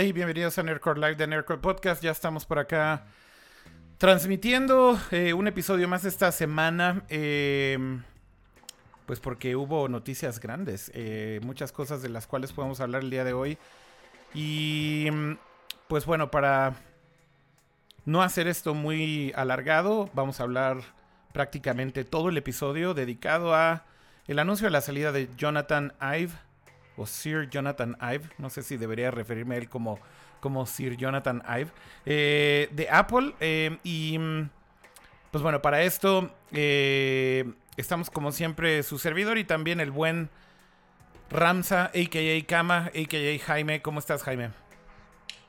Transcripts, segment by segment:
Hey, bienvenidos a Nerdcore Live de Nerdcore Podcast. Ya estamos por acá transmitiendo eh, un episodio más esta semana. Eh, pues porque hubo noticias grandes, eh, muchas cosas de las cuales podemos hablar el día de hoy. Y pues bueno, para no hacer esto muy alargado, vamos a hablar prácticamente todo el episodio dedicado a el anuncio de la salida de Jonathan Ive o Sir Jonathan Ive, no sé si debería referirme a él como, como Sir Jonathan Ive, eh, de Apple. Eh, y pues bueno, para esto eh, estamos como siempre su servidor y también el buen Ramsa, a.k.a. Kama, a.k.a. Jaime. ¿Cómo estás, Jaime?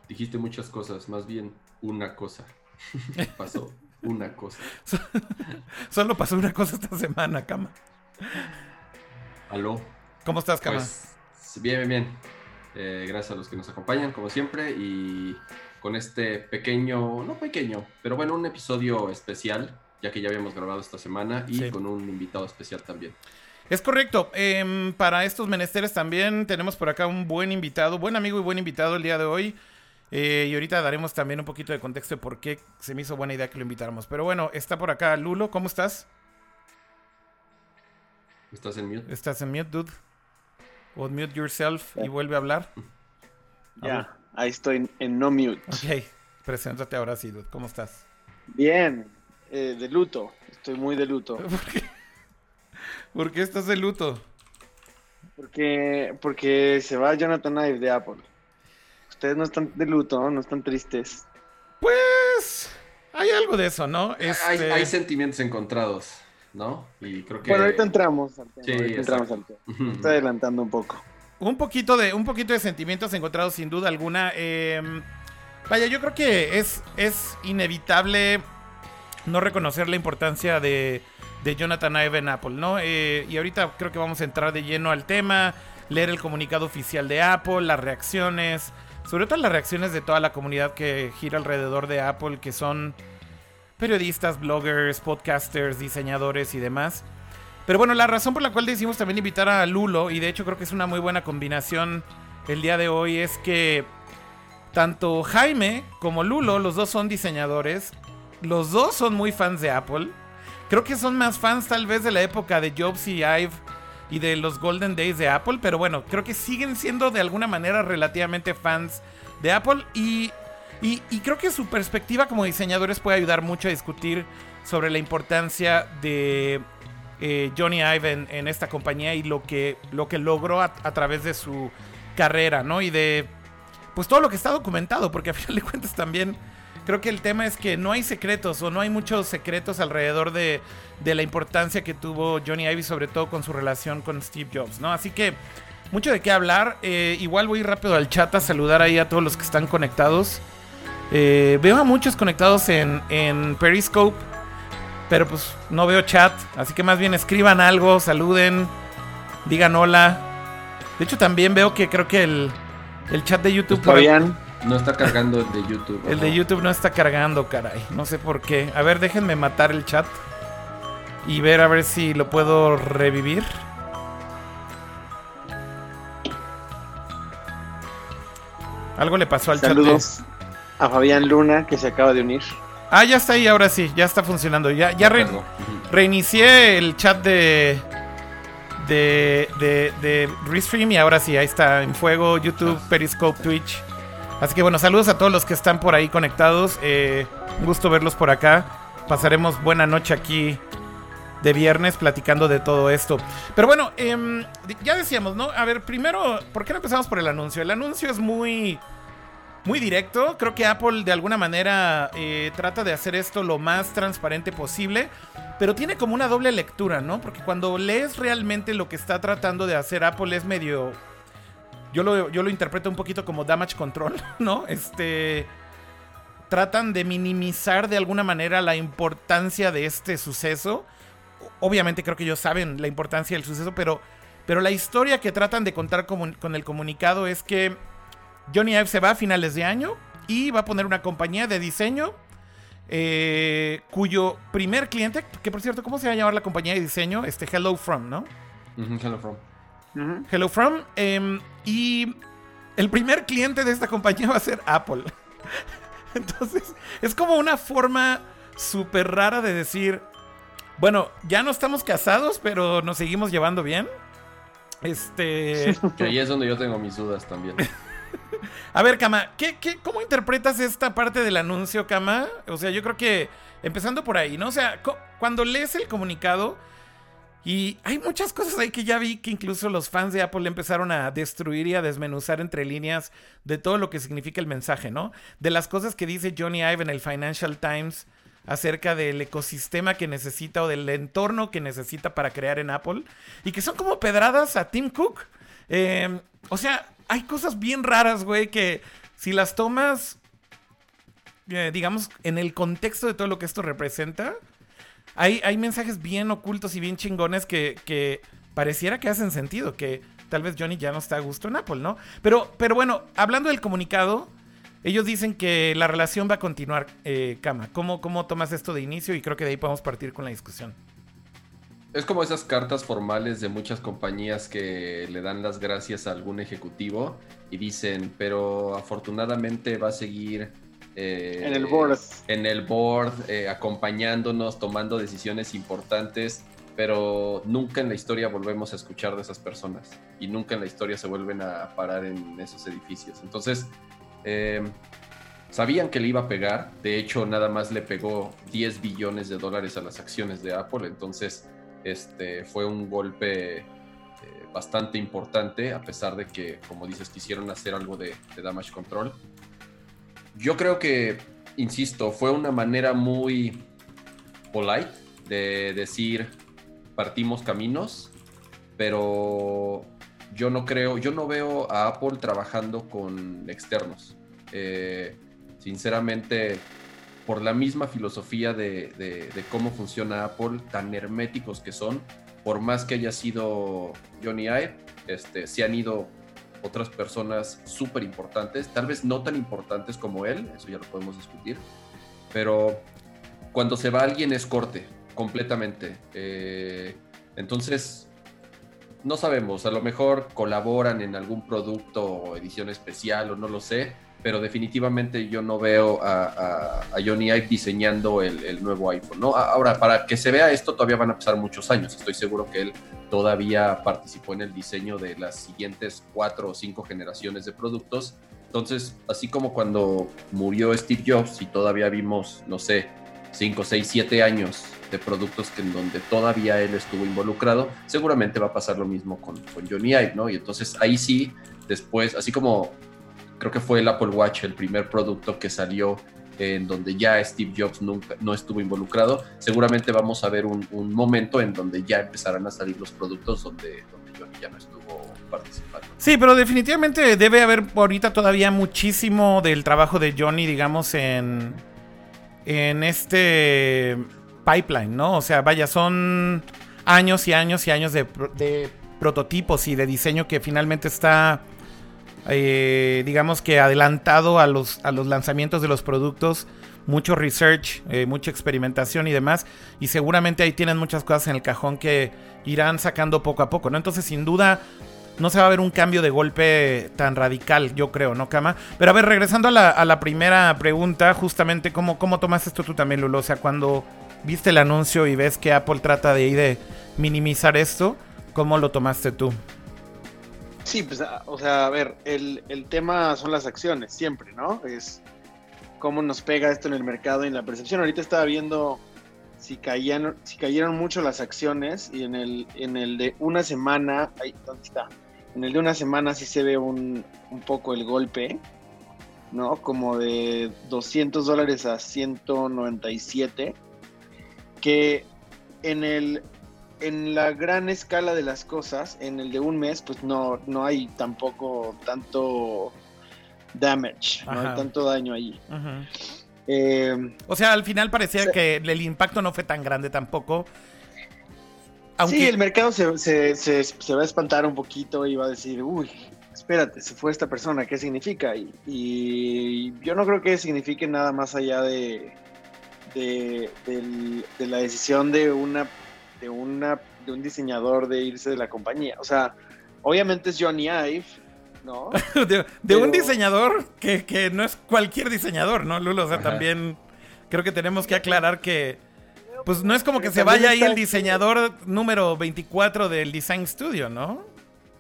Dijiste muchas cosas, más bien una cosa. pasó una cosa. Solo pasó una cosa esta semana, Kama. Aló. ¿Cómo estás, Kama? Pues, Bien, bien, bien. Eh, gracias a los que nos acompañan, como siempre, y con este pequeño, no pequeño, pero bueno, un episodio especial, ya que ya habíamos grabado esta semana, y con un invitado especial también. Es correcto. Em, para estos menesteres también tenemos por acá un buen invitado, buen amigo y buen invitado el día de hoy. Eh, y ahorita daremos también un poquito de contexto de por qué se me hizo buena idea que lo invitáramos. Pero bueno, está por acá Lulo, ¿cómo estás? ¿Estás en mute? Estás en mute, dude. Unmute yourself y vuelve a hablar. Ya, ahí estoy en no mute. Ok, preséntate ahora sí, dude. ¿Cómo estás? Bien, eh, de luto. Estoy muy de luto. ¿Por qué? ¿Por qué estás de luto? Porque, porque se va Jonathan Ive de Apple. Ustedes no están de luto, no están tristes. Pues hay algo de eso, ¿no? Hay, hay, este sentimientos encontrados. ¿No? Y creo que... Bueno, ahorita entramos al tema. Sí, ahorita entramos al tema. Estoy adelantando un poco. Un poquito de, un poquito de sentimientos encontrados sin duda alguna. Em, vaya, yo creo que es, es inevitable no reconocer la importancia de, de Jonathan Ive en Apple, ¿no? Eh, y ahorita creo que vamos a entrar de lleno al tema, leer el comunicado oficial de Apple, las reacciones, sobre todo las reacciones de toda la comunidad que gira alrededor de Apple, que son periodistas, bloggers, podcasters, diseñadores y demás. Pero bueno, la razón por la cual decidimos también invitar a Lulo, y de hecho creo que es una muy buena combinación el día de hoy, es que tanto Jaime como Lulo, los dos son diseñadores, los dos son muy fans de Apple. Creo que son más fans tal vez de la época de Jobs y Ive y de los Golden Days de Apple, pero bueno, creo que siguen siendo de alguna manera relativamente fans de Apple y y, creo que su perspectiva como diseñadores puede ayudar mucho a discutir sobre la importancia de eh, Johnny Ive en, esta compañía y lo que, lo que logró a, través de su carrera, ¿no? Y de pues todo lo que está documentado, porque a final de cuentas también creo que el tema es que no hay secretos o no hay muchos secretos alrededor de, de la importancia que tuvo Johnny Ive, sobre todo con su relación con Steve Jobs, ¿no? Así que mucho de qué hablar. Eh, igual voy rápido al chat a saludar ahí a todos los que están conectados. Eh, veo a muchos conectados en, en Periscope, pero pues no veo chat. Así que más bien escriban algo, saluden, digan hola. De hecho, también veo que creo que el, el chat de YouTube. No está cargando el de YouTube. El de YouTube no está cargando, caray. No sé por qué. A ver, déjenme matar el chat. Y ver a ver si lo puedo revivir. Algo le pasó al chat. A Fabián Luna, que se acaba de unir. Ah, ya está ahí, ahora sí, ya está funcionando. Ya, ya reinicié el chat de, de, de, de Restream y ahora sí, ahí está en fuego, YouTube, Periscope, Twitch. Así que bueno, saludos a todos los que están por ahí conectados. Eh, un gusto verlos por acá. Pasaremos buena noche aquí de viernes platicando de todo esto. Pero bueno, em, ya decíamos, ¿no? A ver, primero, ¿por qué no empezamos por el anuncio? El anuncio es muy muy directo. Creo que Apple de alguna manera eh, trata de hacer esto lo más transparente posible. Pero tiene como una doble lectura, ¿no? Porque cuando lees realmente lo que está tratando de hacer Apple es medio... Yo lo, yo lo interpreto un poquito como damage control, ¿no? Este... Tratan de minimizar de alguna manera la importancia de este suceso. Obviamente creo que ellos saben la importancia del suceso, pero, pero la historia que tratan de contar con el comunicado es que Johnny Ive se va a finales de año y va a poner una compañía de diseño eh, cuyo primer cliente, que por cierto, ¿cómo se va a llamar la compañía de diseño? Este Hello From, ¿no? hello From. Hello From. Em, y el primer cliente de esta compañía va a ser Apple. Entonces, es como una forma súper rara de decir, bueno, ya no estamos casados, pero nos seguimos llevando bien. Este... Que ahí es donde yo tengo mis dudas también. A ver, Kama, ¿qué, cómo interpretas esta parte del anuncio, Kama? O sea, yo creo que empezando por ahí, ¿no? O sea, cuando lees el comunicado, y hay muchas cosas ahí que ya vi que incluso los fans de Apple empezaron a destruir y a desmenuzar entre líneas de todo lo que significa el mensaje, ¿no? De las cosas que dice Johnny Ive en el Financial Times acerca del ecosistema que necesita o del entorno que necesita para crear en Apple y que son como pedradas a Tim Cook. Em, o sea, hay cosas bien raras, güey, que si las tomas, eh, digamos, en el contexto de todo lo que esto representa, hay, hay mensajes bien ocultos y bien chingones que, pareciera que hacen sentido, que tal vez Johnny ya no está a gusto en Apple, ¿no? Pero, pero bueno, hablando del comunicado, ellos dicen que la relación va a continuar, eh, Kama. ¿Cómo, ¿Cómo tomas esto de inicio? Y creo que de ahí podemos partir con la discusión. Es como esas cartas formales de muchas compañías que le dan las gracias a algún ejecutivo y dicen, pero afortunadamente va a seguir eh, en el board, en el board eh, acompañándonos, tomando decisiones importantes, pero nunca en la historia volvemos a escuchar de esas personas y nunca en la historia se vuelven a parar en esos edificios. Entonces, eh, sabían que le iba a pegar, de hecho nada más le pegó 10 billones de dólares a las acciones de Apple, entonces este, fue un golpe bastante importante, a pesar de que, como dices, quisieron hacer algo de damage control. Yo creo que, insisto, fue una manera muy polite de decir partimos caminos, pero yo no creo, yo no veo a Apple trabajando con externos. Eh, sinceramente, por la misma filosofía de, cómo funciona Apple, tan herméticos que son, por más que haya sido Johnny Ive, este, se han ido otras personas súper importantes, tal vez no tan importantes como él, eso ya lo podemos discutir, pero cuando se va alguien es corte, completamente. Eh, entonces, no sabemos, a lo mejor colaboran en algún producto o edición especial o no lo sé, pero definitivamente yo no veo a, Johnny Ive diseñando el, nuevo iPhone. ¿no? Ahora, para que se vea esto todavía van a pasar muchos años. Estoy seguro que él todavía participó en el diseño de las siguientes cuatro o cinco generaciones de productos. Entonces, así como cuando murió Steve Jobs y todavía vimos, no sé, cinco, seis, siete años de productos que en donde todavía él estuvo involucrado, seguramente va a pasar lo mismo con, con Johnny Ive, ¿no? Y entonces ahí sí, después, así como creo que fue el Apple Watch el primer producto que salió en donde ya Steve Jobs nunca, no estuvo involucrado, seguramente vamos a ver un, momento en donde ya empezarán a salir los productos donde, donde Johnny ya no estuvo participando. Sí, pero definitivamente debe haber ahorita todavía muchísimo del trabajo de Johnny, digamos, en, en este pipeline, ¿no? O sea, vaya, son años y años y años de, de prototipos y de diseño que finalmente está eh, digamos que adelantado a los, a los lanzamientos de los productos, mucho research, eh, mucha experimentación y demás, y seguramente ahí tienen muchas cosas en el cajón que irán sacando poco a poco, ¿no? Entonces, sin duda, no se va a ver un cambio de golpe tan radical, yo creo, ¿no, Cama? Pero a ver, regresando a la, primera pregunta, justamente, ¿cómo, ¿cómo tomaste esto tú también, Lulo? O sea, cuando viste el anuncio y ves que Apple trata de, de minimizar esto, ¿cómo lo tomaste tú? Sí, pues, ah, o sea, a ver, el, tema son las acciones, siempre, ¿no? Es cómo nos pega esto en el mercado y en la percepción. Ahorita estaba viendo si caían, si cayeron mucho las acciones y en el, en el de una semana, ahí, ¿dónde está? En el de una semana sí se ve un, un poco el golpe, ¿no? Como de 200 dólares a 197, que en el en la gran escala de las cosas, en el de un mes, pues no, no hay tampoco tanto damage, no hay tanto daño allí. Eh, o sea, al final parecía que el impacto no fue tan grande tampoco. Sí, el mercado se, va a espantar un poquito y va a decir, uy, espérate, se fue esta persona, ¿qué significa? Y, yo no creo que signifique nada más allá de, de la decisión de una de, una, de un diseñador de irse de la compañía. O sea, obviamente es Johnny Ive, ¿no? de, un diseñador que, no es cualquier diseñador, ¿no, Lulo? O sea, también creo que tenemos que aclarar que, pues no es como que se vaya ahí el diseñador número 24 del Design Studio, ¿no?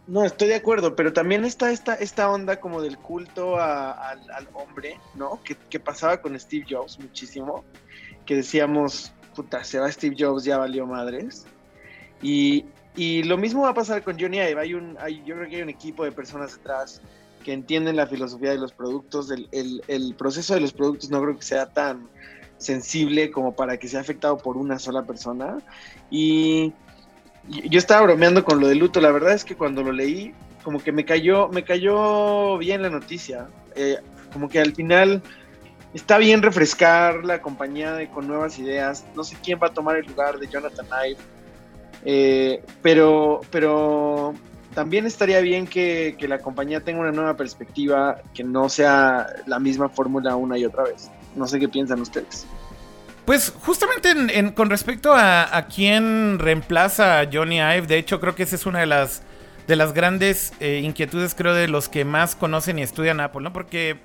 No, estoy de acuerdo, pero también está esta, esta onda como del culto al, hombre, ¿no? Que, que, pasaba con Steve Jobs muchísimo, que decíamos, puta, se va Steve Jobs, ya valió madres. Y, y lo mismo va a pasar con Johnny Ive. Hay un, yo creo que hay un equipo de personas detrás que entienden la filosofía de los productos. El, el, el, proceso de los productos no creo que sea tan sensible como para que sea afectado por una sola persona. Y yo estaba bromeando con lo de luto. La verdad es que cuando lo leí, como que me cayó, me cayó bien la noticia. Eh, como que al final está bien refrescar la compañía con nuevas ideas. No sé quién va a tomar el lugar de Jonathan Ive eh, pero, pero también estaría bien que, la compañía tenga una nueva perspectiva, que no sea la misma fórmula una y otra vez. No sé qué piensan ustedes. Pues justamente con respecto a, a, quién reemplaza a Johnny Ive, de hecho creo que esa es una de las, de las grandes eh, inquietudes, creo, de los que más conocen y estudian Apple, ¿no? Porque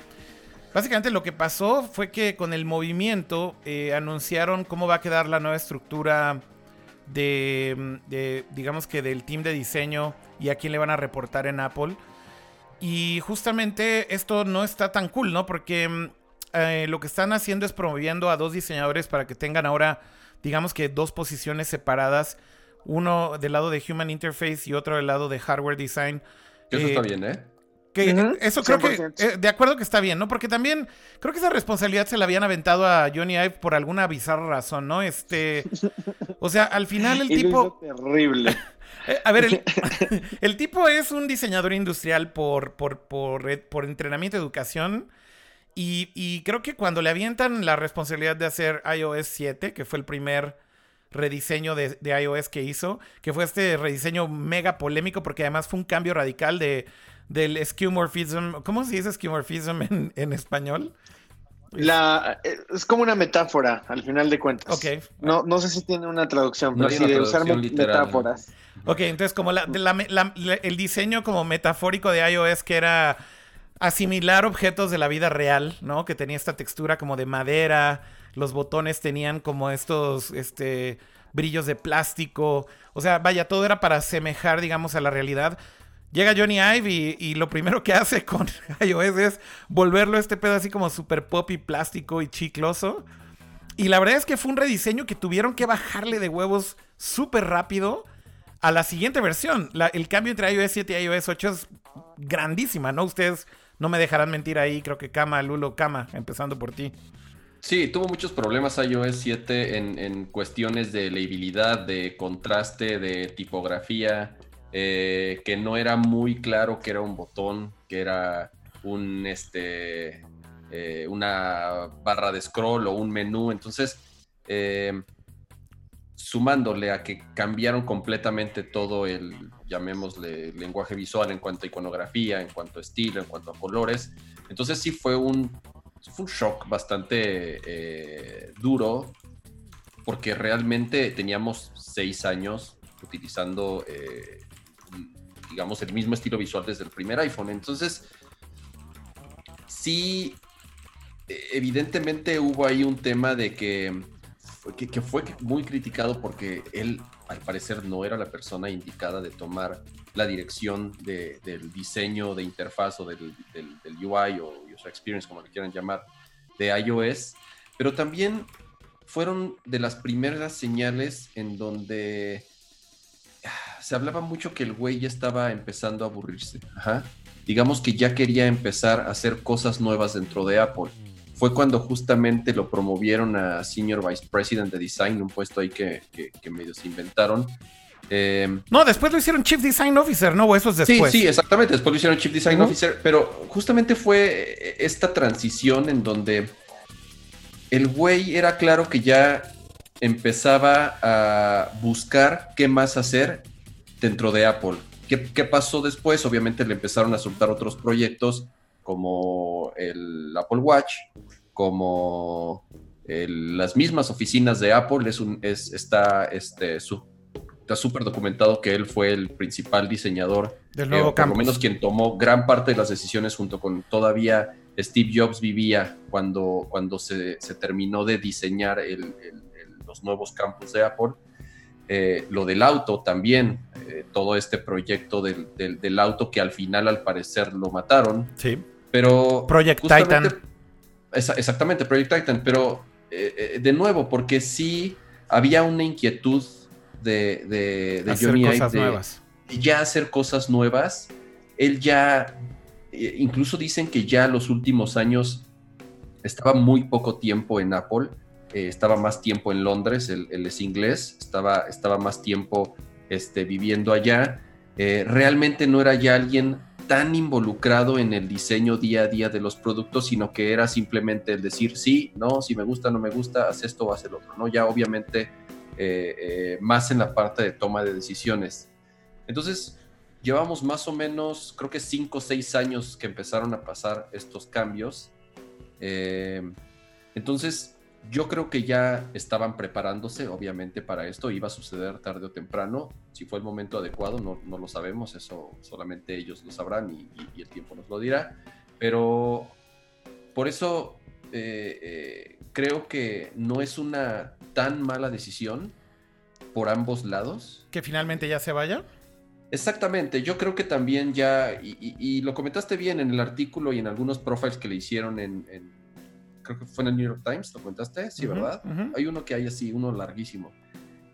básicamente lo que pasó fue que con el movimiento eh, anunciaron cómo va a quedar la nueva estructura de, digamos que del team de diseño y a quién le van a reportar en Apple. Y justamente esto no está tan cool, ¿no? Porque mm, eh, lo que están haciendo es promoviendo a dos diseñadores para que tengan ahora, digamos que dos posiciones separadas. Uno del lado de Human Interface y otro del lado de Hardware Design. Eso está eh, ¿eh? eso creo que, eh, de acuerdo que está bien, ¿no? Porque también creo que esa responsabilidad se la habían aventado a Johnny Ive por alguna bizarra razón, ¿no? Este, o sea, al final el tipo... terrible. Eh, a ver, el, tipo es un diseñador industrial por, por, por, eh, por entrenamiento y educación. Y, y, creo que cuando le avientan la responsabilidad de hacer iOS 7, que fue el primer rediseño de, de iOS que hizo, que fue este rediseño mega polémico porque además fue un cambio radical de del skeuomorphism. ¿Cómo se dice skeuomorphism en, en español? La, eh, es como una metáfora, al final de cuentas. Ok. No, no sé si tiene una traducción, pero sí de usar metáforas. Ok, entonces como la, el diseño como metafórico de iOS que era asimilar objetos de la vida real, ¿no? Que tenía esta textura como de madera, los botones tenían como estos, este, brillos de plástico, o sea, vaya, todo era para asemejar, digamos, a la realidad. Llega Johnny Ive y, lo primero que hace con iOS es volverlo este pedo así como super pop y plástico y chicloso. Y la verdad es que fue un rediseño que tuvieron que bajarle de huevos súper rápido a la siguiente versión. el cambio entre iOS 7 y iOS 8 es grandísima, ¿no? Ustedes no me dejarán mentir ahí. Creo que Kama, Lulo, Kama, empezando por ti. Sí, tuvo muchos problemas iOS 7 en, en cuestiones de legibilidad, de contraste, de tipografía. Eh, que no era muy claro que era un botón, que era un, este, eh, una barra de scroll o un menú. Entonces, eh, sumándole a que cambiaron completamente todo el, llamémosle, lenguaje visual en cuanto a iconografía, en cuanto a estilo, en cuanto a colores. Entonces sí fue un, fue shock bastante duro porque realmente teníamos seis años utilizando digamos, el mismo estilo visual desde el primer iPhone. Entonces, sí, evidentemente hubo ahí un tema de que, que, fue muy criticado porque él, al parecer, no era la persona indicada de tomar la dirección del diseño de interfaz o del, UI o user experience, como le quieran llamar, de iOS, pero también fueron de las primeras señales en donde se hablaba mucho que el güey ya estaba empezando a aburrirse. Digamos que ya quería empezar a hacer cosas nuevas dentro de Apple. Fue cuando justamente lo promovieron a Senior Vice President de Design, un puesto ahí que, que, medio se inventaron. Em, no, después lo hicieron Chief Design Officer, ¿no? Eso es después. Sí, sí, exactamente. Después lo hicieron Chief Design Officer, pero justamente fue esta transición en donde el güey era claro que ya empezaba a buscar qué más hacer dentro de Apple. ¿Qué, pasó después? Obviamente le empezaron a soltar otros proyectos como el Apple Watch, como las mismas oficinas de Apple, es un, es, está este, su, está súper documentado que él fue el principal diseñador, del nuevo eh, por lo menos quien tomó gran parte de las decisiones junto con todavía Steve Jobs vivía cuando, cuando se, se terminó de diseñar el, los nuevos campus de Apple. Eh, lo del auto también, eh, todo este proyecto del, del, auto que al final al parecer lo mataron. Sí. Pero... Project Titan. exactamente, Project Titan, pero de nuevo, porque sí había una inquietud de, de, de hacer cosas nuevas. ya hacer cosas nuevas. Él ya, eh, incluso dicen que ya los últimos años estaba muy poco tiempo en Apple, eh, estaba más tiempo en Londres, él, es inglés, estaba, estaba más tiempo este, viviendo allá. Eh, realmente no era ya alguien tan involucrado en el diseño día a día de los productos, sino que era simplemente el decir sí, no, si me gusta, no me gusta, haz esto o haz el otro, ¿no? Ya obviamente eh, más en la parte de toma de decisiones. Entonces, llevamos más o menos, creo que cinco o seis años que empezaron a pasar estos cambios. Entonces, yo creo que ya estaban preparándose, obviamente, para esto. Iba a suceder tarde o temprano. Si fue el momento adecuado, no, no lo sabemos. Eso solamente ellos lo sabrán y, y, el tiempo nos lo dirá. Pero por eso creo que no es una tan mala decisión por ambos lados. ¿Que finalmente ya se vaya? Exactamente, yo creo que también ya, y, lo comentaste bien en el artículo y en algunos profiles que le hicieron en, creo que fue en el New York Times, ¿lo comentaste? Sí, ¿verdad? Hay uno que hay así, uno larguísimo.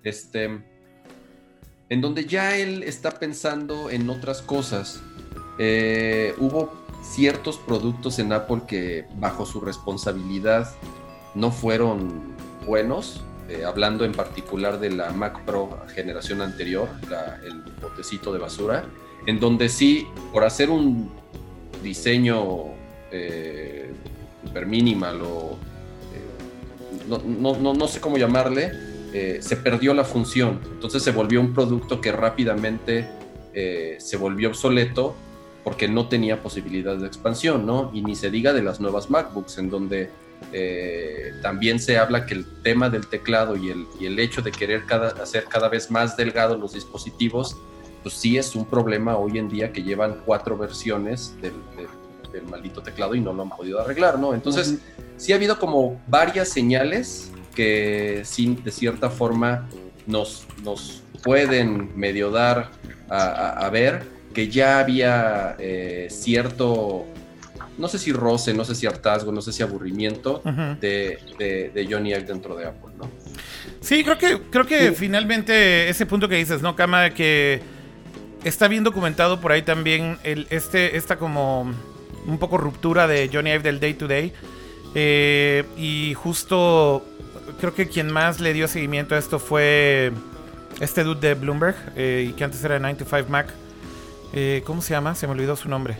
Este, en donde ya él está pensando en otras cosas. Eh, hubo ciertos productos en Apple que bajo su responsabilidad no fueron buenos, eh, hablando en particular de la Mac Pro generación anterior, el botecito de basura, en donde sí, por hacer un diseño eh, super minimal o eh, no, sé cómo llamarle, se perdió la función. Entonces se volvió un producto que rápidamente se volvió obsoleto porque no tenía posibilidad de expansión, ¿no? Y ni se diga de las nuevas MacBooks, en donde eh, también se habla que el tema del teclado y el, y el hecho de querer hacer cada vez más delgados los dispositivos, pues sí es un problema hoy en día que llevan cuatro versiones del, del, maldito teclado y no lo han podido arreglar, ¿no? Entonces, sí ha habido como varias señales que sí, de cierta forma nos, nos pueden medio dar a, ver que ya había eh, cierto no sé si roce, no sé si hartazgo, no sé si aburrimiento de, de, Johnny Ive dentro de Apple, ¿no? Sí, creo que, creo que finalmente ese punto que dices, ¿no, Cama? Que está bien documentado por ahí también el, este, esta como un poco ruptura de Johnny Ive del day to day. Eh, y justo creo que quien más le dio seguimiento a esto fue este dude de Bloomberg, eh, y que antes era 95 Mac. Eh, ¿Cómo se llama? Se me olvidó su nombre.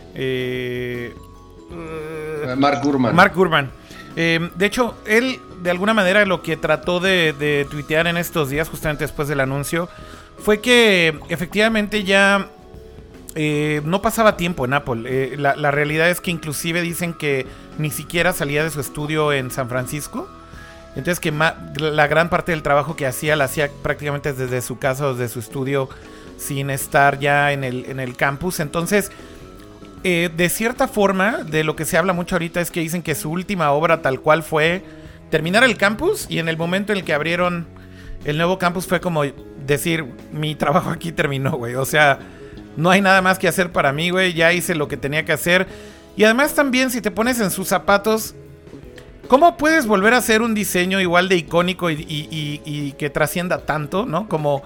Mark Gurman. Mark Gurman. De hecho, él de alguna manera lo que trató de, tuitear en estos días, justamente después del anuncio, fue que efectivamente ya eh, no pasaba tiempo en Apple. la, realidad es que inclusive dicen que ni siquiera salía de su estudio en San Francisco. Entonces que la gran parte del trabajo que hacía la hacía prácticamente desde su casa o desde su estudio sin estar ya en el, en el campus. Entonces eh, de cierta forma, de lo que se habla mucho ahorita es que dicen que su última obra tal cual fue terminar el campus y en el momento en el que abrieron el nuevo campus fue como decir, mi trabajo aquí terminó, güey. O sea, no hay nada más que hacer para mí, güey. Ya hice lo que tenía que hacer. Y además también si te pones en sus zapatos, ¿cómo puedes volver a hacer un diseño igual de icónico y, que trascienda tanto, ¿no? Como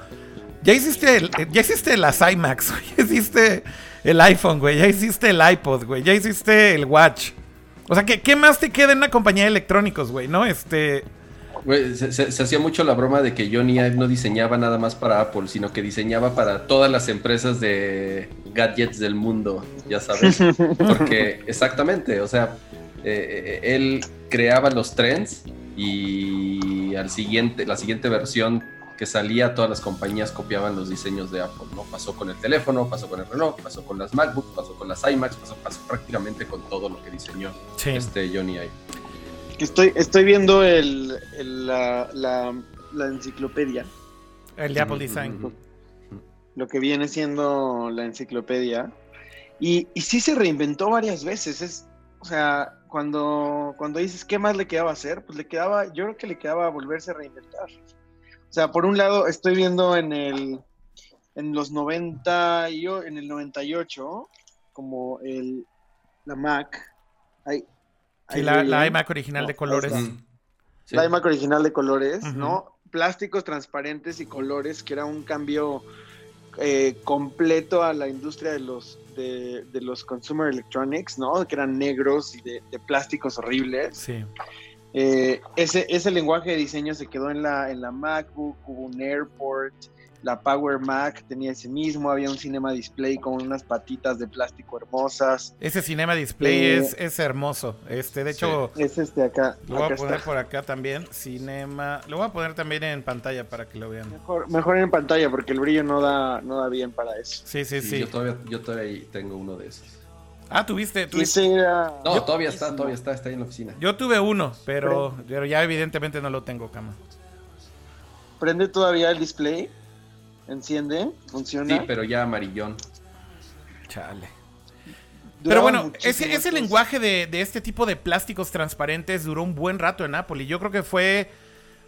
ya hiciste, ya hiciste las IMAX, ya hiciste el iPhone, güey. Ya hiciste el iPod, güey. Ya hiciste el Watch. O sea, ¿qué, qué más te queda en una compañía de electrónicos, güey? ¿No? Este. Güey, se, hacía mucho la broma de que Johnny Ive no diseñaba nada más para Apple, sino que diseñaba para todas las empresas de gadgets del mundo, ya sabes. Porque, exactamente, o sea, eh, eh, él creaba los trends y al siguiente, la siguiente versión que salía, todas las compañías copiaban los diseños de Apple, ¿no? Pasó con el teléfono, pasó con el reloj, pasó con las MacBooks, pasó con las iMacs, pasó, prácticamente con todo lo que diseñó este Johnny Ive. Estoy, estoy viendo el, la, enciclopedia. El de Apple Design. lo que viene siendo la enciclopedia. Y, y sí se reinventó varias veces. Es, o sea, cuando, cuando dices qué más le quedaba hacer, pues le quedaba, yo creo que le quedaba volverse a reinventar. O sea, por un lado, estoy viendo en el en los 90 y en el 98 como el la Mac. La, iMac original de colores. La iMac original de colores, ¿no? Plásticos transparentes y colores, que era un cambio eh, completo a la industria de los de, los consumer electronics, ¿no? Que eran negros y de, plásticos horribles. Sí. Eh, ese, ese lenguaje de diseño se quedó en la, en la MacBook, hubo un Airport, la Power Mac tenía ese mismo, había un Cinema Display con unas patitas de plástico hermosas. Ese Cinema Display eh, es, es, hermoso. Este, de hecho, es este acá. Lo voy a poner por acá también. Cinema. Lo voy a poner también en pantalla para que lo vean. Mejor, mejor en pantalla porque el brillo no da, no da bien para eso. Sí, sí, sí. Yo, todavía, yo todavía tengo uno de esos. Ah, tuviste. No, todavía está, todavía está, está ahí en la oficina. Yo tuve uno, pero, pero ya evidentemente no lo tengo, cama. ¿Prende todavía el display? Enciende, funciona. Sí, pero ya amarillón. Chale. pero bueno, ese, ese lenguaje de, este tipo de plásticos transparentes duró un buen rato en Apple y yo creo que fue,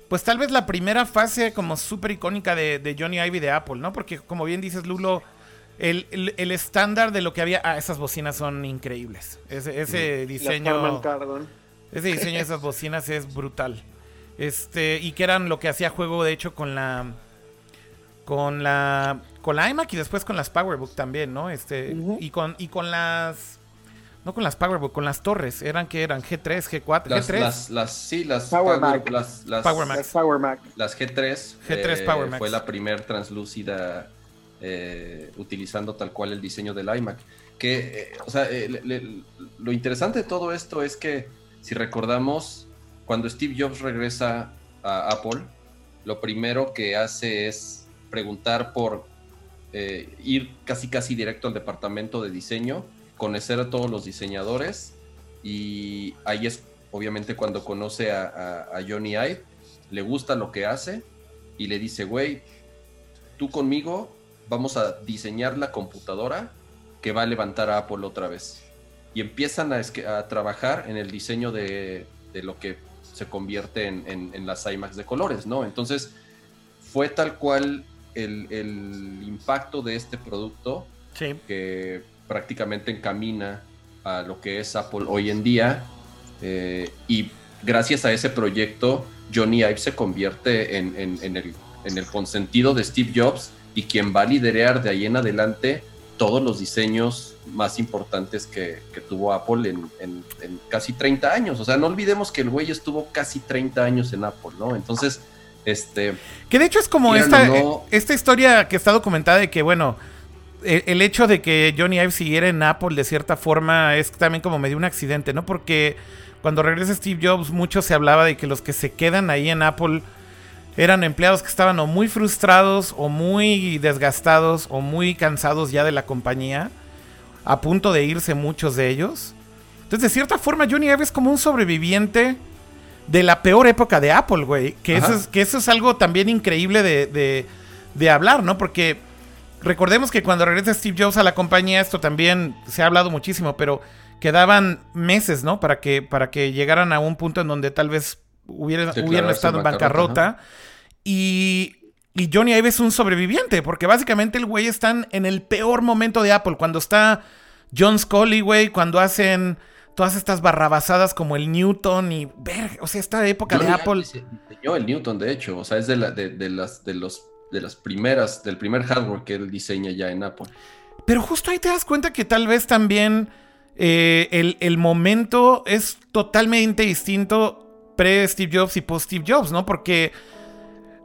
pues tal vez la primera fase como súper icónica de, Johnny Ivy de Apple, ¿no? Porque como bien dices, Lulo, el, estándar de lo que había... Ah, esas bocinas son increíbles. Ese, ese diseño... Ese diseño de esas bocinas es brutal. Este, y que eran lo que hacía juego, de hecho, con la con la con la iMac y después con las PowerBook también, ¿no? Este y con y con las no con las PowerBook, con las torres, eran que eran G3, G4, las, G3. Las, las sí, las Power Mac. las, las, Power Mac. Power Mac. Las G3, G3 Power Mac. fue la primer translúcida eh, utilizando tal cual el diseño del iMac. Que, eh, o sea, eh, lo interesante de todo esto es que si recordamos cuando Steve Jobs regresa a Apple, lo primero que hace es preguntar por eh, ir casi casi directo al departamento de diseño, conocer a todos los diseñadores y ahí es obviamente cuando conoce a, Johnny Ive, le gusta lo que hace y le dice, güey, tú conmigo vamos a diseñar la computadora que va a levantar a Apple otra vez. Y empiezan a, a trabajar en el diseño de, lo que se convierte en, en, en, las iMacs de colores, ¿no? Entonces, fue tal cual el, impacto de este producto que prácticamente encamina a lo que es Apple hoy en día. Eh, y gracias a ese proyecto, Johnny Ive se convierte en, el, en, el, consentido de Steve Jobs y quien va a liderar de ahí en adelante todos los diseños más importantes que, tuvo Apple en, en, casi 30 años. O sea, no olvidemos que el güey estuvo casi 30 años en Apple, ¿no? Entonces, este, que de hecho es como esta, esta historia que está documentada de que, bueno, e, el, hecho de que Johnny Ive siguiera en Apple de cierta forma es también como medio un accidente, ¿no? Porque cuando regresa Steve Jobs, mucho se hablaba de que los que se quedan ahí en Apple eran empleados que estaban o muy frustrados o muy desgastados o muy cansados ya de la compañía, a punto de irse muchos de ellos. Entonces, de cierta forma, Johnny Ive es como un sobreviviente de la peor época de Apple, güey. Que, eso es, que eso es algo también increíble de, de, hablar, ¿no? Porque recordemos que cuando regresa Steve Jobs a la compañía, esto también se ha hablado muchísimo, pero quedaban meses, ¿no? Para que, para que llegaran a un punto en donde tal vez hubieran, hubieran estado en bancarrota. Y, y Johnny Ive es un sobreviviente, porque básicamente el güey está en el peor momento de Apple, cuando está John Scully, güey, cuando hacen todas estas barrabasadas como el Newton y ver, o sea, esta época de Apple. Diseñó el Newton, de hecho, o sea, es de, la, de, las, de, los, de las primeras, del primer hardware que él diseña ya en Apple. Pero justo ahí te das cuenta que tal vez también eh, el, el, momento es totalmente distinto pre-Steve Jobs y post-Steve Jobs, ¿no? Porque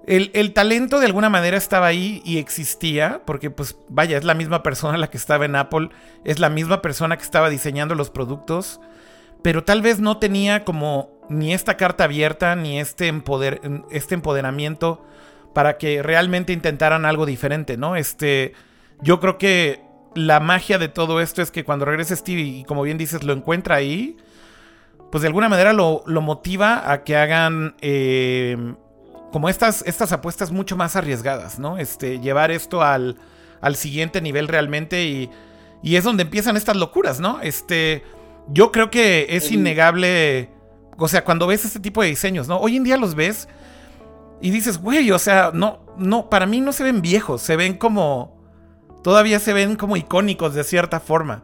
el, talento de alguna manera estaba ahí y existía, porque pues vaya, es la misma persona la que estaba en Apple, es la misma persona que estaba diseñando los productos, pero tal vez no tenía como ni esta carta abierta, ni este, empoder, este empoderamiento para que realmente intentaran algo diferente, ¿no? Este, yo creo que la magia de todo esto es que cuando regrese Steve y como bien dices, lo encuentra ahí, pues de alguna manera lo, lo motiva a que hagan... Eh, como estas, estas apuestas mucho más arriesgadas, ¿no? Este, llevar esto al, al siguiente nivel realmente y, y es donde empiezan estas locuras, ¿no? Este, yo creo que es innegable, o sea, cuando ves este tipo de diseños, ¿no? Hoy en día los ves y dices, güey, o sea, no, no, para mí no se ven viejos, se ven como, todavía se ven como icónicos de cierta forma.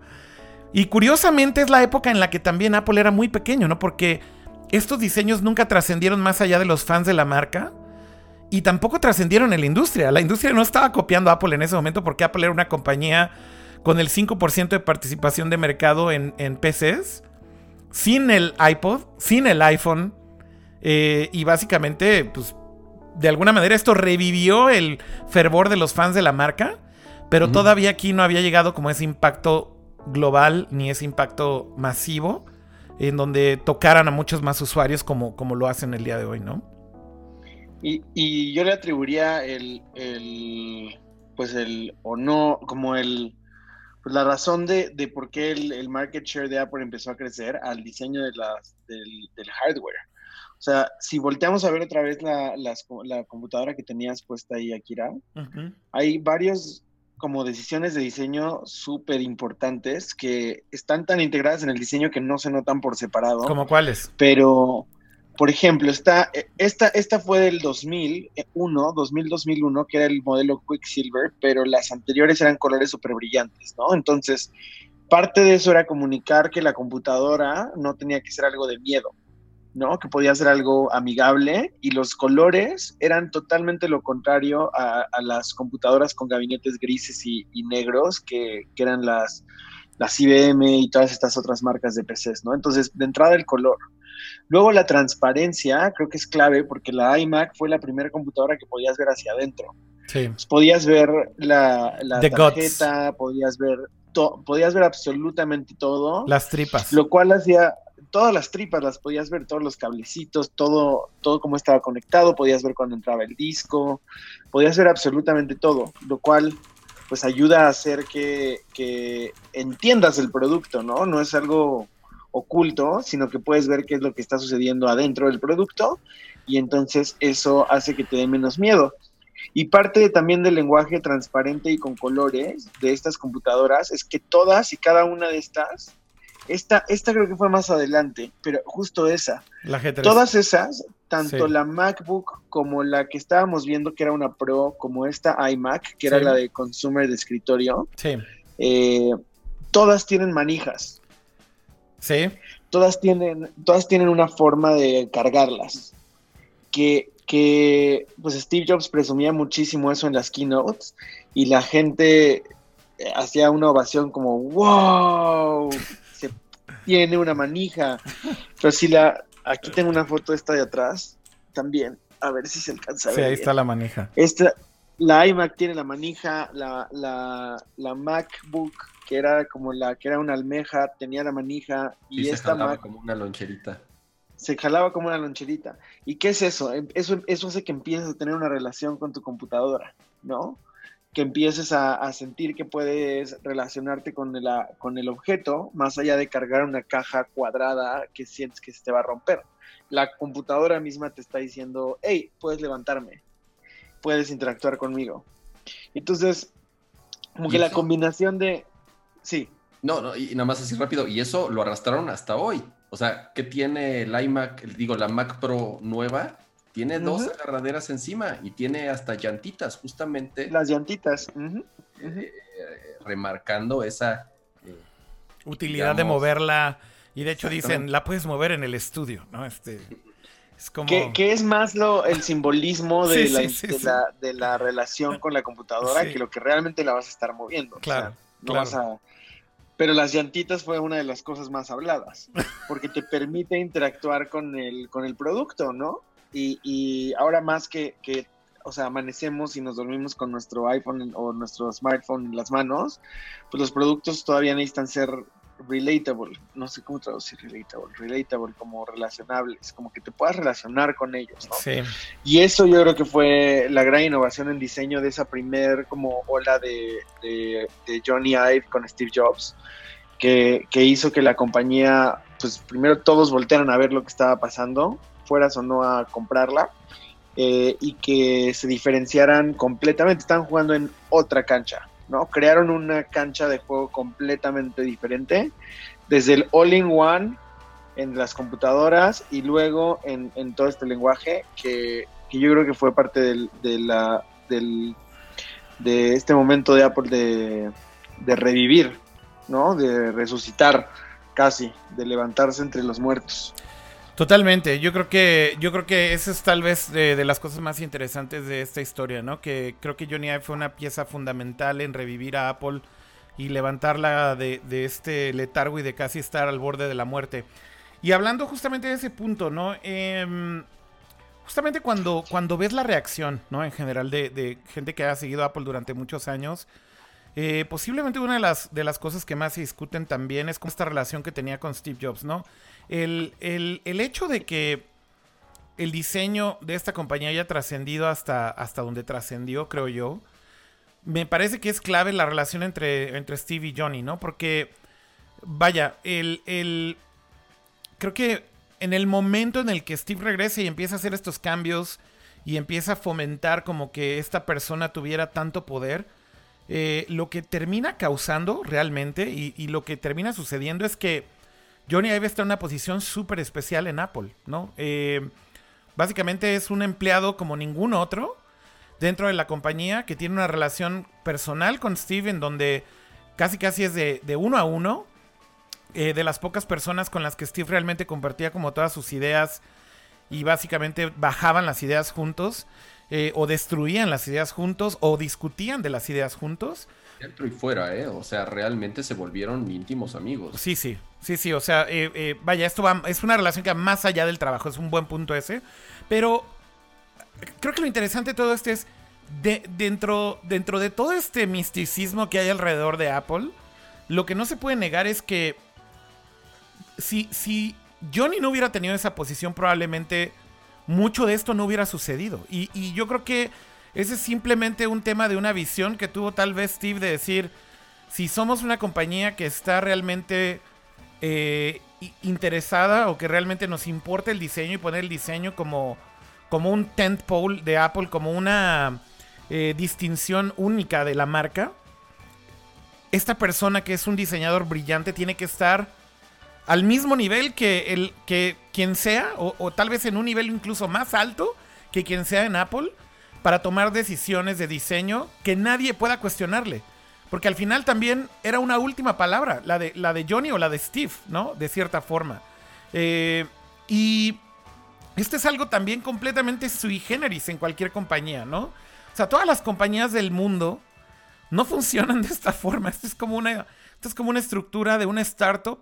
Y curiosamente es la época en la que también Apple era muy pequeño, ¿no? Porque estos diseños nunca trascendieron más allá de los fans de la marca y tampoco trascendieron en la industria. La industria no estaba copiando a Apple en ese momento porque Apple era una compañía con el 5% de participación de mercado en, PCs, sin el iPod, sin el iPhone. Eh, y básicamente, pues, de alguna manera esto revivió el fervor de los fans de la marca, pero todavía aquí no había llegado como ese impacto global ni ese impacto masivo en donde tocaran a muchos más usuarios como, como lo hacen el día de hoy, ¿no? Y, yo le atribuiría el, el, pues el, o no, como el, pues la razón de, de por qué el, el, market share de Apple empezó a crecer al diseño de las, del, del hardware. O sea, si volteamos a ver otra vez la, la computadora que tenías puesta ahí, Akira, hay varios como decisiones de diseño súper importantes que están tan integradas en el diseño que no se notan por separado. ¿Como cuáles? Pero por ejemplo, esta, esta, esta fue del 2001, 2000-2001, que era el modelo Quicksilver, pero las anteriores eran colores súper brillantes, ¿no? Entonces, parte de eso era comunicar que la computadora no tenía que ser algo de miedo, ¿no? Que podía ser algo amigable y los colores eran totalmente lo contrario a, las computadoras con gabinetes grises y, negros que, que, eran las, las IBM y todas estas otras marcas de PCs, ¿no? Entonces, de entrada el color. Luego la transparencia creo que es clave porque la iMac fue la primera computadora que podías ver hacia adentro. Sí. Pues, podías ver la, tarjeta, podías ver, podías ver absolutamente todo. Las tripas. Lo cual hacía, todas las tripas las podías ver, todos los cablecitos, todo, todo cómo estaba conectado, podías ver cuando entraba el disco, podías ver absolutamente todo, lo cual pues ayuda a hacer que, que entiendas el producto, ¿no? No es algo oculto, sino que puedes ver qué es lo que está sucediendo adentro del producto y entonces eso hace que te dé menos miedo. Y parte también del lenguaje transparente y con colores de estas computadoras es que todas y cada una de estas, esta, esta creo que fue más adelante, pero justo esa, todas esas, tanto la MacBook como la que estábamos viendo que era una Pro, como esta iMac, que era la de consumer de escritorio, eh, todas tienen manijas. Sí. Todas tienen, todas tienen una forma de cargarlas. Que, que, pues Steve Jobs presumía muchísimo eso en las keynotes y la gente eh, hacía una ovación como, wow, tiene una manija. Pero si la, aquí tengo una foto esta de atrás, también, a ver si se alcanza a ver. Sí, ahí está la manija. Esta, la iMac tiene la manija, la, la, la MacBook que era como la que era una almeja, tenía la manija y, se jalaba como una loncherita. Se jalaba como una loncherita. ¿Y qué es eso? Em, eso, eso hace que empieces a tener una relación con tu computadora, ¿no? Que empieces a, sentir que puedes relacionarte con, con el objeto, más allá de cargar una caja cuadrada que sientes que se te va a romper. La computadora misma te está diciendo, hey, puedes levantarme, puedes interactuar conmigo. Entonces, como que la combinación de, Sí. No, no, y nada más así rápido. Y eso lo arrastraron hasta hoy. O sea, ¿qué tiene el iMac? Digo, la Mac Pro nueva. Tiene dos agarraderas encima y tiene hasta llantitas, justamente. Las llantitas. Eh, remarcando esa eh, utilidad de moverla. Y de hecho dicen, la puedes mover en el estudio, ¿no? Este, es como... que, es más lo, el simbolismo de, la, de, la, relación con la computadora que lo que realmente la vas a estar moviendo. Claro. no vas a pero las llantitas fue una de las cosas más habladas, porque te permite interactuar con el, con el producto, ¿no? Y, y ahora más que, que, o sea, amanecemos y nos dormimos con nuestro iPhone o nuestro smartphone en las manos, pues los productos todavía necesitan ser relatable, no sé cómo traducir relatable, relatable como relacionables, como que te puedas relacionar con ellos, ¿no? Sí. Y eso yo creo que fue la gran innovación en diseño de esa primer como ola de, de, Johnny Ive con Steve Jobs, que, que, hizo que la compañía, pues primero todos voltearan a ver lo que estaba pasando, fueras o no a comprarla, eh, y que se diferenciaran completamente, estaban jugando en otra cancha, ¿no? Crearon una cancha de juego completamente diferente, desde el all-in-one en las computadoras y luego en, todo este lenguaje que, yo creo que fue parte del, de, la, del, de este momento de Apple de, de revivir, ¿no? De resucitar casi, de levantarse entre los muertos. Totalmente, yo creo que yo creo que esa es tal vez de, las cosas más interesantes de esta historia, ¿no? Que creo que Johnny Ive fue una pieza fundamental en revivir a Apple y levantarla de, de, este letargo y de casi estar al borde de la muerte. Y hablando justamente de ese punto, ¿no? Em, justamente cuando, cuando ves la reacción, ¿no? En general de, de gente que ha seguido a Apple durante muchos años, eh, posiblemente una de las, de las cosas que más se discuten también es con esta relación que tenía con Steve Jobs, ¿no? El, hecho de que el diseño de esta compañía haya trascendido hasta, hasta donde trascendió, creo yo, me parece que es clave la relación entre, entre Steve y Johnny, ¿no? Porque, vaya, el, el, creo que en el momento en el que Steve regrese y empieza a hacer estos cambios y empieza a fomentar como que esta persona tuviera tanto poder, eh, lo que termina causando realmente y, lo que termina sucediendo es que Johnny Ive está en una posición súper especial en Apple, ¿no? Eh, básicamente es un empleado como ningún otro dentro de la compañía que tiene una relación personal con Steve en donde casi casi es de, uno a uno. Eh, de las pocas personas con las que Steve realmente compartía como todas sus ideas y básicamente bajaban las ideas juntos. Eh, o destruían las ideas juntos o discutían de las ideas juntos. Dentro y fuera, ¿eh? O sea, realmente se volvieron íntimos amigos. Sí, sí, sí, sí, o sea, eh, eh, vaya, esto va, es una relación que va más allá del trabajo, es un buen punto ese, pero creo que lo interesante de todo esto es, de, dentro, dentro de todo este misticismo que hay alrededor de Apple, lo que no se puede negar es que si, si Johnny no hubiera tenido esa posición, probablemente mucho de esto no hubiera sucedido. Y, yo creo que ese es simplemente un tema de una visión que tuvo tal vez Steve de decir, si somos una compañía que está realmente eh, interesada o que realmente nos importa el diseño y poner el diseño como, como un tent pole de Apple, como una eh, distinción única de la marca, esta persona que es un diseñador brillante tiene que estar al mismo nivel que, el, que quien sea, o, tal vez en un nivel incluso más alto que quien sea en Apple, para tomar decisiones de diseño que nadie pueda cuestionarle. Porque al final también era una última palabra, la de, la de Johnny o la de Steve, ¿no? De cierta forma. Eh, y esto es algo también completamente sui generis en cualquier compañía, ¿no? O sea, todas las compañías del mundo no funcionan de esta forma. Esto es como una, esto es como una estructura de una startup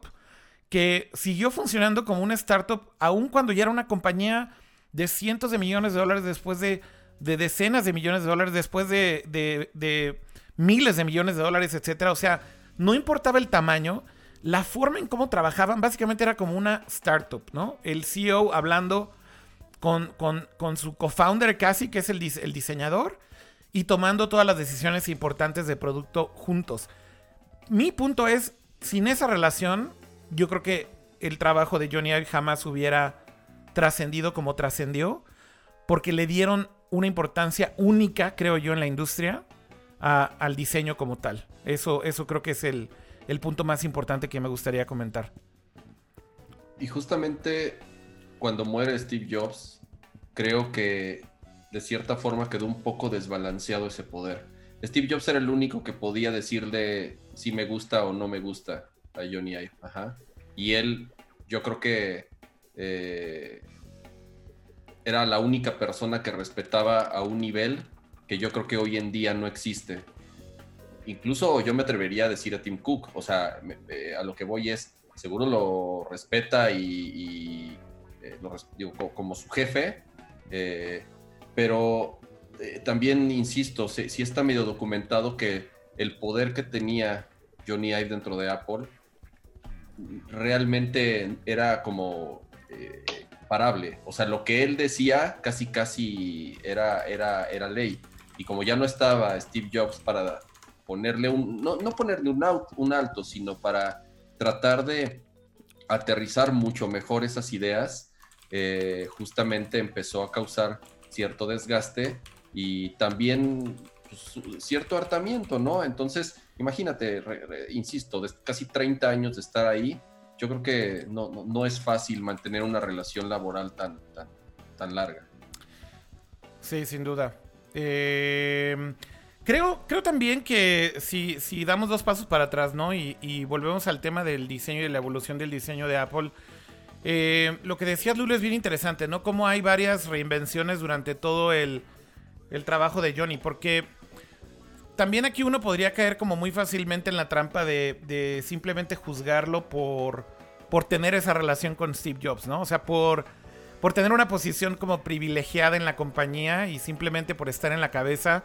que siguió funcionando como una startup, aun cuando ya era una compañía de cientos de millones de dólares, después de, decenas de millones de dólares, después de, miles de millones de dólares, etcétera. O sea, no importaba el tamaño, la forma en cómo trabajaban básicamente era como una startup, ¿no? El CEO hablando con, su co-founder casi, que es el, el diseñador, y tomando todas las decisiones importantes de producto juntos. Mi punto es, sin esa relación, yo creo que el trabajo de Johnny Ive jamás hubiera trascendido como trascendió, porque le dieron una importancia única, creo yo, en la industria al diseño como tal. Eso, eso creo que es el, el punto más importante que me gustaría comentar. Y justamente cuando muere Steve Jobs, creo que de cierta forma quedó un poco desbalanceado ese poder. Steve Jobs era el único que podía decirle si me gusta o no me gusta a Johnny Ive. Ajá. Y él, yo creo que eh, era la única persona que respetaba a un nivel que yo creo que hoy en día no existe. Incluso yo me atrevería a decir a Tim Cook, o sea, eh, a lo que voy es, seguro lo respeta y, eh, lo, digo, como su jefe, pero también insisto, sí, está medio documentado que el poder que tenía Johnny Ive dentro de Apple realmente era como eh, parable. O sea, lo que él decía casi casi era, era, era ley. Y como ya no estaba Steve Jobs para ponerle un, no, ponerle un, un alto, sino para tratar de aterrizar mucho mejor esas ideas, eh, justamente empezó a causar cierto desgaste y también pues, cierto hartamiento, ¿no? Entonces, imagínate, insisto, de casi 30 años de estar ahí, yo creo que no, no, es fácil mantener una relación laboral tan, tan, tan larga. Sí, sin duda. Eh, creo, creo también que si, si damos dos pasos para atrás, ¿no? Y, volvemos al tema del diseño y la evolución del diseño de Apple. Eh, lo que decías, Lulu, es bien interesante, ¿no? Cómo hay varias reinvenciones durante todo el, el trabajo de Johnny. Porque también aquí uno podría caer como muy fácilmente en la trampa de, de simplemente juzgarlo por, por tener esa relación con Steve Jobs, ¿no? O sea, por por tener una posición como privilegiada en la compañía y simplemente por estar en la cabeza,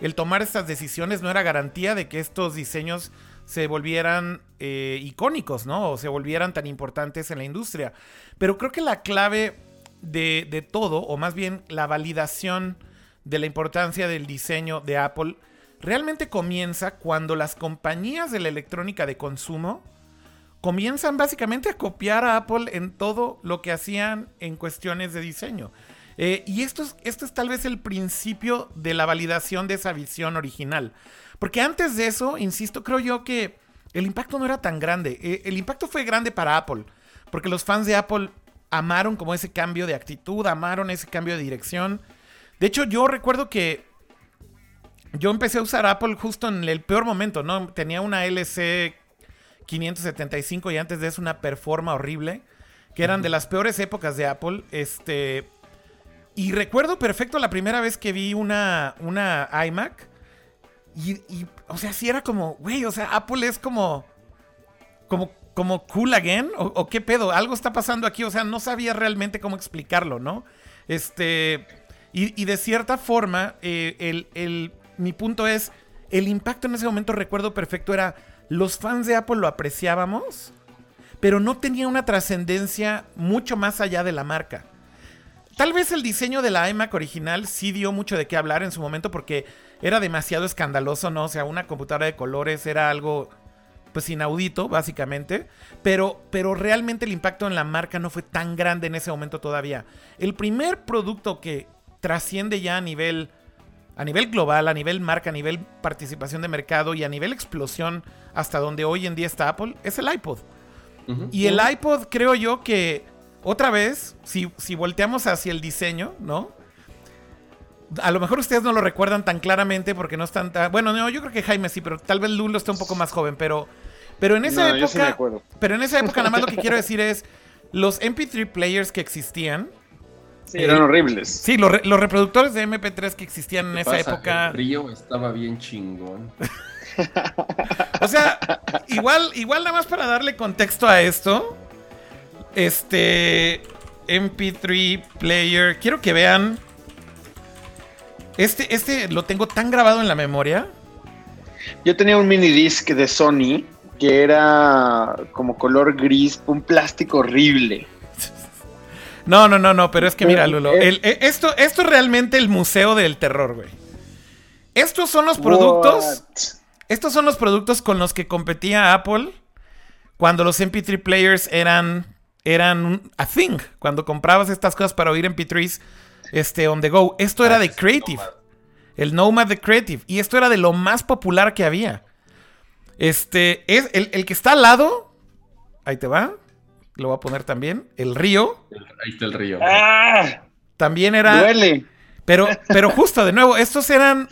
el tomar estas decisiones no era garantía de que estos diseños se volvieran eh, icónicos, ¿no? O se volvieran tan importantes en la industria. Pero creo que la clave de, de todo, o más bien la validación de la importancia del diseño de Apple, realmente comienza cuando las compañías de la electrónica de consumo comienzan básicamente a copiar a Apple en todo lo que hacían en cuestiones de diseño. Eh, y esto es, esto es tal vez el principio de la validación de esa visión original. Porque antes de eso, insisto, creo yo que el impacto no era tan grande. Eh, el impacto fue grande para Apple. Porque los fans de Apple amaron como ese cambio de actitud, amaron ese cambio de dirección. De hecho, yo recuerdo que yo empecé a usar Apple justo en el peor momento, ¿no? Tenía una LC 575 y antes de eso una Performa horrible, que eran de las peores épocas de Apple. Este, y recuerdo perfecto la primera vez que vi una, una iMac. Y, o sea, sí era como, güey, o sea, Apple es como, como, como cool again, o, qué pedo, algo está pasando aquí, o sea, no sabía realmente cómo explicarlo, ¿no? Este, y, de cierta forma, eh, el, el, mi punto es, el impacto en ese momento, recuerdo perfecto, era los fans de Apple lo apreciábamos, pero no tenía una trascendencia mucho más allá de la marca. Tal vez el diseño de la iMac original sí dio mucho de qué hablar en su momento porque era demasiado escandaloso, ¿no? O sea, una computadora de colores era algo pues inaudito, básicamente. Pero, pero realmente el impacto en la marca no fue tan grande en ese momento todavía. El primer producto que trasciende ya a nivel a nivel global, a nivel marca, a nivel participación de mercado y a nivel explosión hasta donde hoy en día está Apple, es el iPod. Y el iPod creo yo que, otra vez, si, si volteamos hacia el diseño, ¿no? A lo mejor ustedes no lo recuerdan tan claramente porque no están tan... Bueno, no, yo creo que Jaime sí, pero tal vez Lulo está un poco más joven, pero... Pero en esa época... pero en esa época nada más lo que quiero decir es... Los MP3 players que existían Sí, eran horribles. Sí, los, reproductores de MP3 que existían en esa época. El río estaba bien chingón. o sea, igual, igual nada más para darle contexto a esto. Este MP3 player. Quiero que vean. Este, este lo tengo tan grabado en la memoria. Yo tenía un mini disc de Sony que era como color gris, un plástico horrible. No, no, no, no, pero es que mira, Lulo. Eh, esto, esto es realmente el museo del terror, güey. Estos son los productos. Estos son los productos con los que competía Apple cuando los MP3 players eran, eran a thing. Cuando comprabas estas cosas para oír MP3s este, on the go. Esto era ah, de Creative. El Nomad de Creative. Y esto era de lo más popular que había. Este, es el, el que está al lado. Ahí te va lo voy a poner también. El río. Ahí está el río. ¡Ah! También era. Duele. Pero, pero justo, de nuevo, estos eran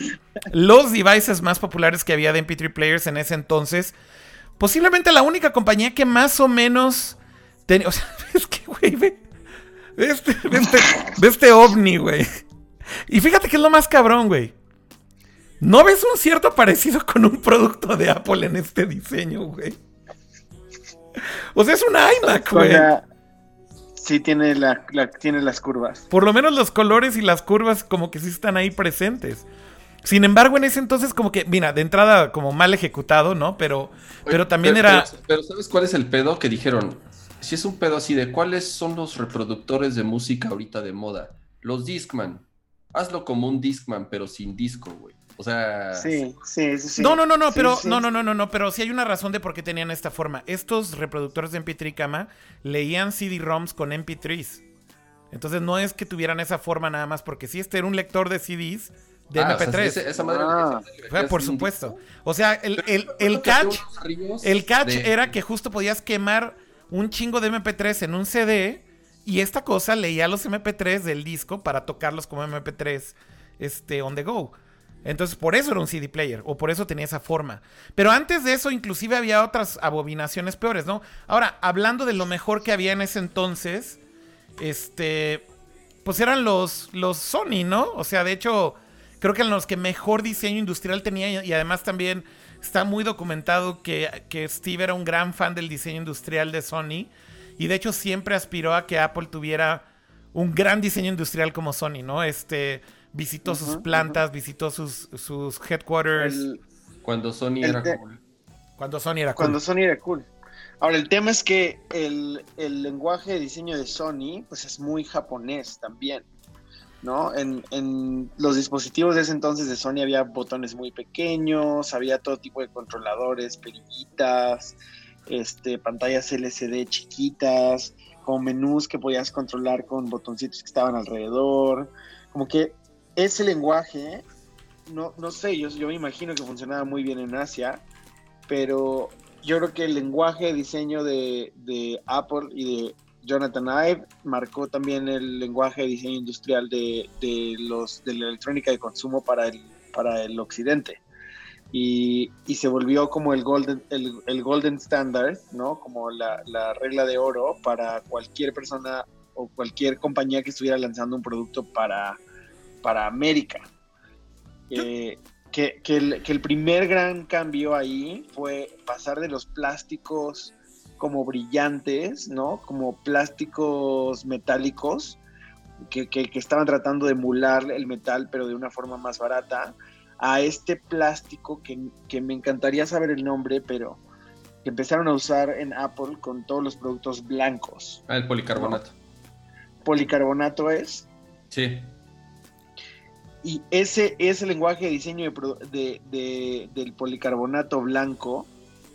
los devices más populares que había de MP3 players en ese entonces. Posiblemente la única compañía que más o menos tenía. O sea, es que, güey, ve, este, este, este ovni, güey. Y fíjate que es lo más cabrón, güey. ¿No ves un cierto parecido con un producto de Apple en este diseño, güey? O sea, es un iMac, güey. Sí, tiene, la, tiene las curvas. Por lo menos los colores y las curvas como que sí están ahí presentes. Sin embargo, en ese entonces como que, mira, de entrada como mal ejecutado, ¿no? Pero, pero también era... Pero, ¿sabes cuál es el pedo? Que dijeron, si es un pedo así de cuáles son los reproductores de música ahorita de moda. Los Discman. Hazlo como un Discman, pero sin disco, güey. O sea. Sí, sí, sí. No, no, no, no, pero. No, no, no, no, no. Pero sí hay una razón de por qué tenían esta forma. Estos reproductores de MP3 cama leían CD-ROMs con MP3s. Entonces no es que tuvieran esa forma nada más, porque si este era un lector de CDs, de Ah, o sea, MP3. esa madre- Ah. por supuesto. O sea, el, el- el catch, el catch de- era que justo podías quemar un chingo de MP3 en un CD y esta cosa leía los MP3 del disco para tocarlos como MP3 este, on the go. Entonces, por eso era un CD player, o por eso tenía esa forma. Pero antes de eso, inclusive había otras abominaciones peores, ¿no? Ahora, hablando de lo mejor que había en ese entonces, este, pues eran los, los Sony, ¿no? O sea, de hecho, creo que eran los que mejor diseño industrial tenía y además también está muy documentado que, que Steve era un gran fan del diseño industrial de Sony y de hecho siempre aspiró a que Apple tuviera un gran diseño industrial como Sony, ¿no? Este visitó sus plantas, visitó sus, sus headquarters El- Cuando Sony el era cool. cuando Sony era cool. Cuando Sony era cool. Ahora, el tema es que el, el lenguaje de diseño de Sony, pues es muy japonés también, ¿no? En, en los dispositivos de ese entonces de Sony había botones muy pequeños, había todo tipo de controladores, perillitas, este, pantallas LCD chiquitas, con menús que podías controlar con botoncitos que estaban alrededor. Como que ese lenguaje, no, no sé, yo, yo me imagino que funcionaba muy bien en Asia, pero yo creo que el lenguaje de diseño de, de Apple y de Jonathan Ive marcó también el lenguaje de diseño industrial de, los, de la electrónica de consumo para el, para el occidente. Y, y se volvió como el golden, el, el golden standard, ¿no? Como la regla de oro para cualquier persona o cualquier compañía que estuviera lanzando un producto para, para América. Eh, que, que el, que el primer gran cambio ahí fue pasar de los plásticos como brillantes, ¿no? Como plásticos metálicos que, que- estaban tratando de emular el metal, pero de una forma más barata, a este plástico que, que me encantaría saber el nombre, pero que empezaron a usar en Apple con todos los productos blancos. Ah, el policarbonato. Policarbonato es, Sí. Y ese, ese lenguaje de diseño de de- de- del policarbonato blanco,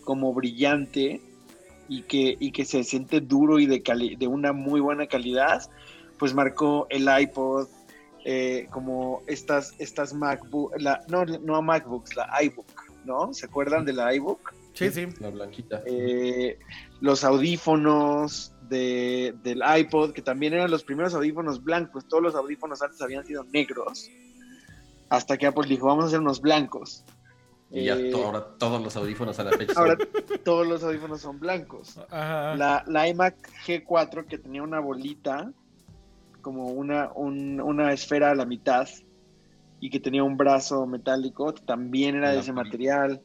como brillante y que, y que se siente duro y de, cali- de una muy buena calidad, pues marcó el iPod, eh, como estas, estas MacBook, la, no, no MacBooks, la iBook, ¿no? ¿Se acuerdan de la iBook? Sí, sí. La blanquita. Eh, los audífonos de, del iPod, que también eran los primeros audífonos blancos. Todos los audífonos antes habían sido negros. Hasta que Apple dijo, vamos a hacer unos blancos. y ya Eh, to- ahora todos los audífonos a la fecha. ahora son- todos los audífonos son blancos. Ajá. La, la iMac G4 que tenía una bolita, como una, un- una esfera a la mitad, y que tenía un brazo metálico, también era de ese material.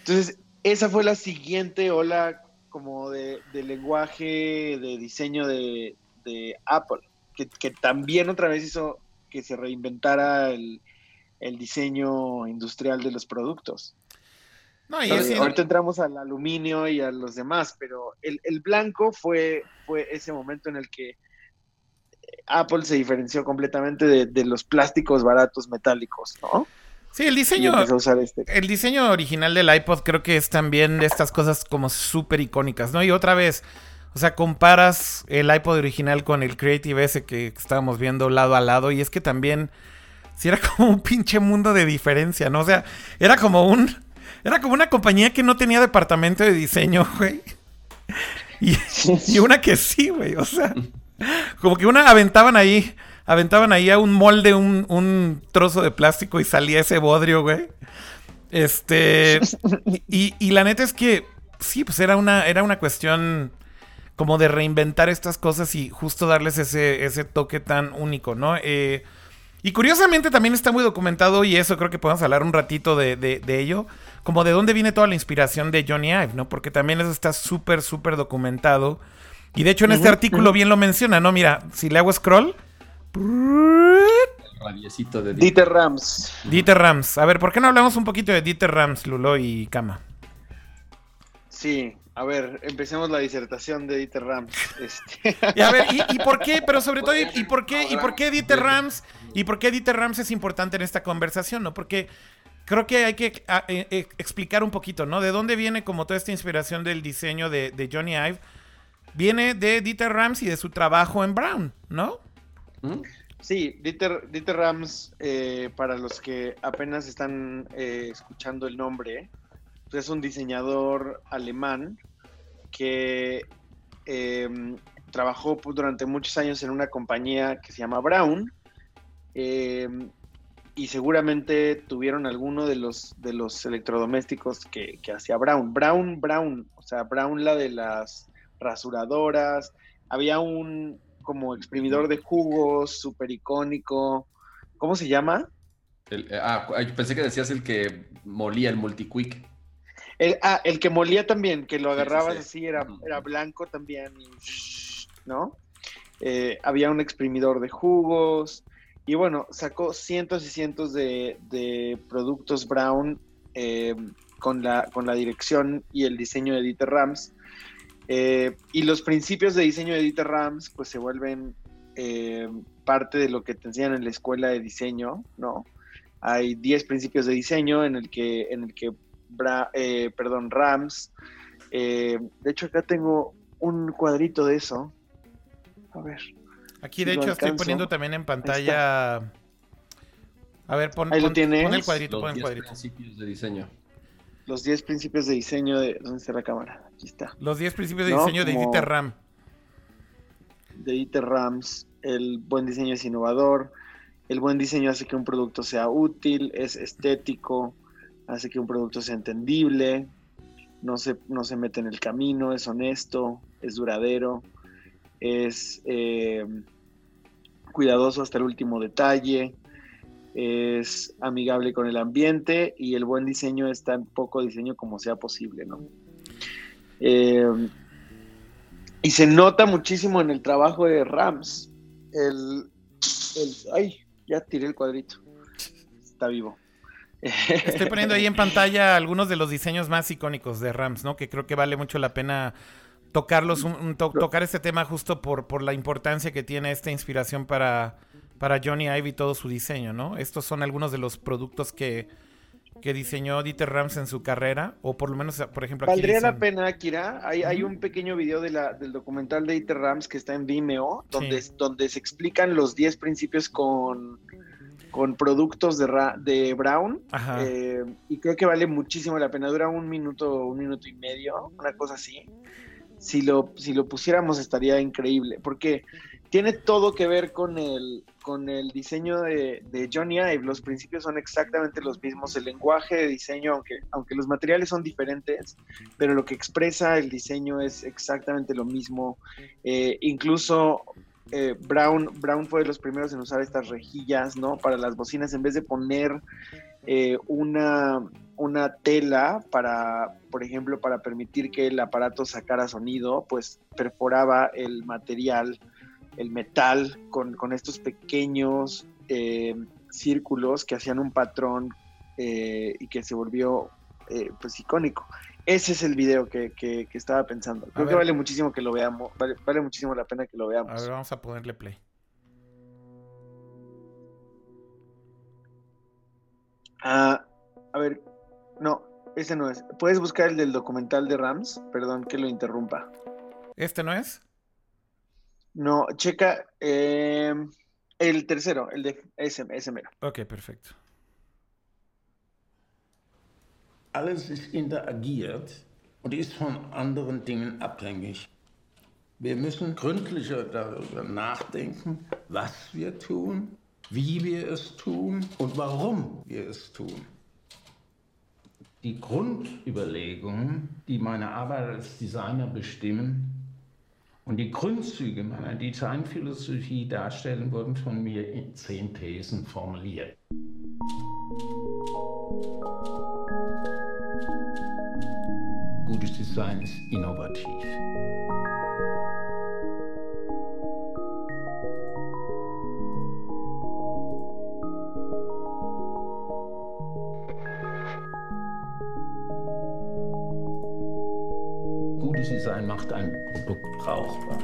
Entonces, esa fue la siguiente ola como de, de lenguaje, de diseño de, de Apple, que, que también otra vez hizo que se reinventara el, el diseño industrial de los productos. No, y ¿Sabes? es- Ahorita entramos al aluminio y a los demás, pero el, el blanco fue, fue ese momento en el que Apple se diferenció completamente de, de los plásticos baratos metálicos, ¿no? sí, el diseño. empezó a usar este. El diseño original del iPod creo que es también de estas cosas como súper icónicas, ¿no? Y otra vez, o sea, comparas el iPod original con el Creative ese que estábamos viendo lado a lado y es que también, sí era como un pinche mundo de diferencia, ¿no? O sea, era como un, era como una compañía que no tenía departamento de diseño, güey. Y, y una que sí, güey, o sea, como que una aventaban ahí, aventaban ahí a un molde un, un trozo de plástico y salía ese bodrio, güey. Este. Y, y la neta es que sí, pues era una, era una cuestión como de reinventar estas cosas y justo darles ese, ese toque tan único, ¿no? Eh, y curiosamente también está muy documentado, y eso creo que podemos hablar un ratito de, de- de ello, como de dónde viene toda la inspiración de Johnny Ive, ¿no? Porque también eso está súper, súper documentado. Y de hecho en este artículo bien lo menciona, ¿no? Mira, si le hago scroll. El radiecito de Dieter Rams. Dieter Rams. A ver, ¿por qué no hablamos un poquito de Dieter Rams, Lulo y Kama? Sí, a ver, empecemos la disertación de Dieter Rams. Este, Y a ver, ¿y, y por qué? Pero sobre todo, ¿y, por qué? ¿Y por qué Dieter Rams? ¿Y por qué Dieter Rams es importante en esta conversación, no? Porque creo que hay que a- eh, eh, explicar un poquito, ¿no? De dónde viene como toda esta inspiración del diseño de, de Johnny Ive. Viene de Dieter Rams y de su trabajo en Brown, ¿no? ¿Mm? Sí, Dieter, Dieter Rams, eh, para los que apenas están eh, escuchando el nombre, pues es un diseñador alemán que em, trabajó pues, durante muchos años en una compañía que se llama Brown em, y seguramente tuvieron alguno de los, de los electrodomésticos que, que hacía Brown. Brown, Brown, o sea, Brown la de las rasuradoras. Había un, como exprimidor de jugos, súper icónico. ¿Cómo se llama? El, eh, ah, pensé que decías el que molía el multiquick. El, ah, el que molía también, que lo agarrabas así, era, era blanco también, ¿no? Eh, había un exprimidor de jugos y bueno, sacó cientos y cientos de, productos Brown eh, con, la, con la dirección y el diseño de Dieter Rams eh, y los principios de diseño de Dieter Rams, pues se vuelven eh, parte de lo que te enseñan en la escuela de diseño, ¿no? Hay 10 principios de diseño en el que, en el que eh, perdón, Rams. de hecho, acá tengo un cuadrito de eso. A ver. Aquí, de hecho, estoy poniendo también en pantalla. A ver, pon, Ahí lo tiene. pon el cuadrito, pon el cuadrito. principios de diseño. Los 10 principios de diseño de. ¿Dónde está la cámara? Aquí está. Los 10 principios de diseño de Dieter Ram. De Dieter Rams. El buen diseño es innovador. El buen diseño hace que un producto sea útil, es estético, hace que un producto sea entendible, no se, no se mete en el camino, es honesto, es duradero, es eh, cuidadoso hasta el último detalle, es amigable con el ambiente y el buen diseño es tan poco diseño como sea posible, ¿no? Eh, y se nota muchísimo en el trabajo de Rams. El, ay, ya tiré el cuadrito. Está vivo. Estoy poniendo ahí en pantalla algunos de los diseños más icónicos de Rams, ¿no? Que creo que vale mucho la pena tocarlos, tocar este tema justo por, por la importancia que tiene esta inspiración para, para Johnny Ive y todo su diseño, ¿no? Estos son algunos de los productos que, diseñó Dieter Rams en su carrera, o por lo menos, por ejemplo, aquí Valdría la pena, Akira. Hay, hay un pequeño video de la, del documental de Dieter Rams que está en Vimeo, donde, donde se explican los 10 principios con, con productos de, de Brown. Eh, y creo que vale muchísimo la pena. Dura un minuto, un minuto y medio, una cosa así. Si lo, si lo pusiéramos estaría increíble, porque tiene todo que ver con el, con el diseño de, Johnny Ive. Los principios son exactamente los mismos. El lenguaje de diseño, aunque, aunque los materiales son diferentes, pero lo que expresa el diseño es exactamente lo mismo. Eh, incluso eh, Brown, Brown fue de los primeros en usar estas rejillas, ¿no? Para las bocinas, en vez de poner eh, una, una tela para, por ejemplo, para permitir que el aparato sacara sonido, pues perforaba el material el metal con, estos pequeños eh, círculos que hacían un patrón eh, y que se volvió eh, pues icónico. Ese es el video que, estaba pensando. Creo que vale muchísimo que lo veamos. Vale, muchísimo la pena que lo veamos. A ver, vamos a ponerle play. Ah, a ver, no, ese no es. ¿Puedes buscar el del documental de Rams? Perdón que lo interrumpa. ¿Este no es? No, checa eh, el tercero, el de ese, ese mero. Ok, perfecto. Alles ist interagiert und ist von anderen Dingen abhängig. Wir müssen gründlicher darüber nachdenken, was wir tun, wie wir es tun und warum wir es tun. Die Grundüberlegungen, die meine Arbeit als Designer bestimmen, und die Grundzüge meiner Designphilosophie darstellen, wurden von mir in zehn Thesen formuliert. Ist innovativ. Gutes Design macht ein Produkt brauchbar.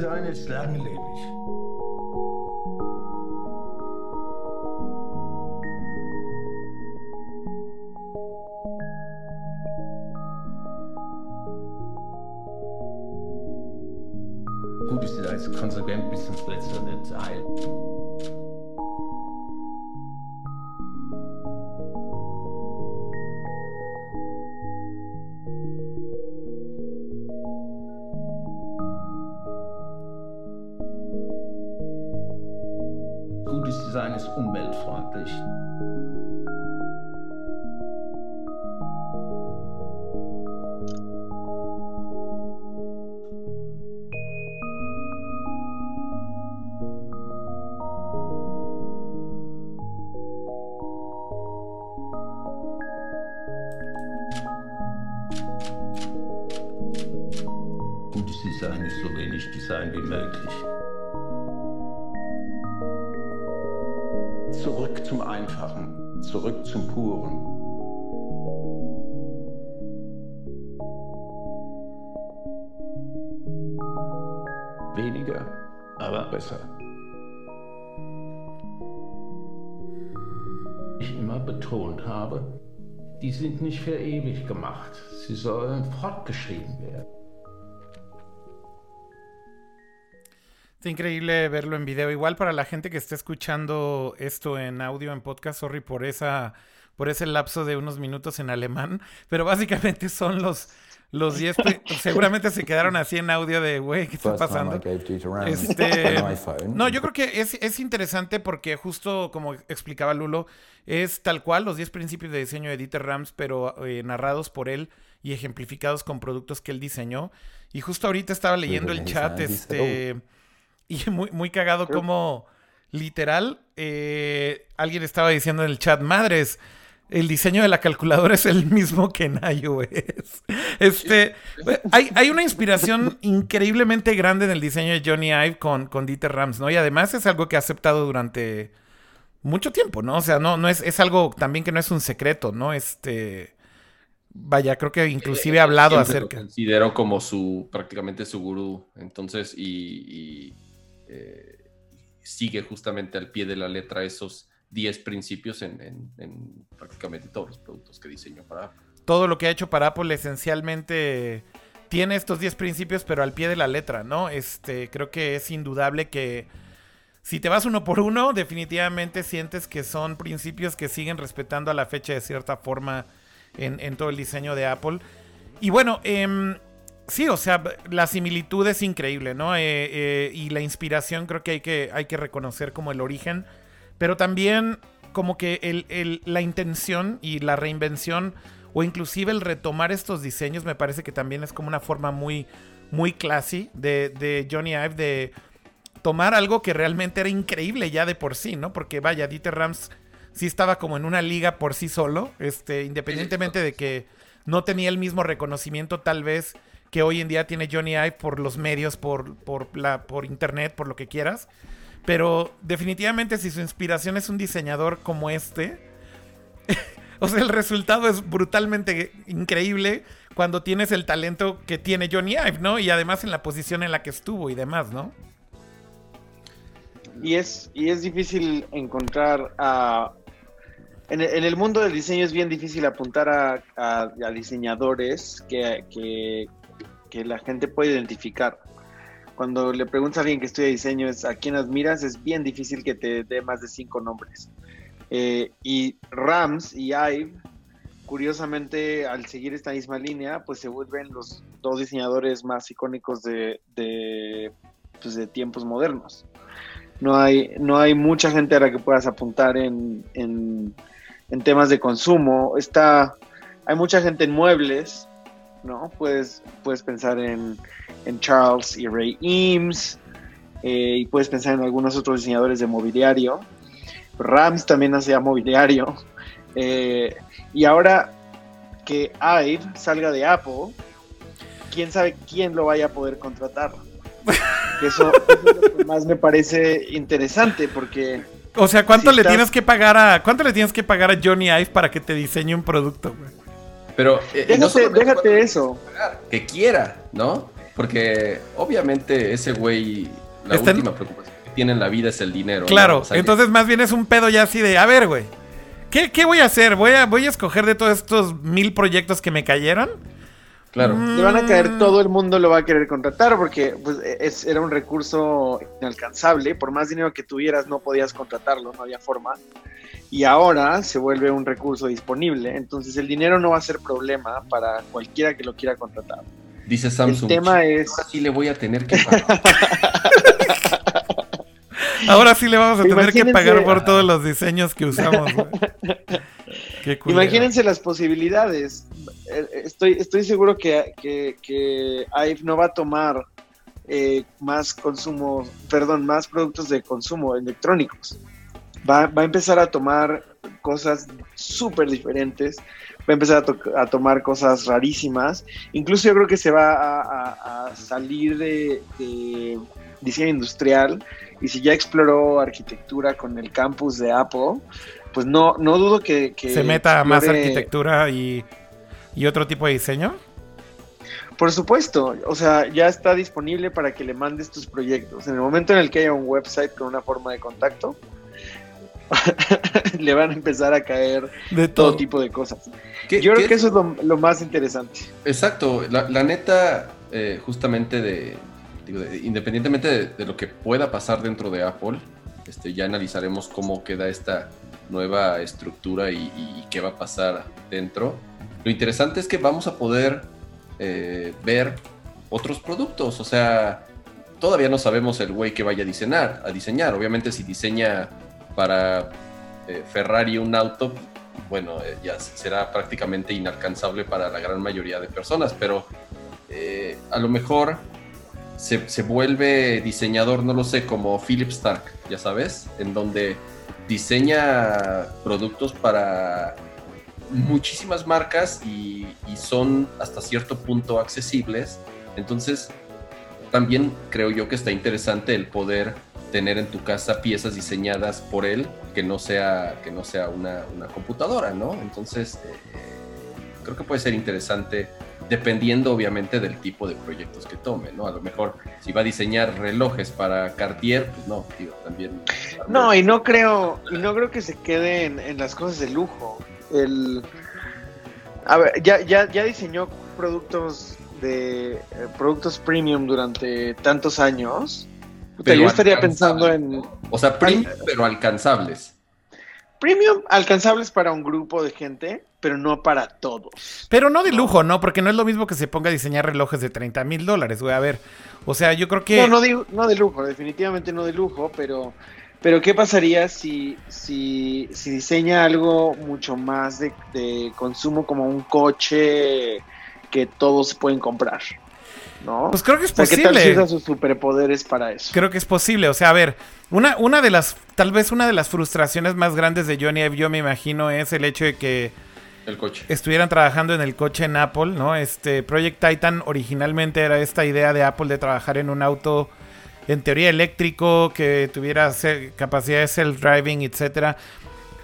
ist eine schlangenlebig. Sie sollen fortgeschrieben werden. Es increíble verlo en video. Igual para la gente que esté escuchando esto en audio, en podcast, sorry por esa, por ese lapso de unos minutos en alemán. Pero básicamente son los, los 10. seguramente se quedaron así en audio de güey, ¿qué está pasando? Este, no, yo creo que es, es interesante porque justo como explicaba Lulo, es tal cual los 10 principios de diseño de Dieter Rams, pero eh, narrados por él y ejemplificados con productos que él diseñó. Y justo ahorita estaba leyendo el chat, este. Y muy, muy cagado como literal, eh, alguien estaba diciendo en el chat, madres, el diseño de la calculadora es el mismo que en iOS. Este, hay, hay una inspiración increíblemente grande en el diseño de Johnny Ive con, con Dieter Rams, ¿no? Y además es algo que ha aceptado durante mucho tiempo, ¿no? O sea, no, no es, es algo también que no es un secreto, ¿no? Este... Vaya, creo que inclusive ha hablado Siempre acerca. Lo considero como su, prácticamente su gurú. Entonces, y, y eh, sigue justamente al pie de la letra esos 10 principios en, en, en, prácticamente todos los productos que diseñó para Apple. Todo lo que ha hecho para Apple esencialmente tiene estos 10 principios, pero al pie de la letra, ¿no? Este, creo que es indudable que si te vas uno por uno, definitivamente sientes que son principios que siguen respetando a la fecha de cierta forma en, todo el diseño de Apple. Y bueno, eh, sí, o sea, la similitud es increíble, ¿no? Eh, eh, y la inspiración creo que hay, que hay que reconocer como el origen, pero también como que el, el, la intención y la reinvención o inclusive el retomar estos diseños me parece que también es como una forma muy, muy classy de, de Johnny Ive de tomar algo que realmente era increíble ya de por sí, ¿no? Porque vaya, Dieter Rams sí estaba como en una liga por sí solo, este, independientemente de que no tenía el mismo reconocimiento tal vez que hoy en día tiene Johnny Ive por los medios, por, por, la, por internet, por lo que quieras. Pero definitivamente si su inspiración es un diseñador como este, o sea, el resultado es brutalmente increíble cuando tienes el talento que tiene Johnny Ive, ¿no? Y además en la posición en la que estuvo y demás, ¿no? Y es, y es difícil encontrar a... En, en, el mundo del diseño es bien difícil apuntar a, diseñadores que, la gente puede identificar. Cuando le preguntas a alguien que estudia diseño a quién admiras, es bien difícil que te dé más de cinco nombres. Eh, y Rams y Ive, curiosamente, al seguir esta misma línea, pues se vuelven los dos diseñadores más icónicos de, pues, tiempos modernos. No hay, no hay mucha gente a la que puedas apuntar en, en temas de consumo. Está, hay mucha gente en muebles, ¿no? Puedes, puedes pensar en, en Charles y Ray Eames, eh, y puedes pensar en algunos otros diseñadores de mobiliario. Rams también hacía mobiliario. Eh, y ahora que Ive salga de Apple, quién sabe quién lo vaya a poder contratar. Eso, eso es lo que más me parece interesante porque O sea, ¿cuánto Si le estás- tienes que pagar a cuánto le tienes que pagar a Johnny Ive para que te diseñe un producto, güey? Pero eh, déjate, no eso. que quiera, ¿no? Porque obviamente ese güey, la Está en- última preocupación que tiene en la vida es el dinero. ¿no? Claro, O sea, entonces más bien es un pedo ya así de, a ver, güey, ¿qué, qué voy a hacer? ¿Voy a, ¿Voy a escoger de todos estos mil proyectos que me cayeron? Claro. Le van a Mm. caer, todo el mundo lo va a querer contratar porque pues, es, era un recurso inalcanzable. Por más dinero que tuvieras, no podías contratarlo, no había forma. Y ahora se vuelve un recurso disponible. Entonces, el dinero no va a ser problema para cualquiera que lo quiera contratar. Dice Samsung. el tema "Ching, es- Ahora sí le voy a tener que pagar. Ahora sí le vamos a tener que pagar por todos los diseños que usamos. Qué. Imagínense las posibilidades. Eh, Estoy, estoy seguro que, que, que Ive no va a tomar eh, más consumo, perdón, más productos de consumo electrónicos. Va, va a empezar a tomar cosas súper diferentes, va a empezar a, to- a tomar cosas rarísimas. Incluso yo creo que se va a, a- a salir de, de diseño industrial y si ya exploró arquitectura con el campus de Apple, pues no, no dudo que, que se meta a más explore- arquitectura y, y otro tipo de diseño. Por supuesto, o sea, ya está disponible para que le mandes tus proyectos. En el momento en el que haya un website con una forma de contacto, le van a empezar a caer De todo todo. tipo de cosas. ¿Qué- Yo creo que eso es lo, lo más interesante. Exacto, la, la neta, eh, justamente de, de- independientemente de, lo que pueda pasar dentro de Apple, este, ya analizaremos cómo queda esta nueva estructura y, qué va a pasar dentro. Lo interesante es que vamos a poder eh, ver otros productos, o sea, todavía no sabemos el güey que vaya a diseñar, a diseñar. Obviamente si diseña para eh, Ferrari un auto, bueno, eh, ya será prácticamente inalcanzable para la gran mayoría de personas, pero eh, a lo mejor se, se vuelve diseñador, no lo sé, como Philip Stark, ya sabes, en donde diseña productos para muchísimas marcas y, son hasta cierto punto accesibles. Entonces, también creo yo que está interesante el poder tener en tu casa piezas diseñadas por él que no sea que no sea una, una computadora, ¿no? Entonces eh, creo que puede ser interesante dependiendo obviamente del tipo de proyectos que tome, ¿no? A lo mejor si va a diseñar relojes para Cartier, pues no, digo, también. No, y no creo, y no creo que se quede en, en las cosas de lujo. El, a ver, ya, ya, ya diseñó productos de eh, productos premium durante tantos años. Puta, Pero yo estaría pensando en. O sea, premium, pero alcanzables. premium alcanzables para un grupo de gente, pero no para todos. Pero no de lujo, ¿no? Porque no es lo mismo que se ponga a diseñar relojes de 30 mil dólares, güey. A ver, o sea, yo creo que... No, no, digo- no de lujo, definitivamente no de lujo, pero, pero ¿qué pasaría si, si, si diseña algo mucho más de, de consumo como un coche que todos pueden comprar? ¿No? Pues creo que es o sea, ¿qué tal si posible. usa sus superpoderes para eso? Creo que es posible. O sea, a ver, una, una de las, tal vez una de las frustraciones más grandes de Johnny Ive, yo me imagino, es el hecho de que Estuvieran trabajando en el coche en Apple, ¿no? Este Project Titan originalmente era esta idea de Apple de trabajar en un auto en teoría eléctrico que tuviera capacidad de self-driving, etcétera.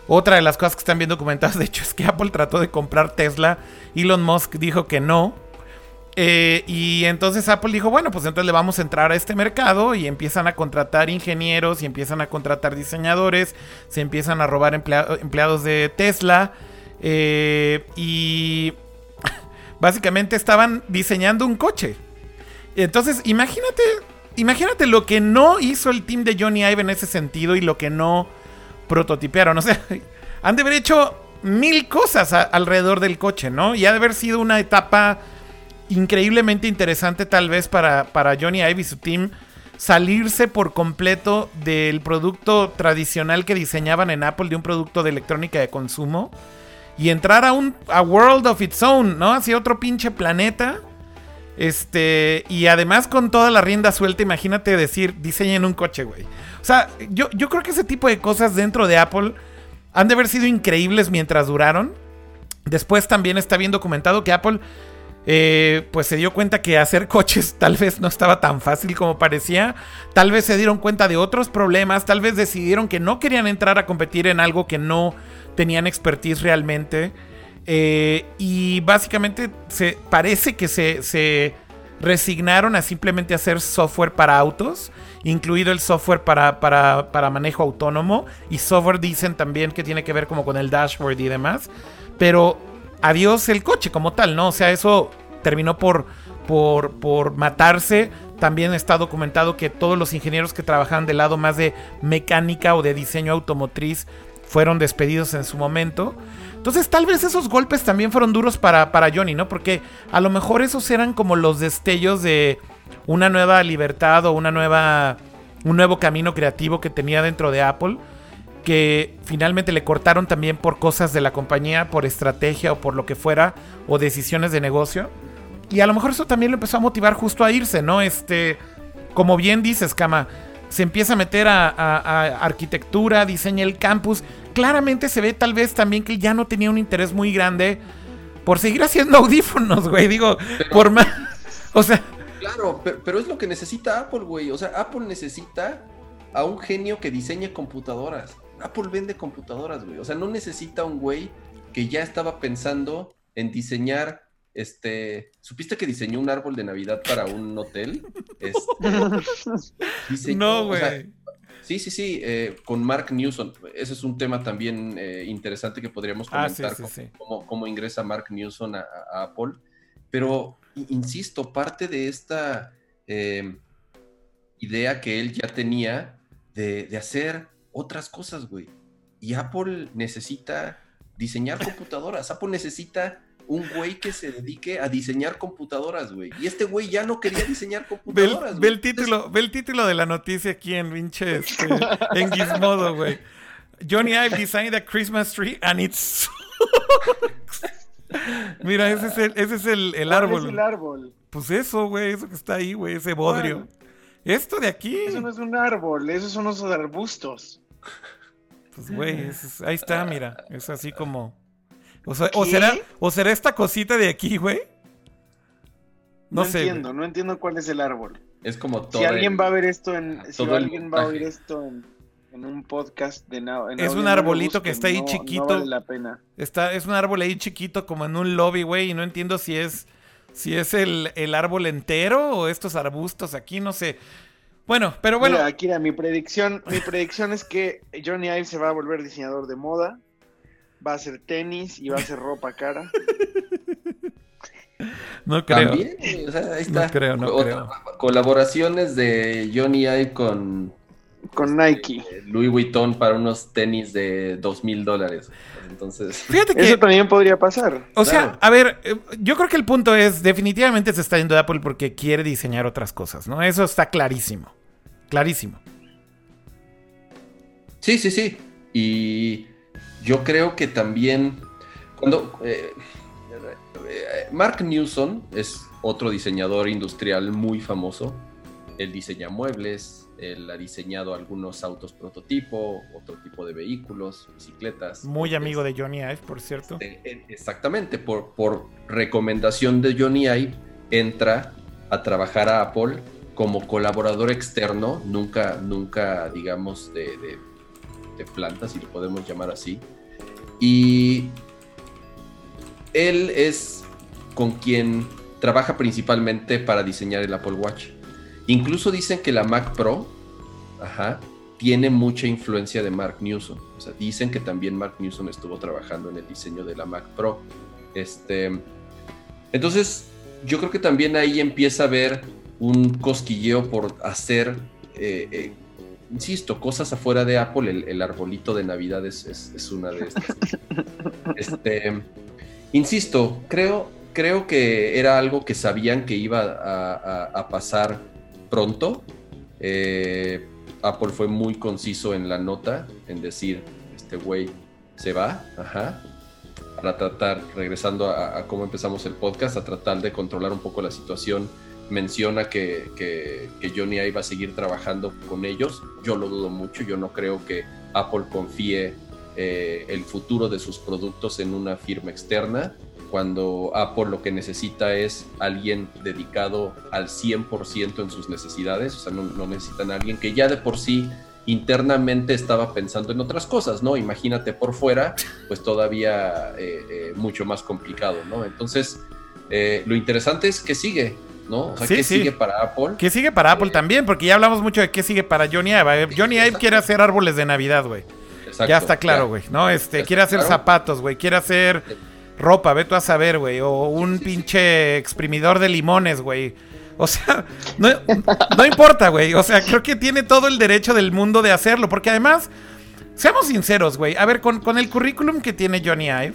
Otra de las cosas que están bien documentadas, de hecho, es que Apple trató de comprar Tesla. Elon Musk dijo que no. Eh, y entonces Apple dijo, bueno, pues entonces le vamos a entrar a este mercado y empiezan a contratar ingenieros y empiezan a contratar diseñadores, se empiezan a robar emplea- empleados de Tesla eh, y básicamente estaban diseñando un coche. Entonces, imagínate, imagínate lo que no hizo el team de Johnny Ive en ese sentido y lo que no prototipearon. O sea, han de haber hecho mil cosas alrededor del coche, ¿no? Y ha de haber sido una etapa increíblemente interesante tal vez para, para Johnny Ive y su team salirse por completo del producto tradicional que diseñaban en Apple, de un producto de electrónica de consumo, y entrar a un a world of its own, ¿no? Hacia otro pinche planeta. Este, y además con toda la rienda suelta, imagínate decir, diseñen un coche, güey. O sea, yo, yo creo que ese tipo de cosas dentro de Apple han de haber sido increíbles mientras duraron. Después también está bien documentado que Apple eh, pues se dio cuenta que hacer coches tal vez no estaba tan fácil como parecía. Tal vez se dieron cuenta de otros problemas. Tal vez decidieron que no querían entrar a competir en algo que no tenían expertise realmente. Eh, y básicamente se, parece que se, se, resignaron a simplemente hacer software para autos, incluido el software para, para, para manejo autónomo. Y software dicen también que tiene que ver como con el dashboard y demás. Pero adiós el coche como tal, ¿no? O sea, eso terminó por, por, por matarse. También está documentado que todos los ingenieros que trabajaban del lado más de mecánica o de diseño automotriz fueron despedidos en su momento. Entonces tal vez esos golpes también fueron duros para, para Johnny, ¿no? Porque a lo mejor esos eran como los destellos de una nueva libertad o una nueva, un nuevo camino creativo que tenía dentro de Apple que finalmente le cortaron también por cosas de la compañía, por estrategia o por lo que fuera, o decisiones de negocio. Y a lo mejor eso también lo empezó a motivar justo a irse, ¿no? Este, como bien dices, Kama, se empieza a meter a, arquitectura, diseña el campus. Claramente se ve tal vez también que ya no tenía un interés muy grande por seguir haciendo audífonos, güey. Digo, por más... O sea... Claro, pero, pero es lo que necesita Apple, güey. O sea, Apple necesita a un genio que diseñe computadoras. Apple vende computadoras, güey. O sea, no necesita un güey que ya estaba pensando en diseñar este, ¿supiste que diseñó un árbol de Navidad para un hotel? Este, no, güey. sí, sí, sí, eh, con Mark Newson. Ese es un tema también eh, interesante que podríamos ah, comentar, cómo, ingresa Mark Newson a, Apple. Pero, insisto, parte de esta eh, idea que él ya tenía de, de hacer otras cosas, güey. Y Apple necesita diseñar computadoras. Apple necesita un güey que se dedique a diseñar computadoras, güey. Y este güey ya no quería diseñar computadoras. Ve, el, título, ve el título de la noticia aquí en pinche este, en Gizmodo, güey. Johnny Ive designed a Christmas tree and it's Mira, ese es el, ese es el, el árbol. Es el árbol. Pues eso, güey, eso que está ahí, güey, ese bodrio. Esto de aquí. Eso no es un árbol, esos son unos arbustos. Pues, güey, ahí está, mira. Es así como. O, será, ¿O será esta cosita de aquí, güey? No, sé. entiendo, no entiendo cuál es el árbol. Es como todo. Si alguien va a ver esto en. Si alguien va a ver esto en, un podcast de Es un arbolito que está ahí chiquito. vale la pena. Está, es un árbol ahí chiquito, como en un lobby, güey. Y no entiendo si es. Si es el, el árbol entero o estos arbustos aquí, no sé. Bueno, pero bueno. Mira, Akira, mi predicción, mi predicción es que Johnny Ive se va a volver diseñador de moda, va a hacer tenis y va a hacer ropa cara. No creo. No creo, no creo. Colaboraciones de Johnny Ive con con Nike. Louis Vuitton para unos tenis de dos mil dólares. Entonces, fíjate que eso también podría pasar. O sea, a ver, eh, yo creo que el punto es definitivamente se está yendo de Apple porque quiere diseñar otras cosas, ¿no? Eso está clarísimo. Clarísimo. Sí, sí, sí. Y yo creo que también cuando eh, Mark Newson es otro diseñador industrial muy famoso. Él diseña muebles, él ha diseñado algunos autos prototipo, otro tipo de vehículos, bicicletas. Muy amigo de Johnny Ive, por cierto. Este, exactamente, por, por recomendación de Johnny Ive, entra a trabajar a Apple como colaborador externo, nunca, nunca, digamos, de, de, de planta, si lo podemos llamar así. Y él es con quien trabaja principalmente para diseñar el Apple Watch. Incluso dicen que la Mac Pro tiene mucha influencia de Mark Newson. O sea, dicen que también Mark Newson estuvo trabajando en el diseño de la Mac Pro. Este, entonces, yo creo que también ahí empieza a ver un cosquilleo por hacer eh, eh, insisto, cosas afuera de Apple, el, arbolito de Navidad es, una de estas. este, insisto, creo, creo que era algo que sabían que iba a, pasar pronto. Eh, Apple fue muy conciso en la nota, en decir, este güey se va, ajá, para tratar, regresando a, a, cómo empezamos el podcast, a tratar de controlar un poco la situación menciona que, que, Johnny Ive va a seguir trabajando con ellos. Yo lo dudo mucho, yo no creo que Apple confíe eh, el futuro de sus productos en una firma externa, cuando Apple lo que necesita es alguien dedicado al 100% en sus necesidades, o sea, no, necesitan a alguien que ya de por sí internamente estaba pensando en otras cosas, ¿no? Imagínate por fuera, pues todavía eh, eh, mucho más complicado, ¿no? Entonces, lo interesante es que sigue, ¿no? O sea, ¿qué sigue para Apple? ¿Qué sigue para Apple también? Porque ya hablamos mucho de qué sigue para Johnny Ive. Johnny Ive quiere hacer árboles de Navidad, güey. Ya está claro, güey, ¿no? Este, quiere hacer zapatos, güey, quiere hacer ropa, ve tú a saber, güey, o un pinche exprimidor de limones, güey. O sea, no, no importa, güey. O sea, creo que tiene todo el derecho del mundo de hacerlo, porque además, seamos sinceros, güey. A ver, con, con el currículum que tiene Johnny Ive,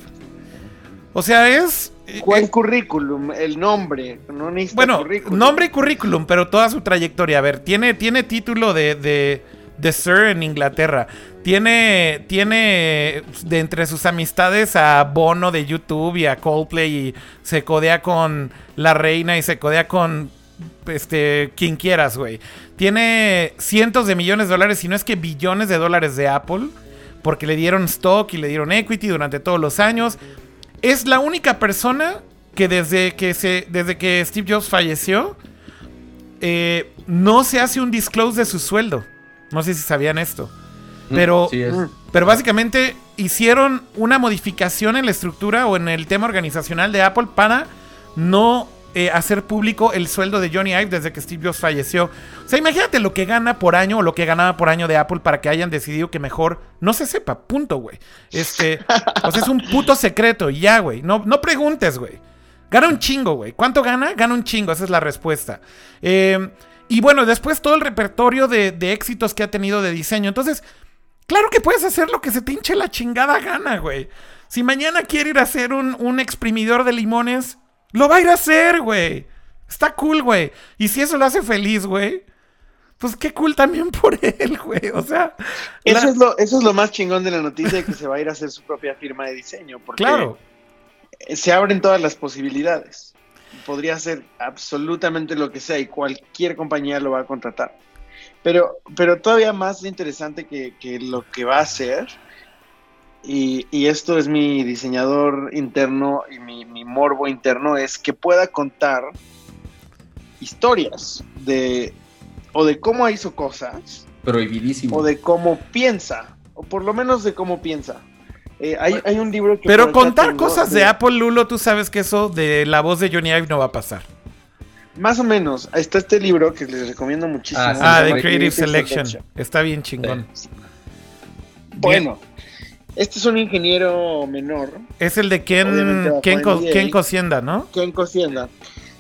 o sea, es ¿Cuál currículum? El nombre. No bueno, nombre y currículum, pero toda su trayectoria. A ver, tiene, tiene título de, de, de Sir en Inglaterra. Tiene, tiene de entre sus amistades a Bono de YouTube y a Coldplay y se codea con la reina y se codea con este quien quieras, güey. Tiene cientos de millones de dólares, si no es que billones de dólares de Apple, porque le dieron stock y le dieron equity durante todos los años es la única persona que desde que, se, desde que Steve Jobs falleció, eh, no se hace un disclose de su sueldo. No sé si sabían esto. Mm, pero, pero básicamente hicieron una modificación en la estructura o en el tema organizacional de Apple para no eh, hacer público el sueldo de Johnny Ive desde que Steve Jobs falleció. O sea, imagínate lo que gana por año o lo que ganaba por año de Apple para que hayan decidido que mejor no se sepa. Punto, güey. Este, o sea, es un puto secreto y ya, güey. No, no preguntes, güey. Gana un chingo, güey. ¿Cuánto gana? Gana un chingo, esa es la respuesta. Eh, y bueno, después todo el repertorio de, éxitos que ha tenido de diseño. Entonces, claro que puedes hacer lo que se te hinche la chingada gana, güey. Si mañana quiere ir a hacer un, un exprimidor de limones, lo va a ir a hacer, güey. Está cool, güey. Y si eso lo hace feliz, güey. Pues qué cool también por él, güey. O sea. Eso, es lo, eso es lo más chingón de la noticia de que se va a ir a hacer su propia firma de diseño. Porque claro. se abren todas las posibilidades. Podría hacer absolutamente lo que sea y cualquier compañía lo va a contratar. Pero, pero todavía más interesante que, que lo que va a hacer y, esto es mi diseñador interno y mi, morbo interno, es que pueda contar historias de o de cómo hizo cosas. Prohibidísimo. O de cómo piensa, o por lo menos de cómo piensa. Eh, hay, un libro que... Pero contar cosas de... Apple, Lulo, tú sabes que eso de la voz de Johnny Ive no va a pasar. Más o menos. Está este libro que les recomiendo muchísimo. Ah, The Creative, Selection. Está bien chingón. Bueno, este es un ingeniero menor. Es el de Ken, Ken, Ken Cosienda, ¿no? Ken Cosienda.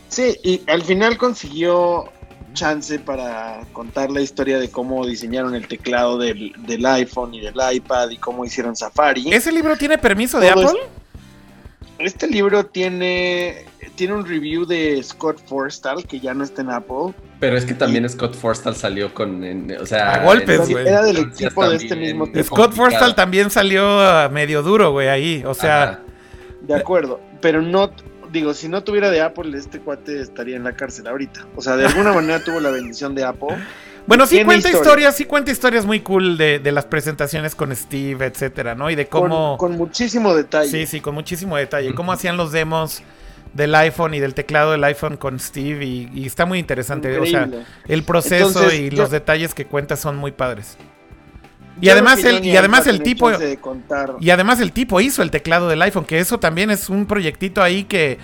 Sí, y al final consiguió chance para contar la historia de cómo diseñaron el teclado del, iPhone y del iPad y cómo hicieron Safari. ¿Ese libro tiene permiso de Apple? Este, libro tiene, tiene un review de Scott Forstall, que ya no está en Apple, pero es que también Scott Forstall salió con. o sea, a golpes, güey. Era del equipo de este mismo Scott Forstall también salió medio duro, güey, ahí. O sea. De acuerdo. Pero no. Digo, si no tuviera de Apple, este cuate estaría en la cárcel ahorita. O sea, de alguna manera tuvo la bendición de Apple. Bueno, sí cuenta historias, sí cuenta historias muy cool de, de, las presentaciones con Steve, etcétera, ¿no? Y de cómo. Con, con muchísimo detalle. Sí, sí, con muchísimo detalle. Cómo hacían los demos del iPhone y del teclado del iPhone con Steve y, está muy interesante. O sea, el proceso y los detalles que cuenta son muy padres. Y además el, y además el tipo y además el tipo hizo el teclado del iPhone, que eso también es un proyectito ahí que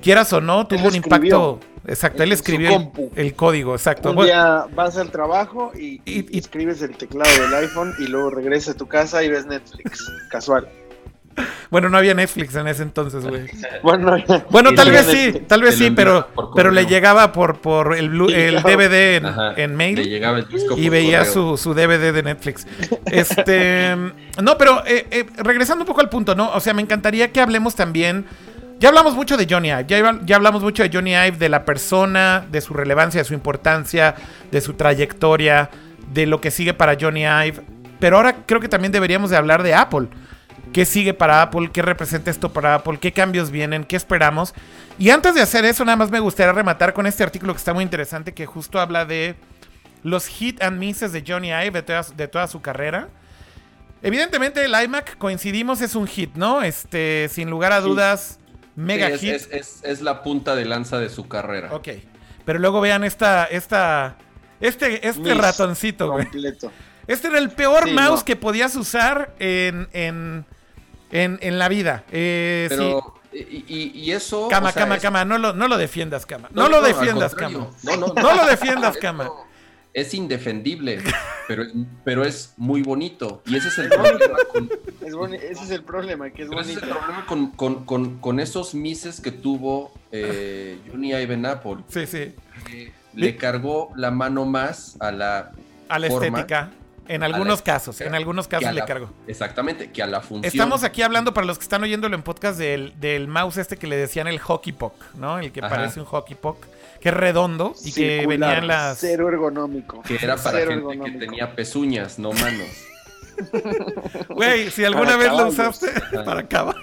quieras o no tuvo un impacto. Exacto, él escribió el, código, exacto. Un día vas al trabajo y, y, escribes el teclado del iPhone y luego regresas a tu casa y ves Netflix, casual. Bueno, no había Netflix en ese entonces, güey. Bueno, tal vez sí, tal vez sí, pero, pero le llegaba por, por el. DVD en, Ajá, en Le mail llegaba el disco y veía su, su DVD de Netflix. Este, no, pero eh, eh, regresando un poco al punto, ¿no? O sea, me encantaría que hablemos también. Ya hablamos mucho de Johnny Ive, ya, hablamos mucho de Johnny Ive, de la persona, de su relevancia, de su importancia, de su trayectoria, de lo que sigue para Johnny Ive. Pero ahora creo que también deberíamos de hablar de Apple. ¿Qué sigue para Apple? ¿Qué representa esto para Apple? ¿Qué cambios vienen? ¿Qué esperamos? Y antes de hacer eso, nada más me gustaría rematar con este artículo que está muy interesante, que justo habla de los hit and misses de Johnny Ive de toda, de toda su carrera. Evidentemente el iMac, coincidimos, es un hit, ¿no? Este, sin lugar a dudas, Sí, mega es, hit. es- es- es la punta de lanza de su carrera. Ok. Pero luego vean esta, esta, este, este ratoncito, güey. completo. Este era el peor Sí, mouse no. que podías usar en, en, en, en la vida. Eh, sí. Pero, y, y- y eso. Cama, o sea, cama, es- cama, no lo, no lo defiendas, cama. No, lo defiendas, cama. No, no, No lo defiendas, cama. Es indefendible, pero, pero es muy bonito. Y ese es el problema con, Es boni- ese es el problema, que es pero ese es bonito. el problema con, con- con- con esos mises que tuvo eh, en Apple. Sí, sí. que le cargó la mano más a la. A la forma, estética. En algunos casos, en algunos casos le cargo. Exactamente, que a la función. Estamos aquí hablando, para los que están oyéndolo en podcast, del, del mouse este que le decían el hockey puck, ¿no? El que Ajá. parece un hockey puck, que es redondo y que Circular, venían las... Cero ergonómico. Que era para Cero gente que tenía pezuñas, no manos. Güey, si alguna Para vez lo usaste para caballos.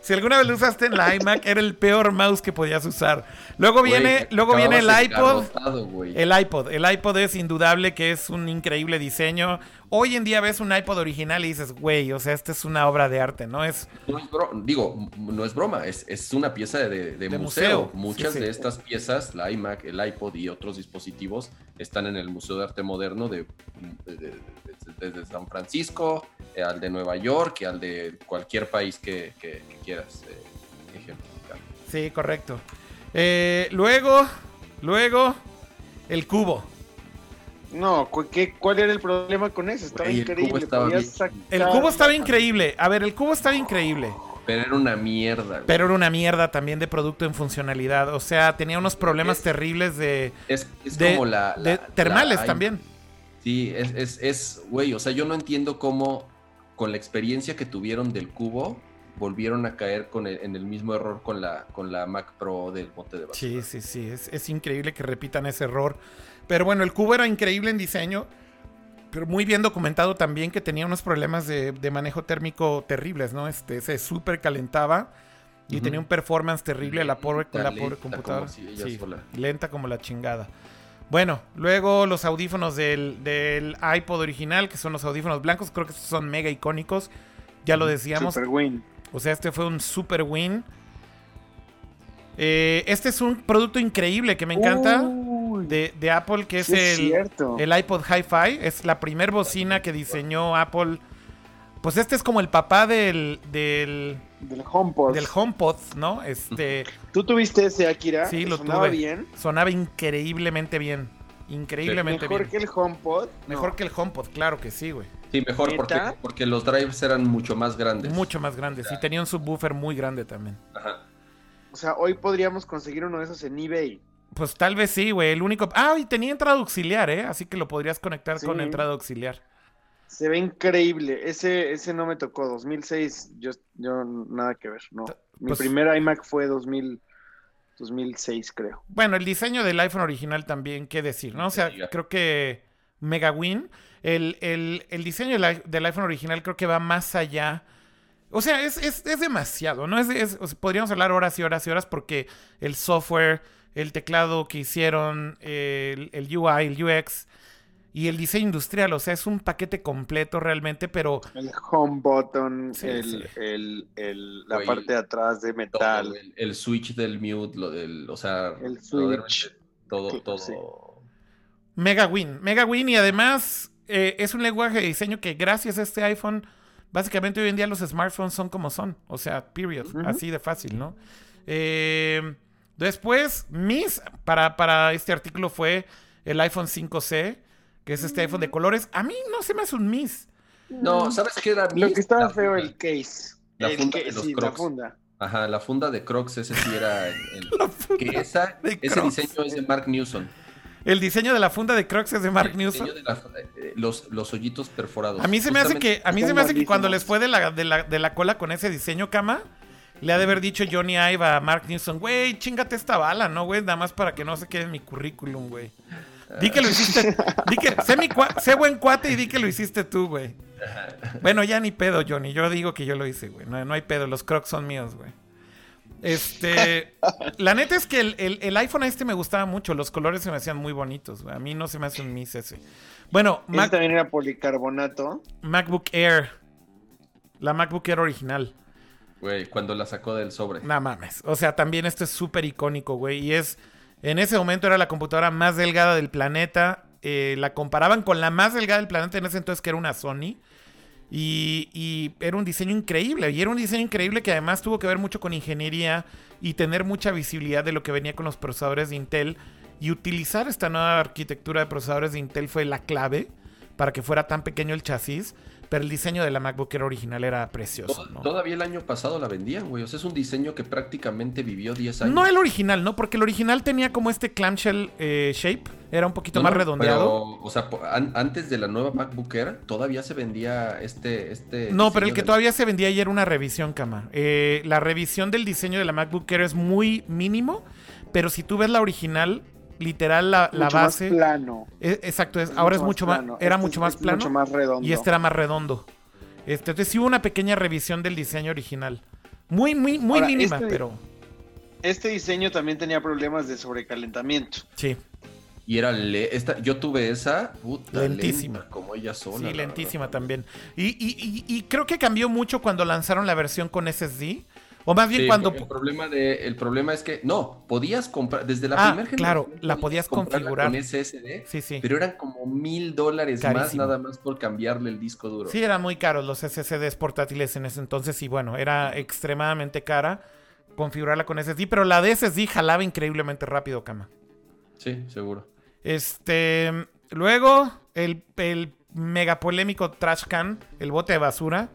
Si alguna vez lo usaste en la iMac, era el peor mouse que podías usar. Luego viene, luego viene el iPod. El iPod, el iPod es indudable que es un increíble diseño. Hoy en día ves un iPod original y dices, güey, o sea, esta es una obra de arte, ¿no? Es No es digo, no es broma, es, es una pieza de, de De museo. museo, Muchas sí, sí. de estas piezas, la iMac, el iPod y otros dispositivos, están en el Museo de Arte Moderno de, de- de- de- desde San Francisco eh, al de Nueva York y al de cualquier país que, que- que quieras eh, ejemplificar. Sí, correcto. Eh, luego, luego, el cubo. No, ¿qué, ¿cuál era el problema con eso? Estaba Güey, el cubo increíble. estaba podías bien sacar- El cubo estaba increíble. A ver, el cubo estaba increíble. Pero era una mierda. güey. Pero era una mierda también de producto en funcionalidad. O sea, tenía unos problemas Es- terribles de, es, es de, como la, de termales la- también. Sí, es, es, es, güey, o sea, yo no entiendo cómo con la experiencia que tuvieron del cubo volvieron a caer con el- en el mismo error con la, con la Mac Pro del bote de basura. Sí, sí, sí. Es, es increíble que repitan ese error. Pero bueno, el cubo era increíble en diseño. Pero muy bien documentado también que tenía unos problemas de, de manejo térmico terribles, ¿no? Este, se súper calentaba y tenía un performance terrible la pobre, con la Lenta, pobre lenta, computadora. como si ella Sí, sola. lenta como la chingada. Bueno, luego los audífonos del, del iPod original, que son los audífonos blancos, creo que estos son mega icónicos. Ya lo decíamos. Super win. O sea, este fue un super win. Eh, este es un producto increíble que me encanta Uy, de, de Apple, que es, el, el iPod Hi-Fi. Es la primer bocina que diseñó Apple. Pues este es como el papá del, del, Del HomePod. del HomePod, ¿no? Este ¿Tú tuviste ese, Akira? Sí, lo ¿Sonaba tuve. bien? sonaba increíblemente bien. Increíblemente ¿Mejor bien. que el HomePod? Mejor No. que el HomePod, claro que sí, güey. Sí, mejor porque, porque los drives eran mucho más grandes. Mucho más grande. Sí, tenía un subwoofer muy grande también. Ajá. O sea, hoy podríamos conseguir uno de esos en eBay. Pues tal vez sí, güey. El único. Ah, y tenía entrada auxiliar, ¿eh? Así que lo podrías conectar con entrada auxiliar. Se ve increíble. Ese, ese no me tocó. 2006, yo, yo nada que ver. No. Mi Pues- primer iMac fue 2000, 2006, creo. Bueno, el diseño del iPhone original también, qué decir, ¿no? O sea, creo que Mega Win. El, el- el diseño del, iPhone original creo que va más allá. O sea, es, es- es demasiado, ¿no? Es, es- o sea, podríamos hablar horas y horas y horas porque el software, el teclado que hicieron, el, el UI, el UX y el diseño industrial, o sea, es un paquete completo realmente, pero El home button, Sí, el, sí. el- el- la parte de atrás de Todo, metal. el, el switch del mute, lo del, o sea, El switch. todo, todo. sí. Mega Win. Mega Win y además eh, es un lenguaje de diseño que gracias a este iPhone, básicamente hoy en día los smartphones son como son. O sea, period. Así de fácil, ¿no? Eh, después, mis para, para este artículo fue el iPhone 5C, que es este iPhone de colores. A mí no se me hace un mis. No, ¿sabes qué era? Lo que estaba la- feo el case. La El funda de los sí, la Crocs. funda. Ajá, la funda de Crocs, ese sí era el, el- La funda que esa, de ese diseño es de Mark Newson. El diseño de la funda de Crocs es de Mark El Newson. diseño de la- eh, los, los hoyitos perforados. A mí se me hace que, a mí se me hace que cuando les fue de la, de, la, de la cola con ese diseño, cama, le ha de haber dicho Johnny Ive a Mark Newson, güey, chingate esta bala, ¿no, güey? Nada más para que no se quede en mi currículum, güey. Di que lo hiciste, di que, sé, mi cua- sé buen cuate y di que lo hiciste tú, güey. Bueno, ya ni pedo, Johnny. Yo digo que yo lo hice, güey. No, no hay pedo, los crocs son míos, güey. Este, la neta es que el, el- el iPhone este me gustaba mucho. Los colores se me hacían muy bonitos, güey. A mí no se me hace un mis ese. Bueno, Ese Mac- también era policarbonato. MacBook Air. La MacBook Air original. Güey, cuando la sacó del sobre. No mames. O sea, también esto es súper icónico, güey. Y es. En ese momento era la computadora más delgada del planeta. Eh, la comparaban con la más delgada del planeta en ese entonces, que era una Sony. Y, y era un diseño increíble. Y era un diseño increíble que además tuvo que ver mucho con ingeniería y tener mucha visibilidad de lo que venía con los procesadores de Intel. Y utilizar esta nueva arquitectura de procesadores de Intel fue la clave para que fuera tan pequeño el chasis. Pero el diseño de la MacBook Air original era precioso. Todavía el año pasado la vendían, güey. O sea, es un diseño que prácticamente vivió 10 años. No el original, ¿no? Porque el original tenía como este clamshell eh, shape. Era un poquito No, más no, redondeado. Pero, o sea, an- antes de la nueva MacBook Air, todavía se vendía este. este No, pero el que todavía se vendía ayer era una revisión, cama. Eh, la revisión del diseño de la MacBook Air es muy mínimo. Pero si tú ves la original, literal, la, la mucho base. más plano. eh, exacto, es, ahora es mucho más. plano. Era Este mucho es- más plano. Mucho más redondo. Y este era más redondo. Este, entonces sí hubo una pequeña revisión del diseño original. Muy, muy, muy Ahora, mínima, este- pero Este diseño también tenía problemas de sobrecalentamiento. sí. Y era le- esta, yo tuve esa puta, Lentísima. lenta, como ella sola. Sí, la lentísima también. Y, y- y- y creo que cambió mucho cuando lanzaron la versión con SSD. O más bien Sí, cuando... el problema de el problema es que no podías comprar desde la Ah, primera claro, la podías configurar. con SSD Sí, sí. pero eran como mil dólares más nada más por cambiarle el disco duro Sí, eran muy caros los SSDs portátiles en ese entonces y bueno, era extremadamente cara configurarla con SSD, pero la de SSD jalaba increíblemente rápido, cama. sí seguro Este, luego el, el mega polémico trash can, el bote de basura,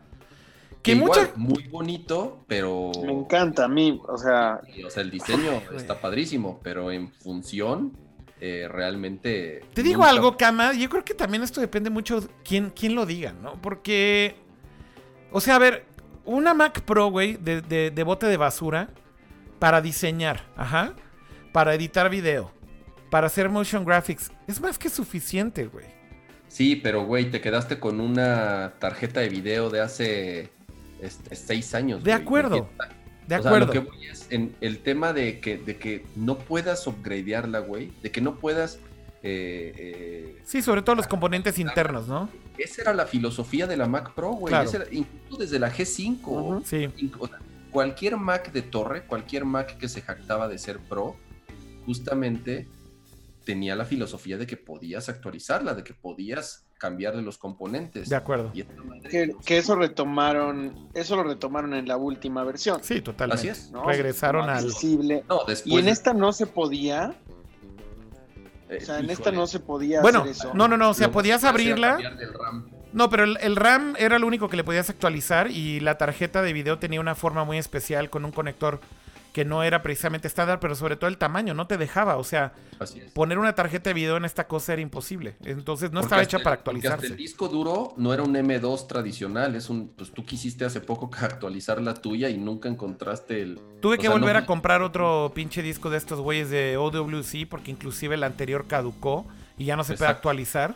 que igual, mucha muy bonito pero Me encanta a mí, o sea, o sea el diseño está padrísimo pero en función eh, realmente Te digo nunca- algo, Kama. Yo creo que también esto depende mucho de quién, quién lo diga, ¿no? Porque. O sea, a ver, una Mac Pro, güey, de, de- de bote de basura para diseñar, ajá. Para editar video, para hacer motion graphics. Es más que suficiente, güey. sí pero güey te quedaste con una tarjeta de video de hace este, seis años De güey. acuerdo. De O sea, acuerdo. lo que voy es en el tema de que, de que no puedas upgradearla, güey. De que no puedas. eh, eh, Sí, sobre todo los componentes internos, ¿no? esa era la filosofía de la Mac Pro, güey. Claro. Esa era- Incluso desde la G5. Ujú. Sí. inc- o sea, cualquier Mac de torre, cualquier Mac que se jactaba de ser Pro, justamente tenía la filosofía de que podías actualizarla, de que podías cambiarle los componentes. De acuerdo. Y que, eso retomaron, eso lo retomaron en la última versión. Sí, totalmente. Así es. ¿no? Regresaron al. accesible. No, después. Y en de- esta no se podía, eh, o sea, en esta no se podía Bueno, hacer eso. no, no, no. O sea, podías abrirla. No, pero el, el RAM era lo único que le podías actualizar y la tarjeta de video tenía una forma muy especial con un conector que no era precisamente estándar, pero sobre todo el tamaño, no te dejaba. O sea, poner una tarjeta de video en esta cosa era imposible. Entonces no Porque estaba hecha para el- actualizarse. hasta el disco duro no era un M2 tradicional, es un, pues tú quisiste hace poco actualizar la tuya y nunca encontraste el. Tuve o que sea, volver no- a comprar otro pinche disco de estos güeyes de OWC porque inclusive el anterior caducó y ya no se puede actualizar.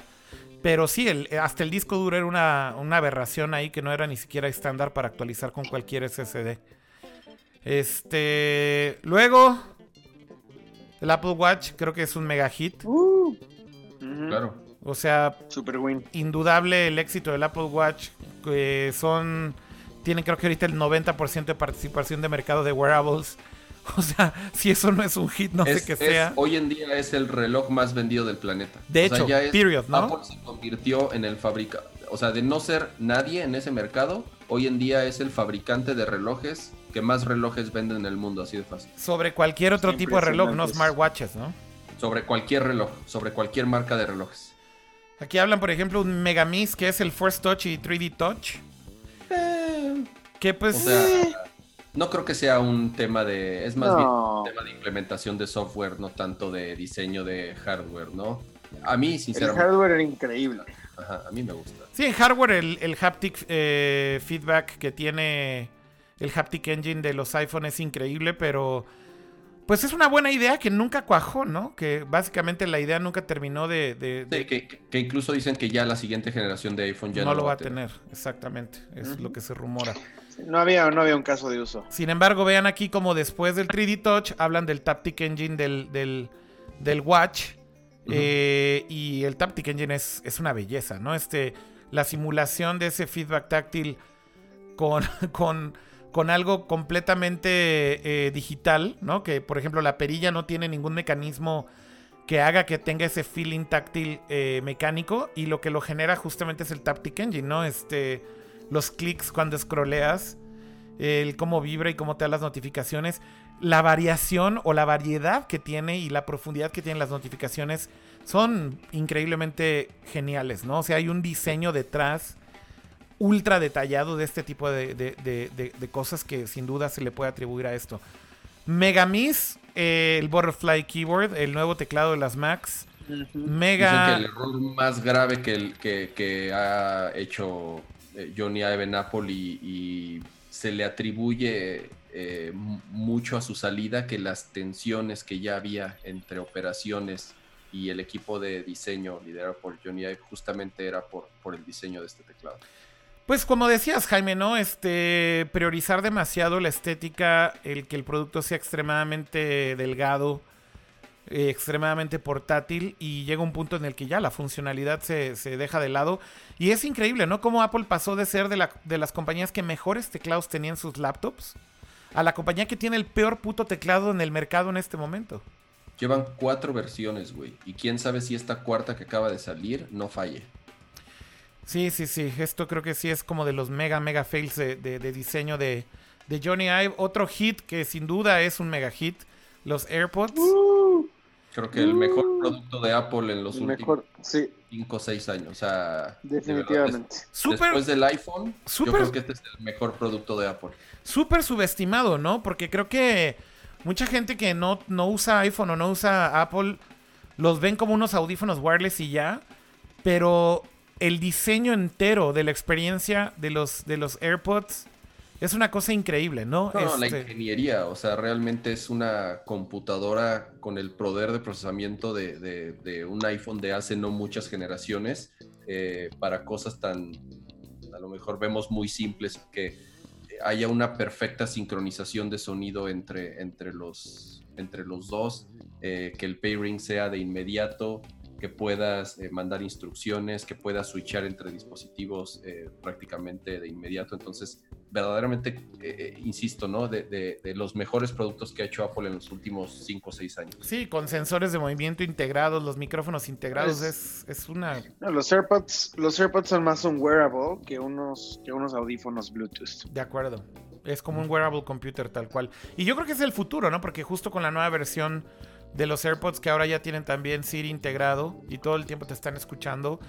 Pero sí, el, hasta el disco duro era una, una aberración ahí que no era ni siquiera estándar para actualizar con cualquier SSD. Este. Luego. El Apple Watch creo que es un mega hit. Uh. Claro. O sea, Super win. indudable el éxito del Apple Watch. Que son. Tienen creo que ahorita el 90% de participación de mercado de wearables. O sea, si eso no es un hit, no Es- sé qué es- sea. hoy en día es el reloj más vendido del planeta. De O sea, hecho, ya es- period, ¿no? Apple se convirtió en el fabricante. O sea, de no ser nadie en ese mercado, hoy en día es el fabricante de relojes que más relojes venden en el mundo, así de fácil. Sobre cualquier otro tipo de reloj, no smartwatches, ¿no? Sobre cualquier reloj, sobre cualquier marca de relojes. Aquí hablan, por ejemplo, un Megamix que es el Force Touch y 3D Touch. Que pues... O sea, no creo que sea un tema de... Es más bien un tema de implementación de software, no tanto de diseño de hardware, ¿no? A mí, sinceramente... El hardware era increíble. Ajá, a mí me gusta. Sí, en hardware el, el haptic eh, feedback que tiene el haptic engine de los iPhone es increíble, pero pues es una buena idea que nunca cuajó, ¿no? Que básicamente la idea nunca terminó de... Sí, que, incluso dicen que ya la siguiente generación de iPhone ya no, lo va a tener. Exactamente, es lo que se rumora. no, había, no había un caso de uso. Sin embargo, vean aquí como después del 3D Touch hablan del Taptic Engine del, del, Watch. Eh, y el Taptic Engine es, es, una belleza, ¿no? Este, la simulación de ese feedback táctil con, con con algo completamente eh, digital, ¿no? Que por ejemplo la perilla no tiene ningún mecanismo que haga que tenga ese feeling táctil eh, mecánico y lo que lo genera justamente es el Taptic Engine, ¿no? Este, los clics cuando scrolleas, el cómo vibra y cómo te da las notificaciones, la variación o la variedad que tiene y la profundidad que tienen las notificaciones son increíblemente geniales, ¿no? O sea, hay un diseño detrás ultra detallado de este tipo de, cosas que sin duda se le puede atribuir a esto. Megamis, eh, el Butterfly Keyboard, el nuevo teclado de las Macs. Mega. el error más grave que, el, que, ha hecho eh, Johnny Ive en Apple y, se le atribuye eh, mucho a su salida que las tensiones que ya había entre operaciones y el equipo de diseño liderado por Johnny Ive justamente era por, por el diseño de este teclado. Pues como decías, Jaime, ¿no? Este, priorizar demasiado la estética, el que el producto sea extremadamente delgado, eh, extremadamente portátil y llega un punto en el que ya la funcionalidad se, deja de lado. Y es increíble, ¿no? Cómo Apple pasó de ser de, la, de las compañías que mejores teclados tenían sus laptops a la compañía que tiene el peor puto teclado en el mercado en este momento. Llevan cuatro versiones, güey. Y quién sabe si esta cuarta que acaba de salir no falle. Sí, sí, sí. Esto creo que sí es como de los mega, mega fails de, diseño de, Johnny Ive. Otro hit que sin duda es un mega hit. Los AirPods. Uh. creo que el mejor uh. producto de Apple en los últimos 5 o 6 años. O sea, definitivamente. después del iPhone, yo creo que este es el mejor producto de Apple. Súper subestimado, ¿no? Porque creo que mucha gente que no, no usa iPhone o no usa Apple los ven como unos audífonos wireless y ya. Pero el diseño entero de la experiencia de los, de los AirPods es una cosa increíble, ¿no? No, la este ingeniería, o sea, realmente es una computadora con el poder de procesamiento de, un iPhone de hace no muchas generaciones eh, para cosas tan, a lo mejor vemos muy simples, que haya una perfecta sincronización de sonido entre, entre, los, entre los dos, eh, que el pairing sea de inmediato, que puedas eh, mandar instrucciones, que puedas switchar entre dispositivos eh, prácticamente de inmediato. Entonces, verdaderamente, eh, insisto, ¿no? De, los mejores productos que ha hecho Apple en los últimos 5 o 6 años. Sí, con sensores de movimiento integrados, los micrófonos integrados, pues, es, una... los, AirPods, los AirPods son más un wearable que unos, que unos audífonos Bluetooth. De acuerdo. Es como un wearable computer tal cual. Y yo creo que es el futuro, ¿no? Porque justo con la nueva versión de los AirPods que ahora ya tienen también Siri integrado y todo el tiempo te están escuchando.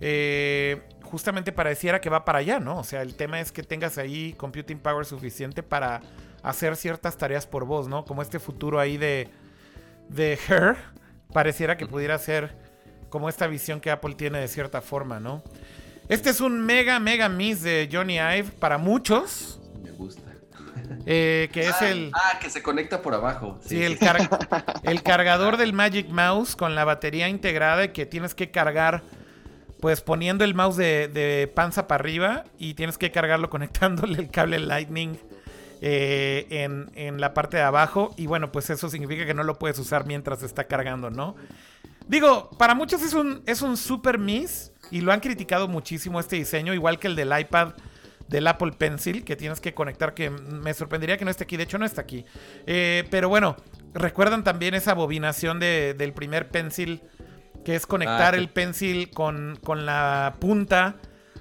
Eh, justamente pareciera que va para allá, ¿no? O sea, el tema es que tengas ahí computing power suficiente para hacer ciertas tareas por voz, ¿no? Como este futuro ahí de, de Her, pareciera que pudiera ser como esta visión que Apple tiene de cierta forma, ¿no? Este es un mega, mega miss de Johnny Ive para muchos. Eh, que es ah, el. Ah, que se conecta por abajo. Sí, El, el, cargador del Magic Mouse con la batería integrada y que tienes que cargar, pues poniendo el mouse de, panza para arriba y tienes que cargarlo conectándole el cable Lightning eh, en, en, la parte de abajo. Y bueno, pues eso significa que no lo puedes usar mientras está cargando, ¿no? Digo, para muchos es un, es un super miss y lo han criticado muchísimo este diseño, igual que el del iPad del Apple Pencil que tienes que conectar, que me sorprendería que no esté aquí, de hecho no está aquí. Eh, pero bueno, recuerdan también esa bobinación del primer Pencil, que es conectar ah, el Pencil con, con, la punta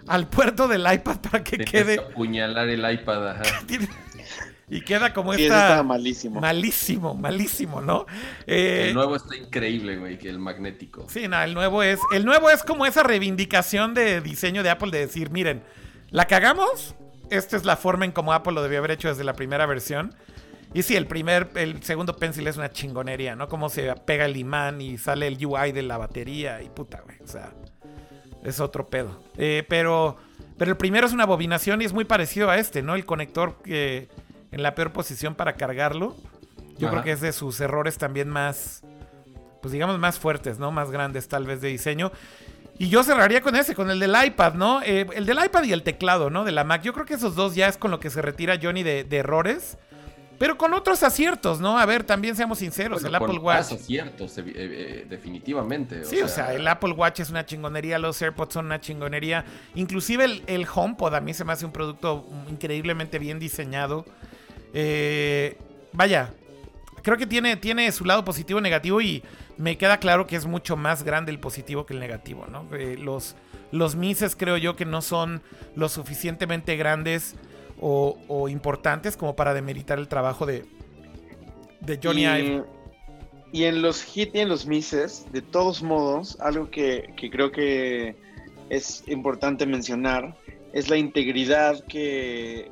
al puerto del iPad para que quede... apuñalar el iPad, ajá. Y queda como sí, esta. malísimo. Malísimo, malísimo, ¿no? Eh, el nuevo está increíble, güey, que el magnético. Sí, no, el nuevo es. El nuevo es como esa reivindicación de diseño de Apple de decir, miren, la cagamos, esta es la forma en como Apple lo debió haber hecho desde la primera versión. Y sí, el primer, el segundo pencil es una chingonería, ¿no? Como se pega el imán y sale el UI de la batería y puta, güey. O sea, es otro pedo. Eh, pero, pero el primero es una bobinación y es muy parecido a este, ¿no? El conector que en la peor posición para cargarlo. Yo creo que es de sus errores también más, pues digamos, más fuertes, ¿no? Más grandes tal vez de diseño. Y yo cerraría con ese, con el del iPad, ¿no? Eh, el del iPad y el teclado, ¿no? De la Mac. Yo creo que esos dos ya es con lo que se retira Johnny de, errores. Pero con otros aciertos, ¿no? A ver, también seamos sinceros, el Apple Watch. aciertos, eh, eh, definitivamente. sí, o sea, el Apple Watch es una chingonería, los AirPods son una chingonería. Inclusive el, el HomePod a mí se me hace un producto increíblemente bien diseñado. vaya, creo que tiene, tiene su lado positivo y negativo y me queda claro que es mucho más grande el positivo que el negativo, ¿no? Eh, los, los Mises creo yo que no son lo suficientemente grandes o, importantes como para demeritar el trabajo de, de Johnny Ive. Y en los hit y en los Mises, de todos modos, algo que, que creo que es importante mencionar es la integridad que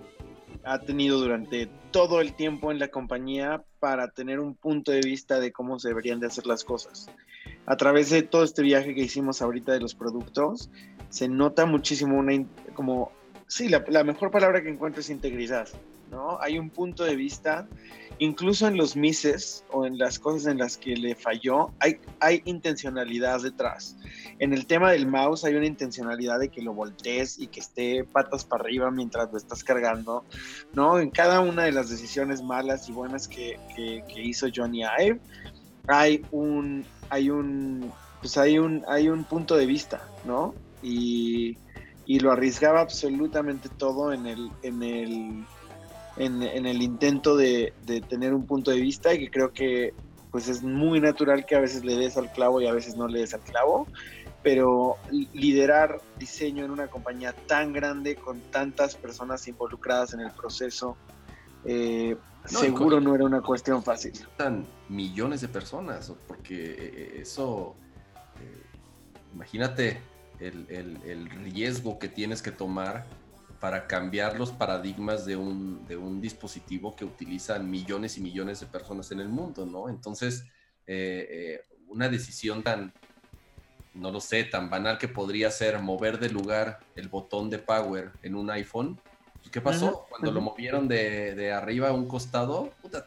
ha tenido durante todo el tiempo en la compañía para tener un punto de vista de cómo se deberían de hacer las cosas. A través de todo este viaje que hicimos ahorita de los productos, se nota muchísimo una, como, sí, la, la mejor palabra que encuentro es integridad, ¿no? Hay un punto de vista incluso en los mises o en las cosas en las que le falló, hay, intencionalidad detrás. En el tema del mouse hay una intencionalidad de que lo voltees y que esté patas para arriba mientras lo estás cargando, ¿no? En cada una de las decisiones malas y buenas que, hizo Johnny Ive, hay un, hay un, pues hay un, hay un punto de vista, ¿no? Y, y lo arriesgaba absolutamente todo en el, en el en, el intento de, tener un punto de vista y que creo que pues es muy natural que a veces le des al clavo y a veces no le des al clavo, pero liderar diseño en una compañía tan grande con tantas personas involucradas en el proceso, eh, seguro no era una cuestión fácil. Millones de personas, porque eh, eso, eh, imagínate el, el riesgo que tienes que tomar para cambiar los paradigmas de un, de un dispositivo que utilizan millones y millones de personas en el mundo, ¿no? Entonces, eh, eh, una decisión tan, no lo sé, tan banal que podría ser mover de lugar el botón de power en un iPhone. Pues, ¿Qué pasó? Cuando lo movieron de, de, arriba a un costado, puta,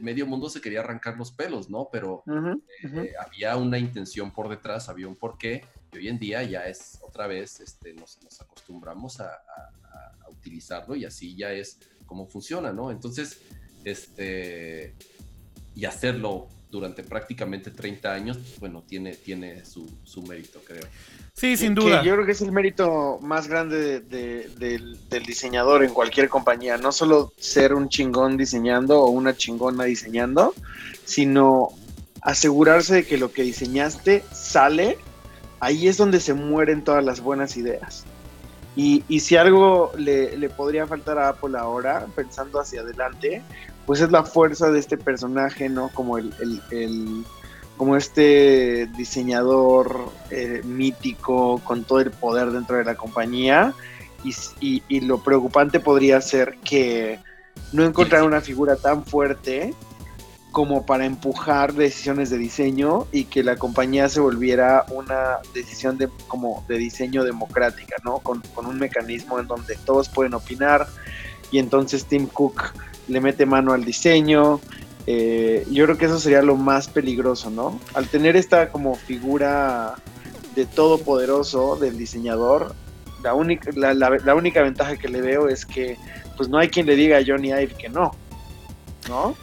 medio mundo se quería arrancar los pelos, ¿no? Pero eh, había una intención por detrás, había un porqué y hoy en día ya es otra vez, este, nos, acostumbramos a, utilizarlo y así ya es como funciona, ¿no? Entonces, este, y hacerlo durante prácticamente 30 años, pues, bueno, tiene, tiene su, mérito, creo. Sí, sin duda. yo creo que es el mérito más grande del, del, diseñador en cualquier compañía. No solo ser un chingón diseñando o una chingona diseñando, sino asegurarse de que lo que diseñaste sale ahí es donde se mueren todas las buenas ideas. Y, si algo le, podría faltar a Apple ahora, pensando hacia adelante, pues es la fuerza de este personaje, ¿no? Como el, como este diseñador eh, mítico con todo el poder dentro de la compañía. Y, y lo preocupante podría ser que no encontrar una figura tan fuerte como para empujar decisiones de diseño y que la compañía se volviera una decisión de, como de diseño democrática, ¿no? Con, un mecanismo en donde todos pueden opinar y entonces Tim Cook le mete mano al diseño. Eh, yo creo que eso sería lo más peligroso, ¿no? Al tener esta como figura de todopoderoso del diseñador, la única, la, única ventaja que le veo es que pues no hay quien le diga a Johnny Ive que no, ¿no?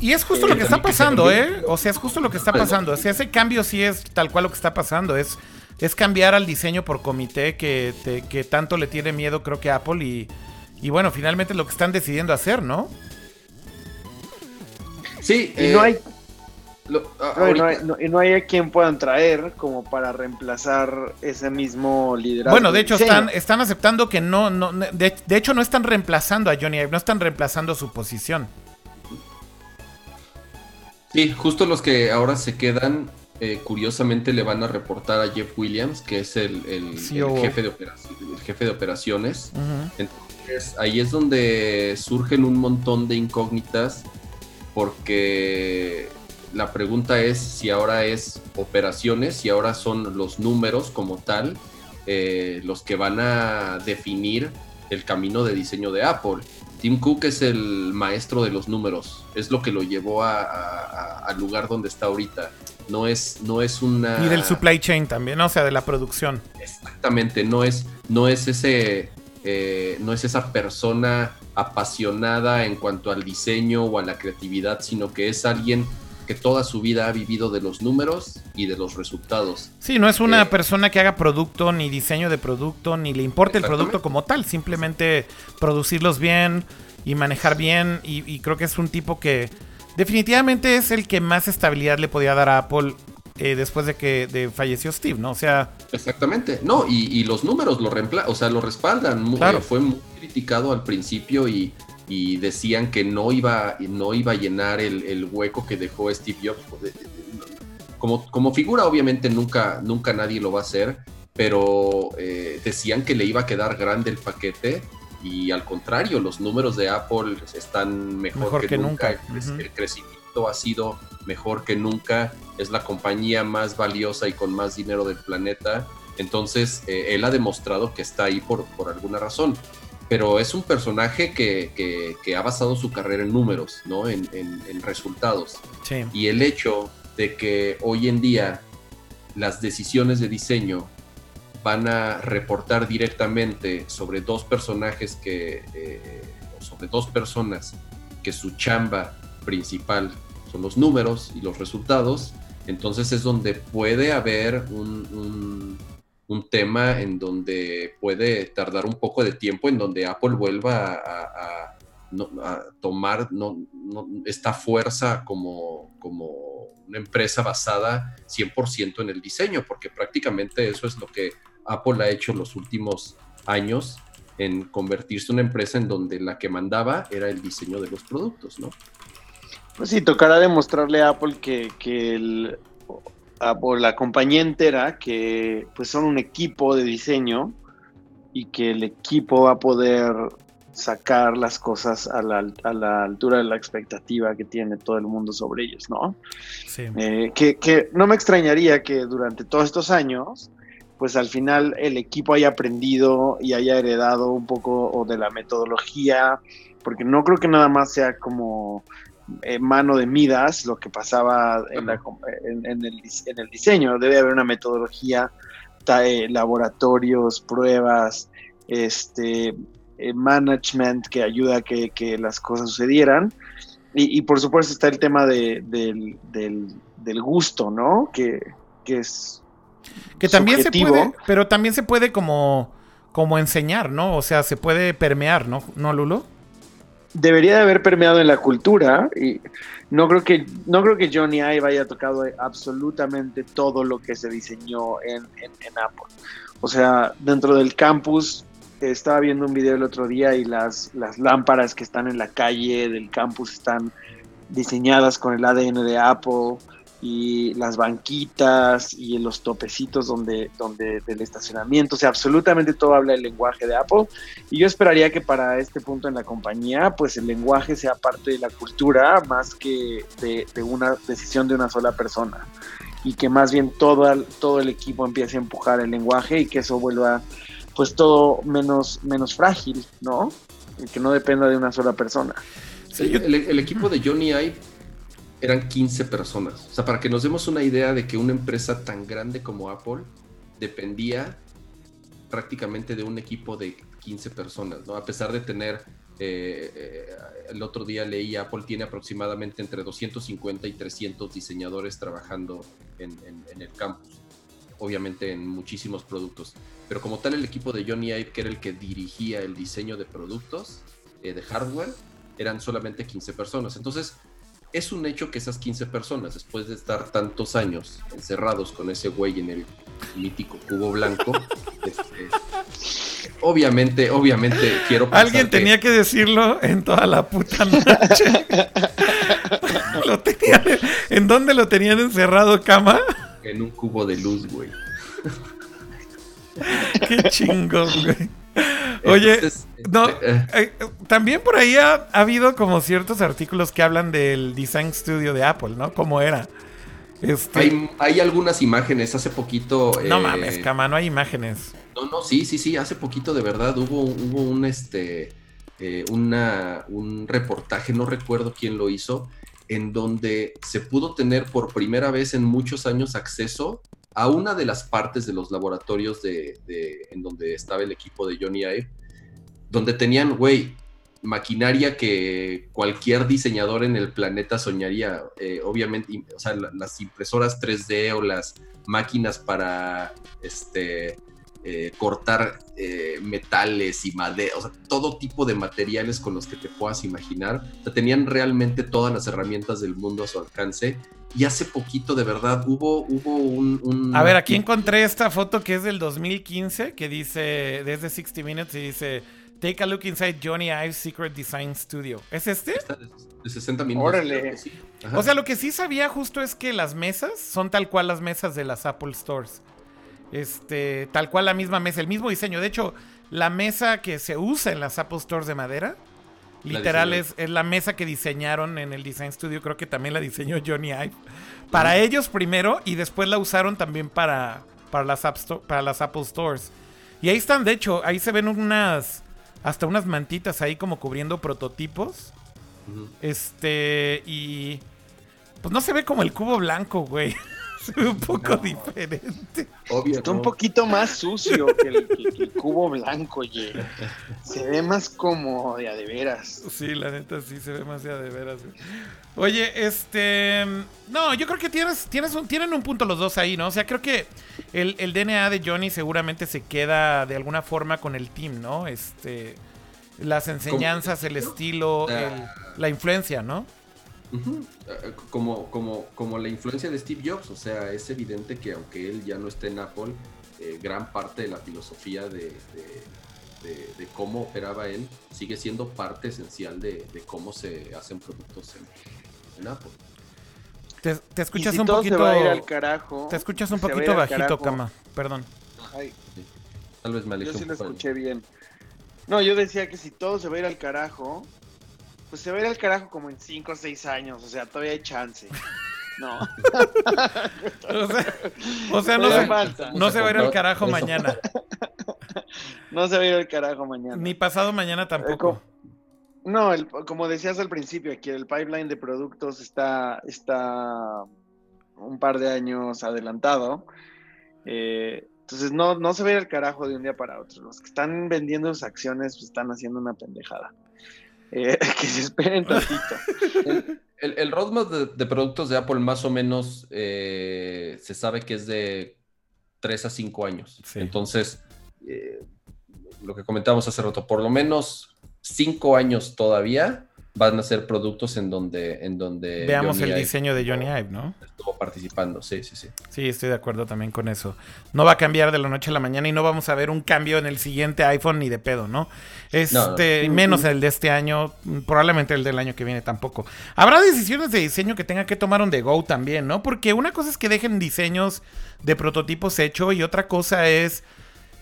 Y es justo lo que está pasando, ¿eh? O sea, es justo lo que está pasando. O sea, ese cambio sí es tal cual lo que está pasando. Es, es cambiar al diseño por comité que, que tanto le tiene miedo, creo que Apple. Y, y bueno, finalmente lo que están decidiendo hacer, ¿no? Sí, y no eh, hay. no, y no, hay a quien puedan traer como para reemplazar ese mismo liderazgo. Bueno, de hecho, están, están aceptando que no. no de, de, hecho, no están reemplazando a Johnny Ive, no están reemplazando su posición. Sí, justo los que ahora se quedan eh, curiosamente le van a reportar a Jeff Williams, que es el, jefe, de jefe, de operaciones. Entonces ahí es donde surgen un montón de incógnitas porque la pregunta es si ahora es operaciones, si ahora son los números como tal eh, los que van a definir el camino de diseño de Apple. Tim Cook es el maestro de los números, es lo que lo llevó al lugar donde está ahorita. No es, no es una. Y del supply chain también, o sea, de la producción. Exactamente, no es, no es ese. Eh, no es esa persona apasionada en cuanto al diseño o a la creatividad, sino que es alguien que toda su vida ha vivido de los números y de los resultados. Sí, no es una eh, persona que haga producto, ni diseño de producto, ni le importe el producto como tal, simplemente producirlos bien y manejar bien. Y, creo que es un tipo que definitivamente es el que más estabilidad le podía dar a Apple eh, después de que falleció Steve, ¿no? O sea. Exactamente. No, y, los números lo reempla o sea, lo respaldan. Claro. Eh, fue muy criticado al principio y y decían que no iba, no iba a llenar el, hueco que dejó Steve Jobs. Como, como figura, obviamente, nunca, nunca nadie lo va a hacer, pero eh, decían que le iba a quedar grande el paquete y al contrario, los números de Apple están mejor, que, nunca. El, crecimiento ha sido mejor que nunca. Es la compañía más valiosa y con más dinero del planeta. Entonces, eh, él ha demostrado que está ahí por, por alguna razón pero es un personaje que, ha basado su carrera en números, ¿no? En, resultados. Y el hecho de que hoy en día las decisiones de diseño van a reportar directamente sobre dos personajes que, eh, sobre dos personas que su chamba principal son los números y los resultados, entonces es donde puede haber un un tema en donde puede tardar un poco de tiempo, en donde Apple vuelva a, tomar esta fuerza como, como una empresa basada 100% en el diseño, porque prácticamente eso es lo que Apple ha hecho en los últimos años en convertirse en una empresa en donde la que mandaba era el diseño de los productos, ¿no? Pues sí, tocará demostrarle a Apple que, que el, por la compañía entera que pues son un equipo de diseño y que el equipo va a poder sacar las cosas a la, a la altura de la expectativa que tiene todo el mundo sobre ellos, ¿no? Sí. Eh, que, que, no me extrañaría que durante todos estos años, pues al final el equipo haya aprendido y haya heredado un poco de la metodología, porque no creo que nada más sea como eh, mano de Midas lo que pasaba en, el, diseño. Debe haber una metodología, eh, laboratorios, pruebas, este, eh, management que ayuda a que, las cosas sucedieran. Y, por supuesto está el tema del, gusto, ¿no? Que, es... Que también se puede, pero también se puede como, como enseñar, ¿no? O sea, se puede permear, ¿no? ¿No, Lulo? Debería de haber permeado en la cultura y no creo que no creo que Johnny Ive haya tocado absolutamente todo lo que se diseñó en, Apple. O sea, dentro del campus estaba viendo un video el otro día y las, las lámparas que están en la calle del campus están diseñadas con el ADN de Apple y las banquitas y los topecitos donde, donde del estacionamiento, o sea, absolutamente todo habla el lenguaje de Apple y yo esperaría que para este punto en la compañía, pues el lenguaje sea parte de la cultura más que de, una decisión de una sola persona y que más bien todo, todo el equipo empiece a empujar el lenguaje y que eso vuelva pues todo menos, menos frágil, ¿no? Y que no dependa de una sola persona. el, el, equipo de Johnny Ive eran 15 personas. O sea, para que nos demos una idea de que una empresa tan grande como Apple dependía prácticamente de un equipo de 15 personas, ¿no? A pesar de tener, eh, eh, el otro día leí, Apple tiene aproximadamente entre 250 y 300 diseñadores trabajando en, el campus, obviamente en muchísimos productos. Pero como tal, el equipo de Johnny Ive, que era el que dirigía el diseño de productos, eh, de hardware, eran solamente 15 personas. Entonces, es un hecho que esas 15 personas, después de estar tantos años encerrados con ese güey en el mítico cubo blanco, este, obviamente, obviamente quiero Alguien tenía que decirlo en toda la puta noche. ¿En dónde lo tenían encerrado, cama? En un cubo de luz, güey. Qué chingón, güey. Oye, Entonces, no, eh, eh, también por ahí ha, ha habido como ciertos artículos que hablan del Design Studio de Apple, ¿no? ¿Cómo era? Este, hay, hay algunas imágenes. Hace poquito. no eh, mames, cama, no hay imágenes. No, no, sí, sí, sí. Hace poquito, de verdad, hubo, hubo un este. eh, una, un reportaje, no recuerdo quién lo hizo, en donde se pudo tener por primera vez en muchos años acceso a una de las partes de los laboratorios de, en donde estaba el equipo de Johnny Ive, donde tenían, güey, maquinaria que cualquier diseñador en el planeta soñaría. Eh, obviamente, o sea, la- las impresoras 3D o las máquinas para este, eh, cortar eh, metales y madera, o sea, todo tipo de materiales con los que te puedas imaginar. Tenían realmente todas las herramientas del mundo a su alcance. Y hace poquito, de verdad, hubo, hubo un, un- A ver, aquí encontré esta foto que es del 2015, que dice, desde 60 Minutes, y dice, Take a look inside Johnny Ive's Secret Design Studio. ¿Es este? Está de, de 60 minutos. Órale. sí. O sea, lo que sí sabía justo es que las mesas son tal cual las mesas de las Apple Stores. Este, tal cual la misma mesa, el mismo diseño. De hecho, la mesa que se usa en las Apple Stores de madera, La literal es, es la mesa que diseñaron en el Design Studio. Creo que también la diseñó Johnny Ive. Para ellos primero y después la usaron también para, para, las, App Sto- para las Apple Stores. Y ahí están, de hecho, ahí se ven unas, hasta unas mantitas ahí como cubriendo prototipos. Este, y. Pues no se ve como el cubo blanco, güey. Se ve un poco diferente. Obvio. Está un ¿no? poquito más sucio que el, que- que el cubo blanco, oye. Se ve más como de a de veras. Sí, la neta sí se ve más ya de veras, güey. Oye, este. No, yo creo que tienes, tienes un, tienen un punto los dos ahí, ¿no? O sea, creo que el, el DNA de Johnny seguramente se queda de alguna forma con el team, ¿no? Este. Las enseñanzas, el estilo, Ah. el- la influencia, ¿no? Ujú. Eh, Como, como, como la influencia de Steve Jobs, o sea, es evidente que aunque él ya no esté en Apple, eh, gran parte de la filosofía de, de- de- de cómo operaba él sigue siendo parte esencial de, de cómo se hacen productos en, en Apple. Te, te escuchas si un poquito. se va a ir al carajo. Te escuchas un poquito bajito. Cama. Perdón. Ay, Tal vez me alejé yo sí un lo poco del- escuché bien. No, yo decía que si todo se va a ir al carajo, pues se va a ir al carajo como en 5 o 6 años. O sea, todavía hay chance. No, O sea, o sea, no, se, falta. no se va a ir al Eso. carajo mañana. no se va a ir al carajo mañana. Ni pasado mañana Eh, tampoco. co- No, el- como decías al principio, aquí el pipeline de productos está, está un par de años adelantado. Eh, entonces no, no se ve el carajo de un día para otro. Los que están vendiendo sus acciones pues, están haciendo una pendejada. Eh, que se esperen tantito. El, el roadmap de, de productos de Apple más o menos eh, se sabe que es de 3 a 5 años. Sí. Entonces, eh, lo que comentábamos hace rato, por lo menos 5 años todavía van a ser productos en donde, en donde Veamos Johnny el Ive diseño de Johnny Ive, ¿no? estuvo participando. Sí, sí, sí. Sí, estoy de acuerdo también con eso. No va a cambiar de la noche a la mañana y no vamos a ver un cambio en el siguiente iPhone ni de pedo, ¿no? Este, no. menos el de este año, probablemente el del año que viene tampoco. Habrá decisiones de diseño que tenga que tomar on the go también, ¿no? Porque una cosa es que dejen diseños de prototipos hecho y otra cosa es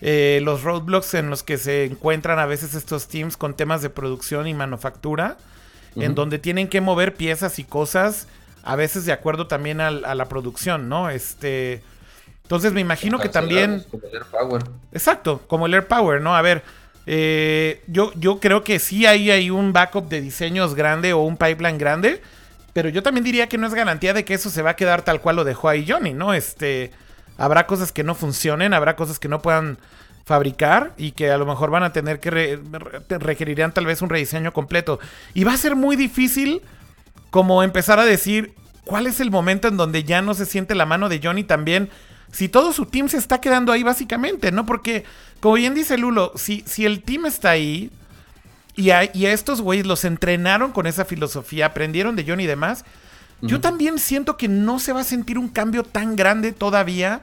eh, los roadblocks en los que se encuentran a veces estos teams con temas de producción y manufactura, en donde tienen que mover piezas y cosas, a veces de acuerdo también al- a, la producción, ¿no? Este, entonces me imagino que también... Como el Air Power. Exacto, como el Air Power, ¿no? A ver, eh, yo, yo creo que sí hay, hay un backup de diseños grande o un pipeline grande, pero yo también diría que no es garantía de que eso se va a quedar tal cual lo dejó ahí Johnny, ¿no? Este, habrá cosas que no funcionen, habrá cosas que no puedan fabricar y que a lo mejor van a tener que re- re- requerirán tal vez un rediseño completo. Y va a ser muy difícil como empezar a decir cuál es el momento en donde ya no se siente la mano de Johnny también. Si todo su team se está quedando ahí básicamente, ¿no? Porque, como bien dice Lulo, si, si el team está ahí y a, y a estos güeyes los entrenaron con esa filosofía, aprendieron de Johnny y demás, yo también siento que no se va a sentir un cambio tan grande todavía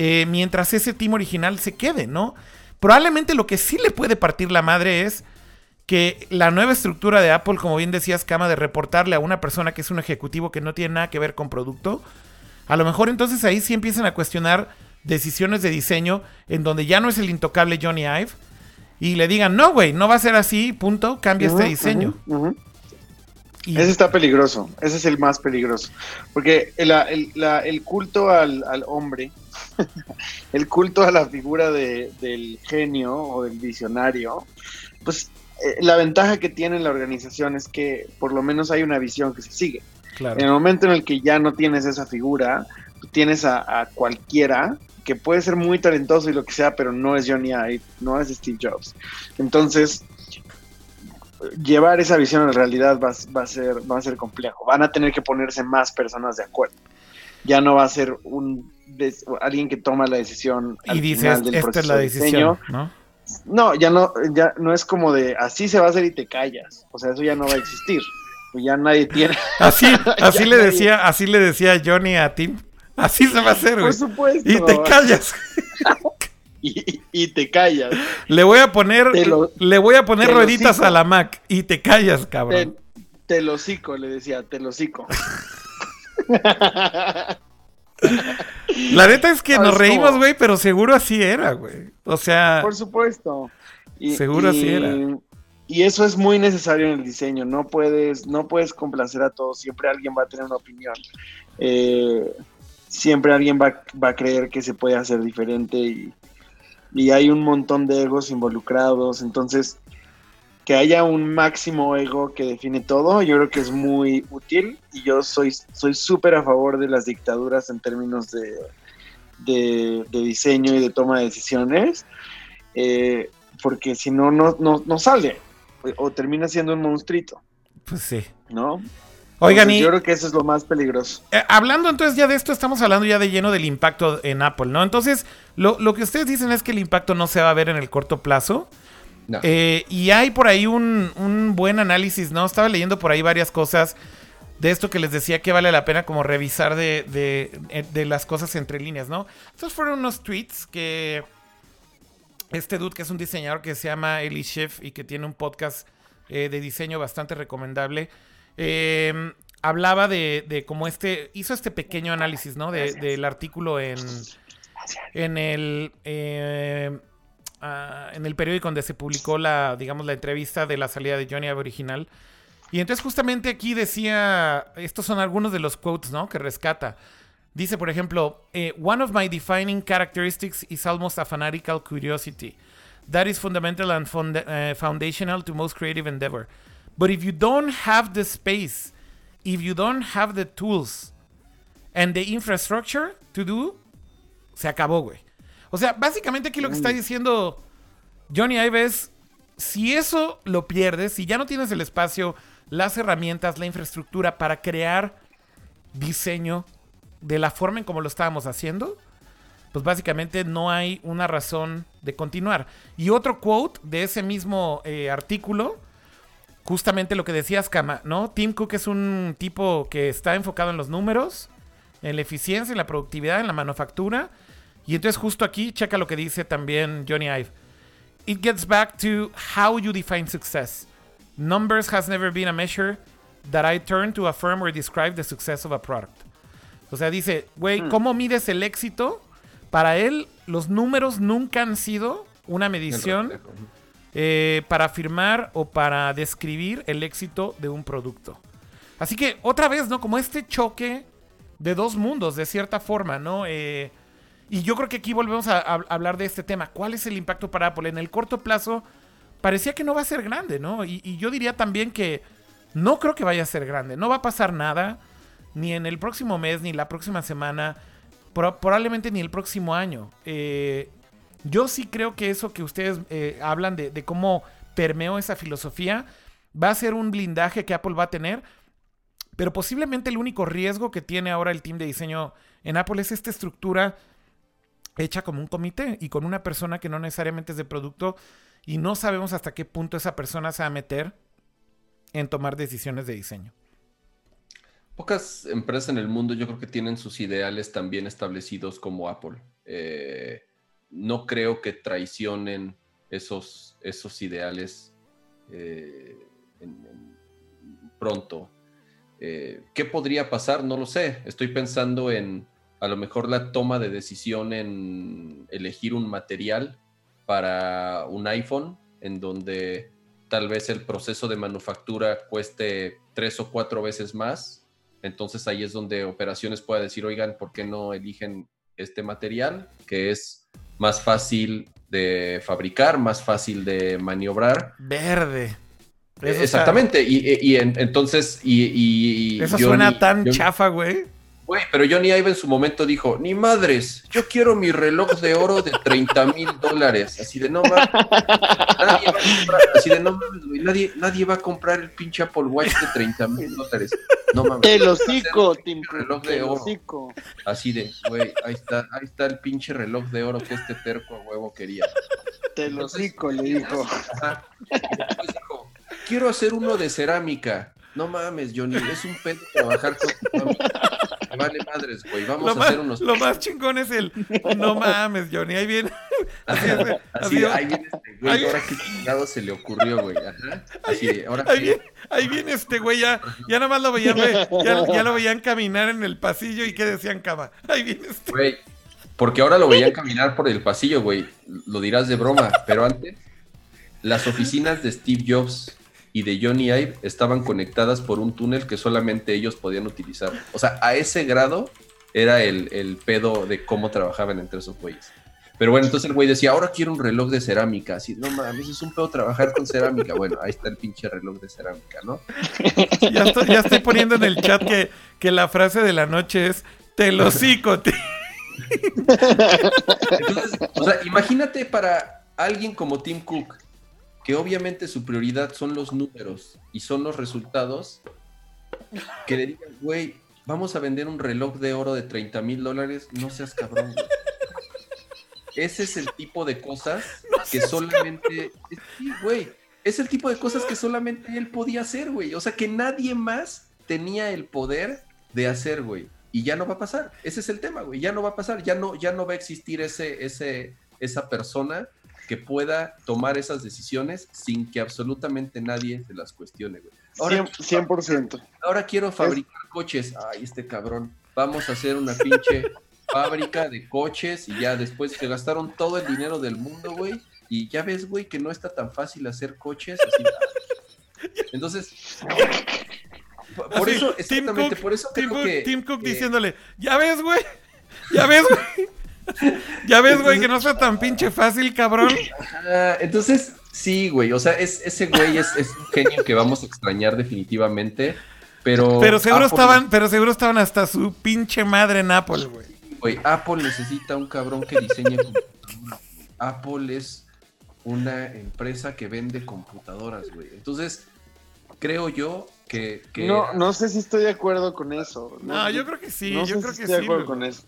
eh, mientras ese team original se quede, ¿no? Probablemente lo que sí le puede partir la madre es que la nueva estructura de Apple, como bien decías, Cama, de reportarle a una persona que es un ejecutivo que no tiene nada que ver con producto, A lo mejor entonces ahí sí empiezan a cuestionar decisiones de diseño en donde ya no es el intocable Johnny Ive y le digan, no, güey, no va a ser así, punto, cambia este diseño. Ese está peligroso, ese es el más peligroso, porque el, culto al, hombre, el culto a la figura del genio o del visionario, pues eh, la ventaja que tiene la organización es que por lo menos hay una visión que se sigue. En el momento en el que ya no tienes esa figura, tienes a, a, cualquiera que puede ser muy talentoso y lo que sea, pero no es Johnny Ive, no es Steve Jobs. Entonces, llevar esa visión a la realidad va, a ser, va a ser complejo. Van a tener que ponerse más personas de acuerdo. Ya no va a ser un alguien que toma la decisión y dices esta es la decisión, ¿no? No, ya no, ya no es como de así se va a hacer y te callas. O sea, eso ya no va a existir. Ya nadie tiene. Así, así le decía, así le decía Johnny a Tim. Así se va a hacer, güey. Por supuesto. Y te callas. y, te callas. Le voy a poner, le voy a poner rueditas a la Mac y te callas, cabrón. Te, lo cico, le decía, te lo cico. La neta es que nos reímos, güey, pero seguro así era, güey. O sea. Por supuesto. seguro así era. Y eso es muy necesario en el diseño. No puedes, no puedes complacer a todos. Siempre alguien va a tener una opinión. Eh, siempre alguien va, va, a creer que se puede hacer diferente y, y hay un montón de egos involucrados, entonces que haya un máximo ego que define todo, yo creo que es muy útil y yo soy soy súper a favor de las dictaduras en términos de, de, diseño y de toma de decisiones, eh, porque si no, no, no sale o termina siendo un monstruito. Pues sí. ¿No? Oigan, y, yo creo que eso es lo más peligroso. Eh, hablando entonces ya de esto, estamos hablando ya de lleno del impacto en Apple, ¿no? Entonces, lo, que ustedes dicen es que el impacto no se va a ver en el corto plazo. Eh, y hay por ahí un, buen análisis, ¿no? Estaba leyendo por ahí varias cosas de esto que les decía que vale la pena como revisar de, de, las cosas entre líneas, ¿no? Estos fueron unos tweets que este dude que es un diseñador que se llama Eli Schiff y que tiene un podcast eh, de diseño bastante recomendable. Eh, hablaba de, de como este, hizo este pequeño análisis, ¿no? del artículo en, en el... Ah, en el periódico donde se publicó la, digamos, la entrevista de la salida de Johnny Ive original. Y entonces justamente aquí decía, estos son algunos de los quotes, ¿no? Que rescata. Dice, por ejemplo, eh, One of my defining characteristics is almost a fanatical curiosity. That is fundamental and eh, foundational to most creative endeavor. But if you don't have the space, if you don't have the tools and the infrastructure to do, se acabó, güey. O sea, básicamente aquí lo que está diciendo Johnny Ive es, si eso lo pierdes, si ya no tienes el espacio, las herramientas, la infraestructura para crear diseño de la forma en como lo estábamos haciendo, pues básicamente no hay una razón de continuar. Y otro quote de ese mismo eh, artículo justamente lo que decías, Kama, ¿no? Tim Cook es un tipo que está enfocado en los números, en la eficiencia, en la productividad, en la manufactura. Y entonces justo aquí, checa lo que dice también Johnny Ive. It gets back to how you define success. Numbers has never been a measure that I turn to affirm or describe the success of a product. O sea, dice, güey, hmm. ¿cómo mides el éxito? Para él, los números nunca han sido una medición eh, para afirmar o para describir el éxito de un producto. Así que otra vez, ¿no? Como este choque de dos mundos, de cierta forma, ¿no? Eh, y yo creo que aquí volvemos a, hablar de este tema. ¿Cuál es el impacto para Apple? En el corto plazo parecía que no va a ser grande, ¿no? Y, yo diría también que no creo que vaya a ser grande. No va a pasar nada, ni en el próximo mes, ni la próxima semana, probablemente ni el próximo año. Eh, yo sí creo que eso que ustedes eh, hablan de, cómo permeó esa filosofía va a ser un blindaje que Apple va a tener. Pero posiblemente el único riesgo que tiene ahora el team de diseño en Apple es esta estructura hecha como un comité y con una persona que no necesariamente es de producto y no sabemos hasta qué punto esa persona se va a meter en tomar decisiones de diseño. Pocas empresas en el mundo yo creo que tienen sus ideales también establecidos como Apple. Eh, no creo que traicionen esos, esos ideales eh, pronto. Eh, ¿Qué podría pasar? No lo sé. Estoy pensando en a lo mejor la toma de decisión en elegir un material para un iPhone, en donde tal vez el proceso de manufactura cueste tres o cuatro veces más. Entonces ahí es donde operaciones pueda decir, oigan, ¿por qué no eligen este material que es más fácil de fabricar, más fácil de maniobrar? Verde. Exactamente. Y, entonces, y, eso suena tan chafa, güey. Güey, pero Johnny Ive en su momento dijo, ni madres, yo quiero mi reloj de oro de 30 mil dólares. Así de no mames. Nadie va a comprar, así de no mames, güey. Nadie, nadie va a comprar el pinche Apple Watch de 30 mil dólares. No mames. El hocico, Tim reloj de oro. Así de, güey, ahí está, ahí está el pinche reloj de oro que este terco a huevo quería. Te lo cico, le dijo. quiero hacer uno de cerámica. No mames, Johnny, es un pedo trabajar con Vale madres, güey. Vamos a hacer unos. Lo más chingón es el. No mames, Johnny. Ahí viene. Así, es, así, ahí viene este güey. Ahora qué chingado se le ocurrió, güey. Ajá. Así, ahora ahí, viene, ahí viene este güey. Ya, ya nada más lo veían, ya, ya, lo veían caminar en el pasillo y qué decían, cama. Ahí viene este. Güey. Porque ahora lo veían caminar por el pasillo, güey. Lo dirás de broma. Pero antes, las oficinas de Steve Jobs y de Johnny Ive estaban conectadas por un túnel que solamente ellos podían utilizar. O sea, a ese grado era el, pedo de cómo trabajaban entre esos güeyes. Pero bueno, entonces el güey decía, ahora quiero un reloj de cerámica. Así, no mames, es un pedo trabajar con cerámica. Bueno, ahí está el pinche reloj de cerámica, ¿no? Ya estoy, poniendo en el chat que, que, la frase de la noche es, te lo cico, tío. Entonces, o sea, imagínate para alguien como Tim Cook, que obviamente su prioridad son los números y son los resultados, que le digan, güey, vamos a vender un reloj de oro de 30 mil dólares, no seas cabrón. Ese es el tipo de cosas que solamente, güey, es el tipo de cosas que solamente él podía hacer, güey. O sea, que nadie más tenía el poder de hacer, güey. Y ya no va a pasar. Ese es el tema, güey. Ya no va a pasar. Ya no, ya no va a existir ese, ese, esa persona que pueda tomar esas decisiones sin que absolutamente nadie se las cuestione, güey. Ahora, 100%. Ahora quiero fabricar coches. Ay, este cabrón. Vamos a hacer una pinche fábrica de coches y ya después se gastaron todo el dinero del mundo, güey. Y ya ves, güey, que no está tan fácil hacer coches. Entonces, por eso, exactamente, por eso Tim Cook, Tim Cook diciéndole, ya ves, güey, ya ves, güey, ya ves, güey, que no sea tan pinche fácil, cabrón. entonces, sí, güey. O sea, es, ese güey es, un genio que vamos a extrañar definitivamente. Pero. Pero seguro estaban, pero seguro estaban hasta su pinche madre en Apple, güey. Güey, Apple necesita un cabrón que diseñe computadoras. Apple es una empresa que vende computadoras, güey. Entonces, creo yo que, No, no sé si estoy de acuerdo con eso. No, yo creo que sí, yo creo que estoy de acuerdo con eso.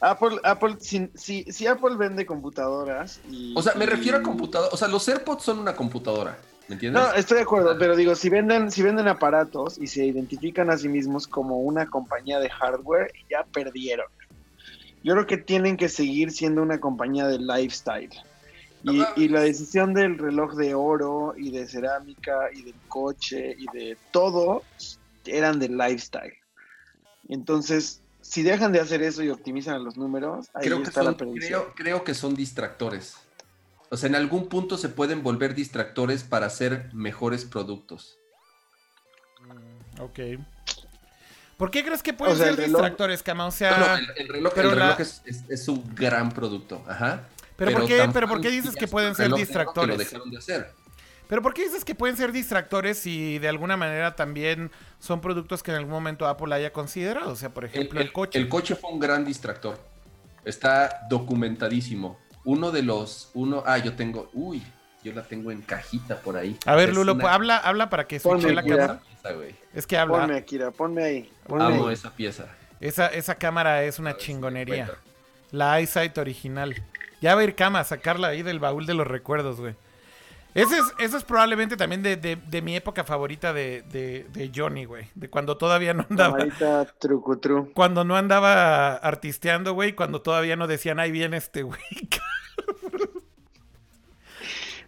Apple, Apple, si, si, Apple vende computadoras y... O sea, me refiero a computadoras, o sea, los AirPods son una computadora, ¿me entiendes? No, estoy de acuerdo, pero digo, si venden, si venden aparatos y se identifican a sí mismos como una compañía de hardware, ya perdieron. Yo creo que tienen que seguir siendo una compañía de lifestyle. Y, y, la decisión del reloj de oro y de cerámica y del coche y de todo eran de lifestyle. Entonces, si dejan de hacer eso y optimizan los números, ahí creo está que la creo, creo, que son distractores. O sea, en algún punto se pueden volver distractores para hacer mejores productos. Mm, ok. ¿Por qué crees que pueden ser distractores, Kama? O sea, el, reloj, es, un gran producto. Ajá. Pero, ¿por, qué, pero ¿por qué dices que pueden ser distractores? lo dejaron de hacer. Pero ¿por qué dices que pueden ser distractores si de alguna manera también son productos que en algún momento Apple haya considerado? O sea, por ejemplo, el, coche. El coche fue un gran distractor. Está documentadísimo. Uno de los, uno, ah, yo tengo, uy, yo la tengo en cajita por ahí. A ver, Lulo, habla, habla para que escuche la cámara. es que habla. Ponme, Akira, ponme ahí. Amo esa pieza. Esa, esa cámara es una chingonería. La iSight original. Ya va a ir Cama a sacarla ahí del baúl de los recuerdos, güey. Ese es, eso es probablemente también de, de, mi época favorita de, de Johnny, güey. De cuando todavía no andaba. Cuando no andaba artisteando, güey. Cuando todavía no decían, ahí viene este, güey.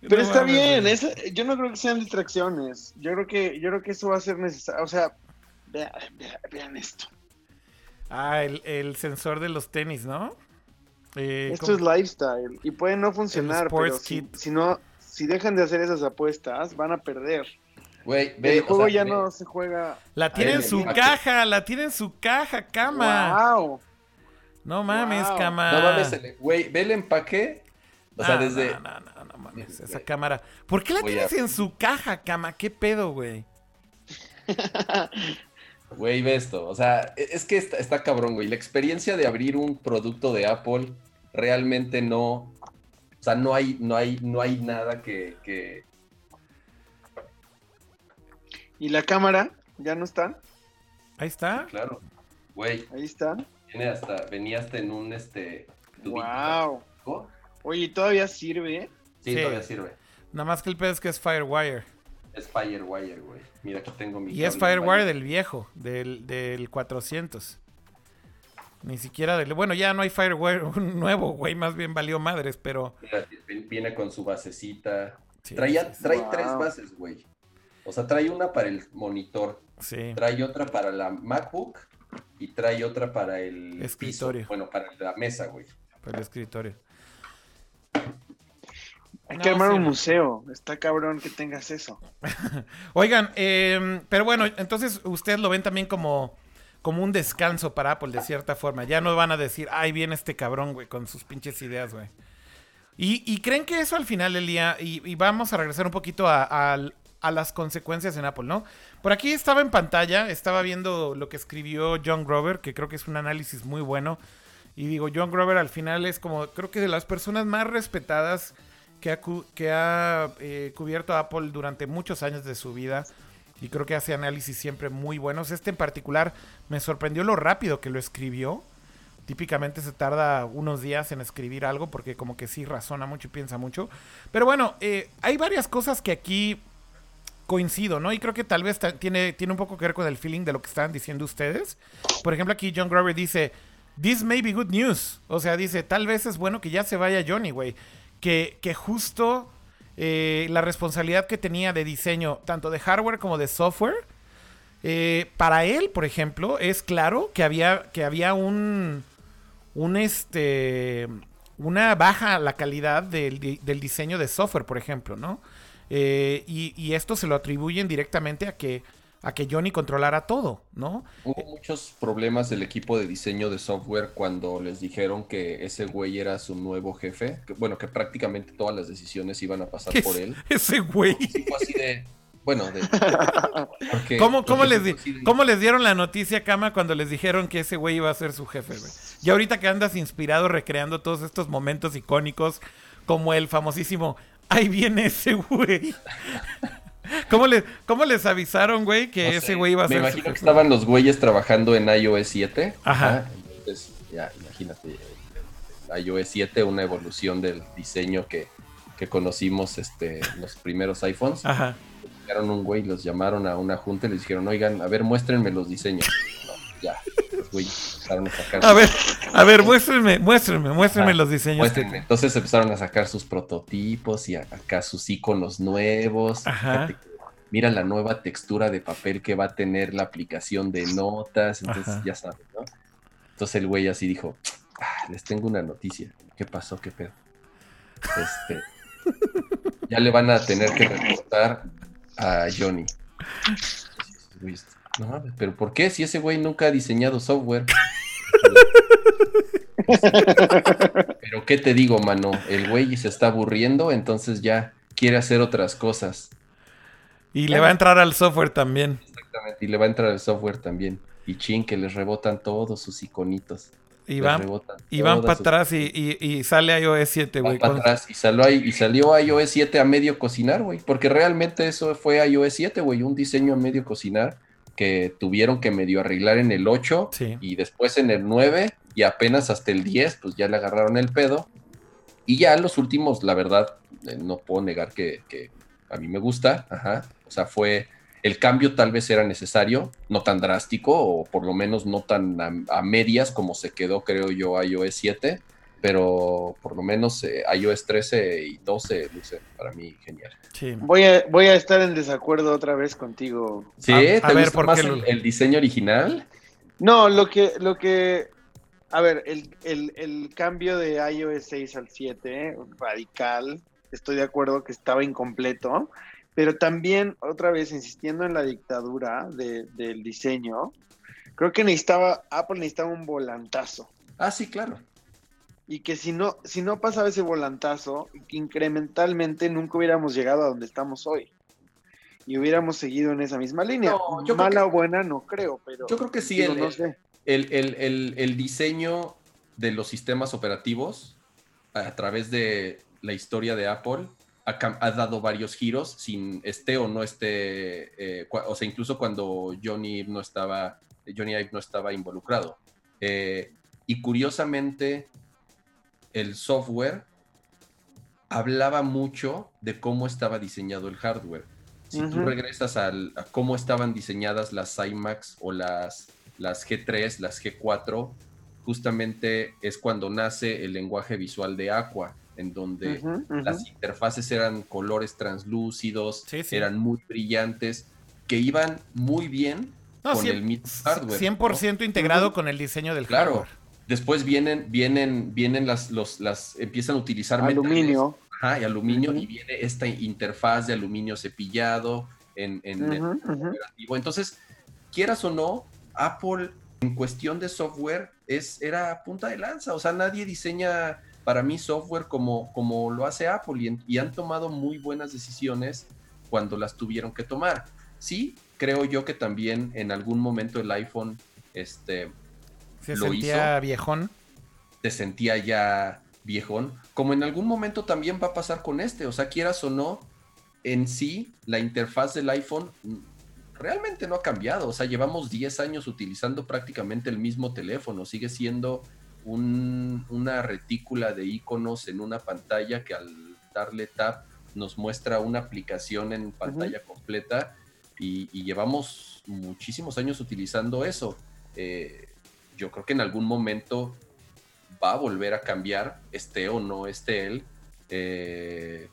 Pero está bien, yo no creo que sean distracciones. Yo creo que, yo creo que eso va a ser necesario. O sea, vean, esto. Ah, el, el sensor de los tenis, ¿no? Eh, Esto es lifestyle y puede no funcionar, pero si, si, no, si dejan de hacer esas apuestas, van a perder. el juego ya no se juega. La tiene en su caja, la tiene en su caja, cama. Wow. No mames, cama. No mames, güey, ve el empaque. O sea, desde. No, no, no, no mames, esa cámara. ¿Por qué la tienes en su caja, cama? ¿Qué pedo, güey? Güey, ve esto. O sea, e, es que está, está, cabrón, güey. La experiencia de abrir un producto de Apple realmente no. O sea, no hay, no hay, no hay nada que, que... ¿Y la cámara? ¿Ya no está? Ahí está. claro. Güey. Ahí está. Viene hasta, venía hasta en un este. Wow. Oye, ¿todavía sirve? Sí, todavía sirve. Nada más que el pedo es que es Firewire. Es Firewire, güey. Mira, aquí tengo mi. Y es Firewire del viejo, del, del 400. Ni siquiera del. Bueno, ya no hay Firewire nuevo, güey. Más bien valió madres, pero. Viene con su basecita. Traía, trae tres bases, güey. O sea, trae una para el monitor. Sí. Trae otra para la MacBook. Y trae otra para el. Escritorio. Bueno, para la mesa, güey. Para el escritorio. Hay que armar un museo. Está cabrón que tengas eso. Oigan, em, pero bueno, entonces ustedes lo ven también como, como un descanso para Apple, de cierta forma. Ya no van a decir, ay, viene este cabrón, güey, con sus pinches ideas, güey. Y, creen que eso al final del día, y, vamos a regresar un poquito a, las consecuencias en Apple, ¿no? Por aquí estaba en pantalla, estaba viendo lo que escribió John Grover, que creo que es un análisis muy bueno. Y digo, John Grover al final es como, creo que de las personas más respetadas que ha, eh, cubierto Apple durante muchos años de su vida y creo que hace análisis siempre muy buenos. Este en particular me sorprendió lo rápido que lo escribió. Típicamente se tarda unos días en escribir algo porque como que sí razona mucho y piensa mucho. Pero bueno, eh, hay varias cosas que aquí coincido, ¿no? Y creo que tal vez tiene, tiene un poco que ver con el feeling de lo que estaban diciendo ustedes. Por ejemplo, aquí John Grover dice, This may be good news. O sea, dice, tal vez es bueno que ya se vaya Johnny, güey que, justo eh, la responsabilidad que tenía de diseño, tanto de hardware como de software, eh, para él, por ejemplo, es claro que había, que había un, este, una baja la calidad del, diseño de software, por ejemplo, ¿no? Eh, y, esto se lo atribuyen directamente a que a que Johnny controlara todo, ¿no? Hubo muchos problemas del equipo de diseño de software cuando les dijeron que ese güey era su nuevo jefe, que, bueno, que prácticamente todas las decisiones iban a pasar por él. Ese güey. así de, bueno, de, ¿Cómo, les dieron la noticia, Cama, cuando les dijeron que ese güey iba a ser su jefe, güey? Y ahorita que andas inspirado recreando todos estos momentos icónicos, como el famosísimo, ahí viene ese güey. ¿Cómo, ¿Cómo les avisaron, güey, que ese güey iba a ser? Me imagino que estaban los güeyes trabajando en iOS 7. Ajá. Entonces, ya, imagínate. iOS 7, una evolución del diseño que, que conocimos este, los primeros iPhones. Ajá. Llegaron un güey, los llamaron a una junta y les dijeron, oigan, a ver, muéstrenme los diseños. No, ya, güeyes empezaron a sacar. A ver, a ver, muéstrenme, muéstrenme, muéstrenme los diseños. Entonces empezaron a sacar sus prototipos y acá sus iconos nuevos. Ajá mira la nueva textura de papel que va a tener la aplicación de notas, entonces ya sabes, ¿no? Entonces el güey así dijo, ah, les tengo una noticia, ¿qué pasó? ¿Qué pedo? Este, ya le van a tener que reportar a Johnny. No, pero ¿por qué? Si ese güey nunca ha diseñado software. pero ¿qué te digo, mano? El güey se está aburriendo, entonces ya quiere hacer otras cosas. Y le va a entrar al software también. Exactamente, y le va a entrar al software también. Y chin, que les rebotan todos sus iconitos. Y van, y van para atrás y, sale iOS 7, güey. Para atrás y, salió, y salió iOS 7 a medio cocinar, güey. Porque realmente eso fue iOS 7, güey. Un diseño a medio cocinar que tuvieron que medio arreglar en el 8 y después en el 9 y apenas hasta el 10, pues ya le agarraron el pedo. Y ya los últimos, la verdad, eh, no puedo negar que, que a mí me gusta, ajá. O sea, fue, el cambio tal vez era necesario, no tan drástico, o por lo menos no tan a, medias como se quedó, creo yo, iOS 7, pero por lo menos eh, iOS 13 y 12 luce para mí genial. Voy, a, voy a estar en desacuerdo otra vez contigo. Sí, a, ver, por más el, diseño original? No, lo que, lo que, a ver, el, cambio de iOS 6 al 7, radical, estoy de acuerdo que estaba incompleto, pero también, otra vez, insistiendo en la dictadura del diseño, creo que necesitaba, Apple necesitaba un volantazo. Ah, sí, claro. Y que si no, si no pasaba ese volantazo, incrementalmente nunca hubiéramos llegado a donde estamos hoy y hubiéramos seguido en esa misma línea. Mala o buena, no creo, pero. Yo creo que sí, el, el, diseño de los sistemas operativos a través de la historia de Apple ha, dado varios giros sin esté o no esté, eh, o sea, incluso cuando Johnny no estaba, Johnny Ive no estaba involucrado. Eh, y curiosamente, el software hablaba mucho de cómo estaba diseñado el hardware si tú regresas a cómo estaban diseñadas las iMacs o las, las G3, las G4, justamente es cuando nace el lenguaje visual de Aqua, en donde las interfaces eran colores translúcidos, eran muy brillantes, que iban muy bien con el mismo hardware. 100% integrado con el diseño del claro. hardware. Después vienen, vienen, vienen las, los, las, empiezan a utilizar aluminio y aluminio, y viene esta interfaz de aluminio cepillado en, el operativo. Entonces, quieras o no, Apple en cuestión de software es, era punta de lanza. O sea, nadie diseña para mí software como, como lo hace Apple y, han tomado muy buenas decisiones cuando las tuvieron que tomar. Sí, creo yo que también en algún momento el iPhone este, se sentía viejón. Se sentía ya viejón, como en algún momento también va a pasar con este, o sea, quieras o no, en sí, la interfaz del iPhone realmente no ha cambiado, o sea, llevamos 10 años utilizando prácticamente el mismo teléfono, sigue siendo una retícula de iconos en una pantalla que al darle tap nos muestra una aplicación en pantalla completa y, llevamos muchísimos años utilizando eso. Eh, yo creo que en algún momento va a volver a cambiar, esté o no esté él. Eh,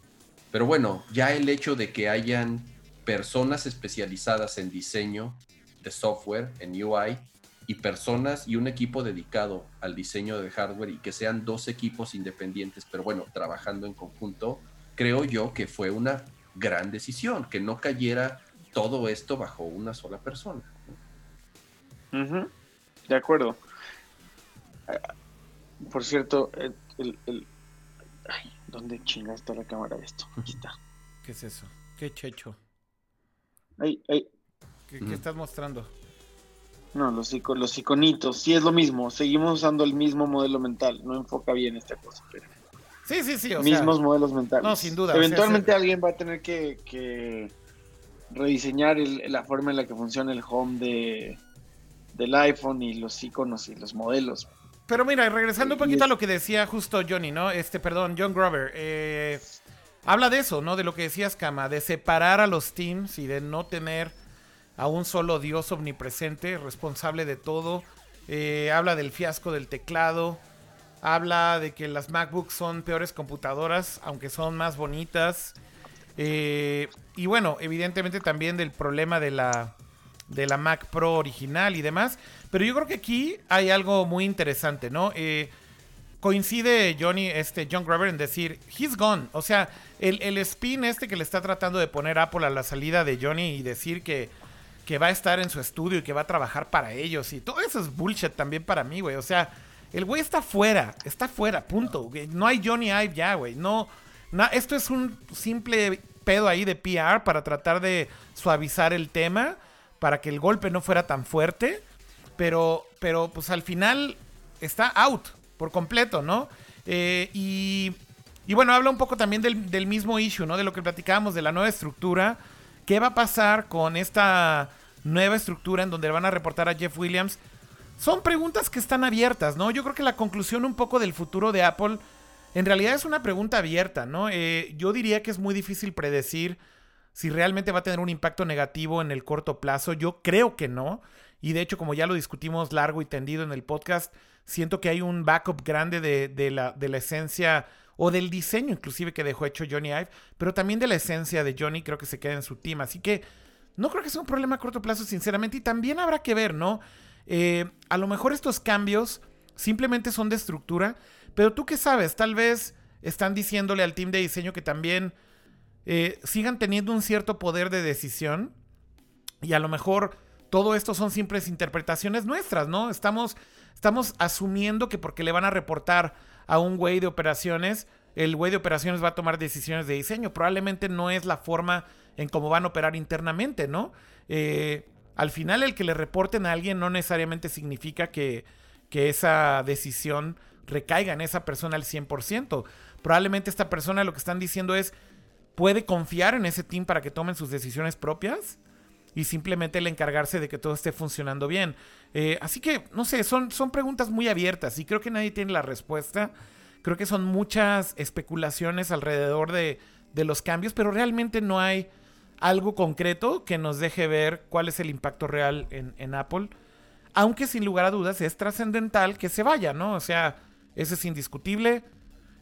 pero bueno, ya el hecho de que hayan personas especializadas en diseño de software, en UI, y personas y un equipo dedicado al diseño de hardware y que sean dos equipos independientes, pero bueno, trabajando en conjunto, creo yo que fue una gran decisión, que no cayera todo esto bajo una sola persona. De acuerdo. Por cierto, el, el, Ay, ¿dónde chinga está la cámara de esto? Aquí está. ¿Qué es eso? ¿Qué checho? Ay, ay. ¿Qué, estás mostrando? No, los, los iconitos. Sí, es lo mismo. Seguimos usando el mismo modelo mental. No enfoca bien esta cosa. Pero... Sí, sí, sí. O Mismos modelos mentales. No, sin duda. Eventualmente alguien va a tener que, que rediseñar la forma en la que funciona el home de, del iPhone y los iconos y los modelos. Pero mira, regresando un poquito a lo que decía justo Johnny, ¿no? Este, perdón, John Grover. Eh, habla de eso, ¿no? De lo que decías, Kama, de separar a los teams y de no tener a un solo Dios omnipresente, responsable de todo. Eh, habla del fiasco del teclado. Habla de que las MacBooks son peores computadoras, aunque son más bonitas. Eh, y bueno, evidentemente también del problema de la, de la Mac Pro original y demás. Pero yo creo que aquí hay algo muy interesante, ¿no? Eh, coincide Johnny, este John Grover en decir, he's gone. O sea, el, el, spin este que le está tratando de poner Apple a la salida de Johnny y decir que, que va a estar en su estudio y que va a trabajar para ellos y todo eso es bullshit también para mí, güey. O sea, el güey está fuera, está fuera, punto. No hay Johnny Ive ya, güey. No, no, esto es un simple pedo ahí de PR para tratar de suavizar el tema, para que el golpe no fuera tan fuerte. Pero, pero pues al final está out por completo, ¿no? Eh, y, y, bueno, habla un poco también del, del, mismo issue, ¿no? De lo que platicábamos, de la nueva estructura. ¿Qué va a pasar con esta nueva estructura en donde van a reportar a Jeff Williams? Son preguntas que están abiertas, ¿no? Yo creo que la conclusión un poco del futuro de Apple en realidad es una pregunta abierta, ¿no? Eh, yo diría que es muy difícil predecir si realmente va a tener un impacto negativo en el corto plazo. Yo creo que no. Y de hecho, como ya lo discutimos largo y tendido en el podcast, siento que hay un backup grande de, la, de la esencia o del diseño inclusive que dejó hecho Johnny Ive, pero también de la esencia de Johnny creo que se queda en su team. Así que no creo que sea un problema a corto plazo, sinceramente. Y también habrá que ver, ¿no? eh, a lo mejor estos cambios simplemente son de estructura, pero tú qué sabes, tal vez están diciéndole al team de diseño que también eh, sigan teniendo un cierto poder de decisión y a lo mejor todo esto son simples interpretaciones nuestras, ¿no? Estamos, estamos asumiendo que porque le van a reportar a un güey de operaciones, el güey de operaciones va a tomar decisiones de diseño. Probablemente no es la forma en cómo van a operar internamente, ¿no? Eh, al final el que le reporten a alguien no necesariamente significa que, que esa decisión recaiga en esa persona al 100%. Probablemente esta persona lo que están diciendo es, puede confiar en ese team para que tomen sus decisiones propias y simplemente el encargarse de que todo esté funcionando bien. Eh, así que, no sé, son, son preguntas muy abiertas y creo que nadie tiene la respuesta. Creo que son muchas especulaciones alrededor de, de los cambios, pero realmente no hay algo concreto que nos deje ver cuál es el impacto real en, Apple. Aunque sin lugar a dudas es trascendental que se vaya, ¿no? O sea, eso es indiscutible.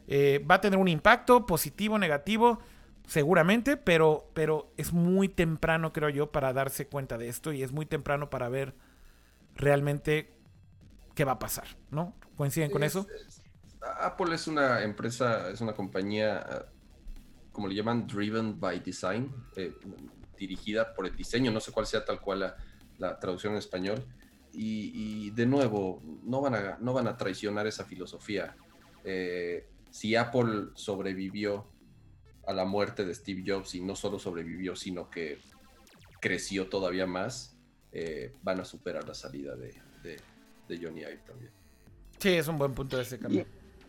Eh, va a tener un impacto positivo, negativo, seguramente, pero, pero es muy temprano, creo yo, para darse cuenta de esto y es muy temprano para ver realmente qué va a pasar, ¿no? ¿Coinciden con eso? Apple es una empresa, es una compañía como le llaman, driven by design, eh, dirigida por el diseño, no sé cuál sea tal cual la, traducción en español. Y, de nuevo, no van a, no van a traicionar esa filosofía. Eh, si Apple sobrevivió a la muerte de Steve Jobs y no solo sobrevivió, sino que creció todavía más, eh, van a superar la salida de, Johnny Ive también. Sí, es un buen punto de ese cambio.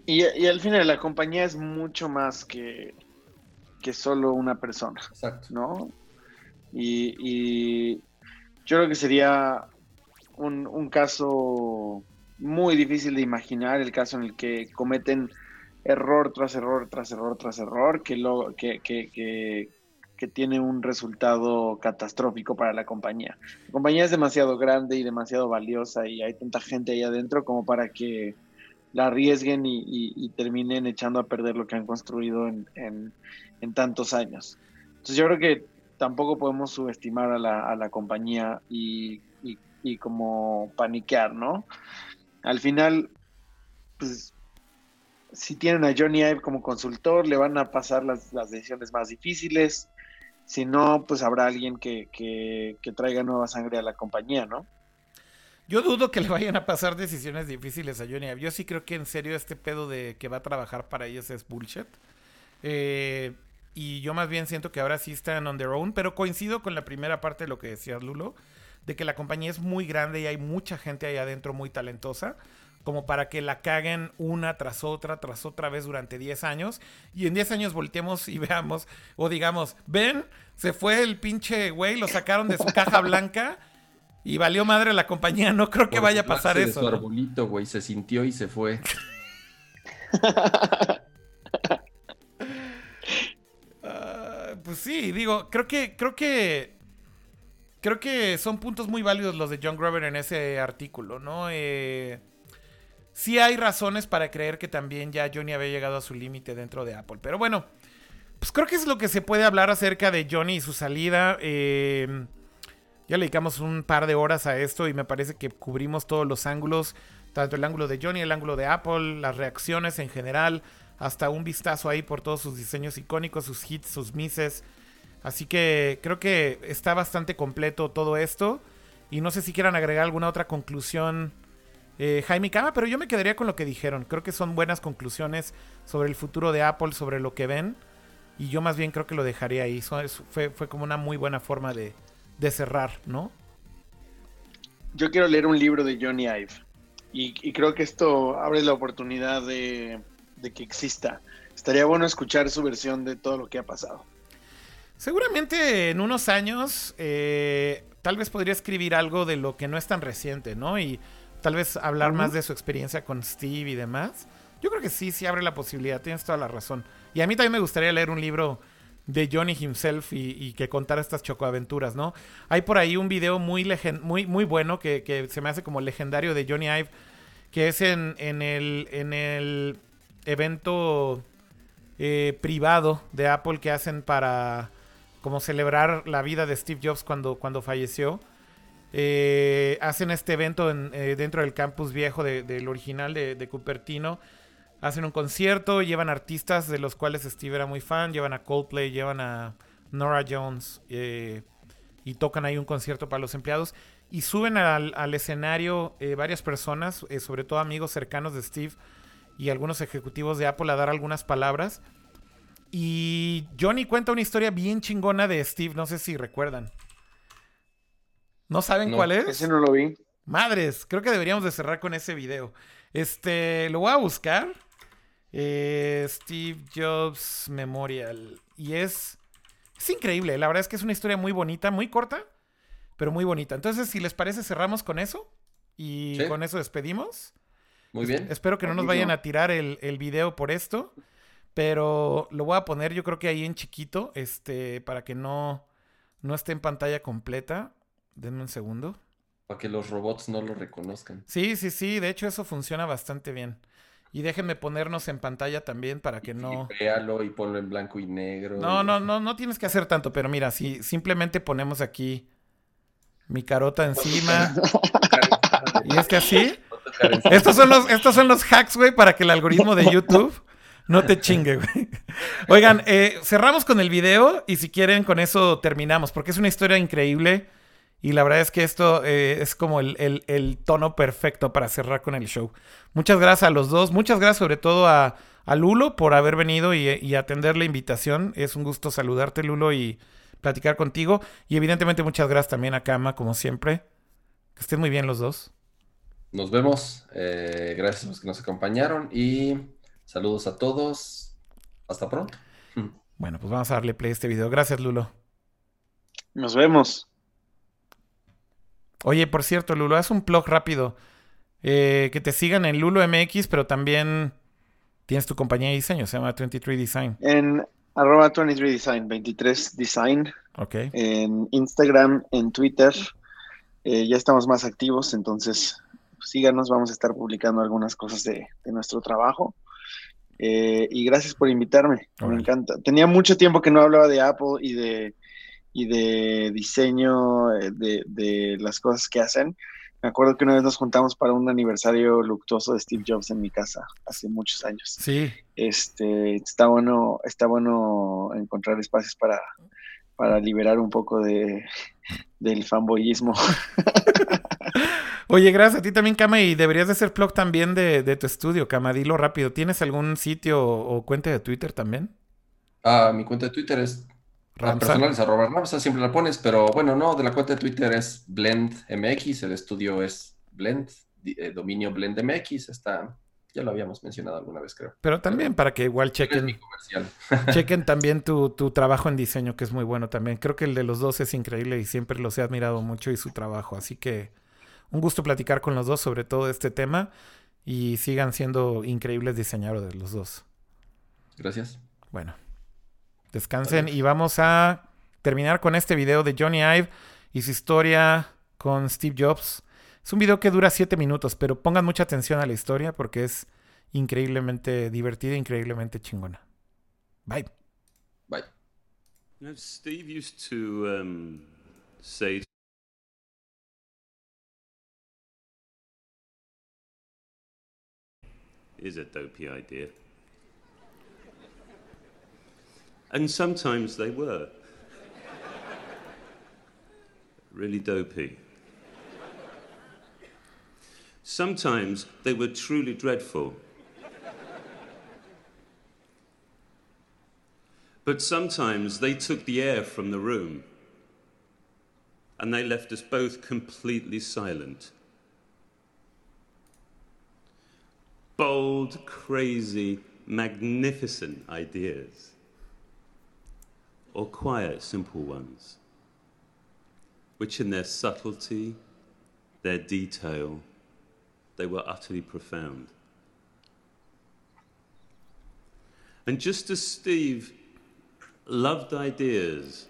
Y, y, al final la compañía es mucho más que, que solo una persona. Exacto. ¿No? Y, yo creo que sería un, caso muy difícil de imaginar, el caso en el que cometen error tras error tras error tras error, que, lo, que, que, que, tiene un resultado catastrófico para la compañía. La compañía es demasiado grande y demasiado valiosa y hay tanta gente ahí adentro como para que la arriesguen y, terminen echando a perder lo que han construido en, en, tantos años. Entonces yo creo que tampoco podemos subestimar a la, a la compañía y, y, como paniquear, ¿no? Al final, pues si tienen a Johnny Ive como consultor, le van a pasar las, las decisiones más difíciles. Si no, pues habrá alguien que, que, traiga nueva sangre a la compañía, ¿no? Yo dudo que le vayan a pasar decisiones difíciles a Johnny Yo sí creo que en serio este pedo de que va a trabajar para ellos es bullshit. Eh, y yo más bien siento que ahora sí están on their own, pero coincido con la primera parte de lo que decías, Lulo, de que la compañía es muy grande y hay mucha gente ahí adentro muy talentosa, como para que la caguen una tras otra, tras otra vez durante 10 años, y en 10 años volteemos y veamos, o digamos, ven, se fue el pinche güey, lo sacaron de su caja blanca y valió madre la compañía. No creo que vaya a pasar eso. su arbolito, güey, se sintió y se fue. Ah, pues sí, digo, creo que, creo que, creo que son puntos muy válidos los de John Grover en ese artículo, ¿no? Eh, sí hay razones para creer que también ya Johnny había llegado a su límite dentro de Apple, pero bueno, pues creo que es lo que se puede hablar acerca de Johnny y su salida. Eh, ya le dedicamos un par de horas a esto y me parece que cubrimos todos los ángulos, tanto el ángulo de Johnny, el ángulo de Apple, las reacciones en general, hasta un vistazo ahí por todos sus diseños icónicos, sus hits, sus misses. Así que creo que está bastante completo todo esto. Y no sé si quieran agregar alguna otra conclusión, eh, Jaime Cama, pero yo me quedaría con lo que dijeron. Creo que son buenas conclusiones sobre el futuro de Apple, sobre lo que ven. Y yo más bien creo que lo dejaría ahí. fue, fue como una muy buena forma de, de cerrar, ¿no? Yo quiero leer un libro de Johnny Ive y, creo que esto abre la oportunidad de, que exista. Estaría bueno escuchar su versión de todo lo que ha pasado. Seguramente en unos años eh, tal vez podría escribir algo de lo que no es tan reciente, ¿no? Y tal vez hablar más de su experiencia con Steve y demás. Yo creo que sí, sí abre la posibilidad, tienes toda la razón. Y a mí también me gustaría leer un libro de Johnny himself y, que contara estas chocoaventuras, ¿no? Hay por ahí un video muy, muy, muy bueno que, se me hace como legendario de Johnny Ive, que es en, en, el, en el evento eh, privado de Apple que hacen para como celebrar la vida de Steve Jobs cuando, cuando falleció. Eh, hacen este evento eh, dentro del campus viejo del original de, Cupertino. Hacen un concierto, llevan artistas de los cuales Steve era muy fan, llevan a Coldplay, llevan a Nora Jones y tocan ahí un concierto para los empleados. Y suben al, escenario varias personas, sobre todo amigos cercanos de Steve y algunos ejecutivos de Apple a dar algunas palabras. Y Johnny cuenta una historia bien chingona de Steve, no sé si recuerdan. ¿No saben cuál es? Ese no lo vi. Madres, creo que deberíamos de cerrar con ese video. Este, lo voy a buscar. Eh, Steve Jobs Memorial. Y es, es increíble. La verdad es que es una historia muy bonita, muy corta, pero muy bonita. Entonces, si les parece, cerramos con eso. Y con eso despedimos. Muy bien. espero que no nos vayan a tirar el, el video por esto. Pero lo voy a poner yo creo que ahí en chiquito, este, para que no, no esté en pantalla completa. Denme un segundo. Para que los robots no lo reconozcan. Sí, sí, sí, de hecho eso funciona bastante bien. Y déjenme ponernos en pantalla también para que no. Véalo y ponlo en blanco y negro. No, no, no, no tienes que hacer tanto, pero mira, si simplemente ponemos aquí mi carota encima. y es que así. Estos son los, estos son los hacks, güey, para que el algoritmo de YouTube no te chingue, güey. Oigan, eh, cerramos con el video y si quieren con eso terminamos, porque es una historia increíble y la verdad es que esto eh, es como el, tono perfecto para cerrar con el show. Muchas gracias a los dos, muchas gracias sobre todo a, Lulo por haber venido y, atender la invitación. Es un gusto saludarte, Lulo, y platicar contigo. Y evidentemente muchas gracias también a Kama, como siempre. Que estén muy bien los dos. Nos vemos. Eh, gracias a los que nos acompañaron y Saludos a todos. Hasta pronto. Bueno, pues vamos a darle play a este video. Gracias, Lulo. Nos vemos. Oye, por cierto, Lulo, haz un plug rápido. Eh, que te sigan en Lulo MX, pero también tienes tu compañía de diseño, se llama 23 Design. En arroba 23 Design, 23 Design. Ok. En Instagram, en Twitter. Eh, ya estamos más activos, entonces síganos, vamos a estar publicando algunas cosas de nuestro trabajo. Eh, y gracias por invitarme, me encanta. Tenía mucho tiempo que no hablaba de Apple y de, y de diseño, eh, de, las cosas que hacen. Me acuerdo que una vez nos juntamos para un aniversario luctuoso de Steve Jobs en mi casa hace muchos años. Sí. Este, está bueno, está bueno encontrar espacios para, para liberar un poco de, del fanboyismo. Oye, gracias a ti también, Kama, y deberías de ser blog también de, tu estudio, Kama, dilo rápido. ¿Tienes algún sitio o, cuenta de Twitter también? Ah, mi cuenta de Twitter es personal es arroba Ramsa, siempre la pones, pero bueno, no, de la cuenta de Twitter es BlendMX, el estudio es Blend, eh, dominio BlendMX, está, ya lo habíamos mencionado alguna vez, creo. Pero también para que igual chequen, chequen también tu, tu, trabajo en diseño, que es muy bueno también. Creo que el de los dos es increíble y siempre los he admirado mucho y su trabajo, así que un gusto platicar con los dos sobre todo este tema y sigan siendo increíbles diseñadores los dos. Gracias. Bueno, descansen y vamos a terminar con este video de Johnny Ive y su historia con Steve Jobs. Es un video que dura siete minutos, pero pongan mucha atención a la historia porque es increíblemente divertida, increíblemente chingona. Bye. Bye. Steve used to um, say is a dopey idea. And sometimes they were. really dopey. Sometimes they were truly dreadful. But sometimes they took the air from the room and they left us both completely silent. bold, crazy, magnificent ideas, or quiet, simple ones, which in their subtlety, their detail, they were utterly profound. And just as Steve loved ideas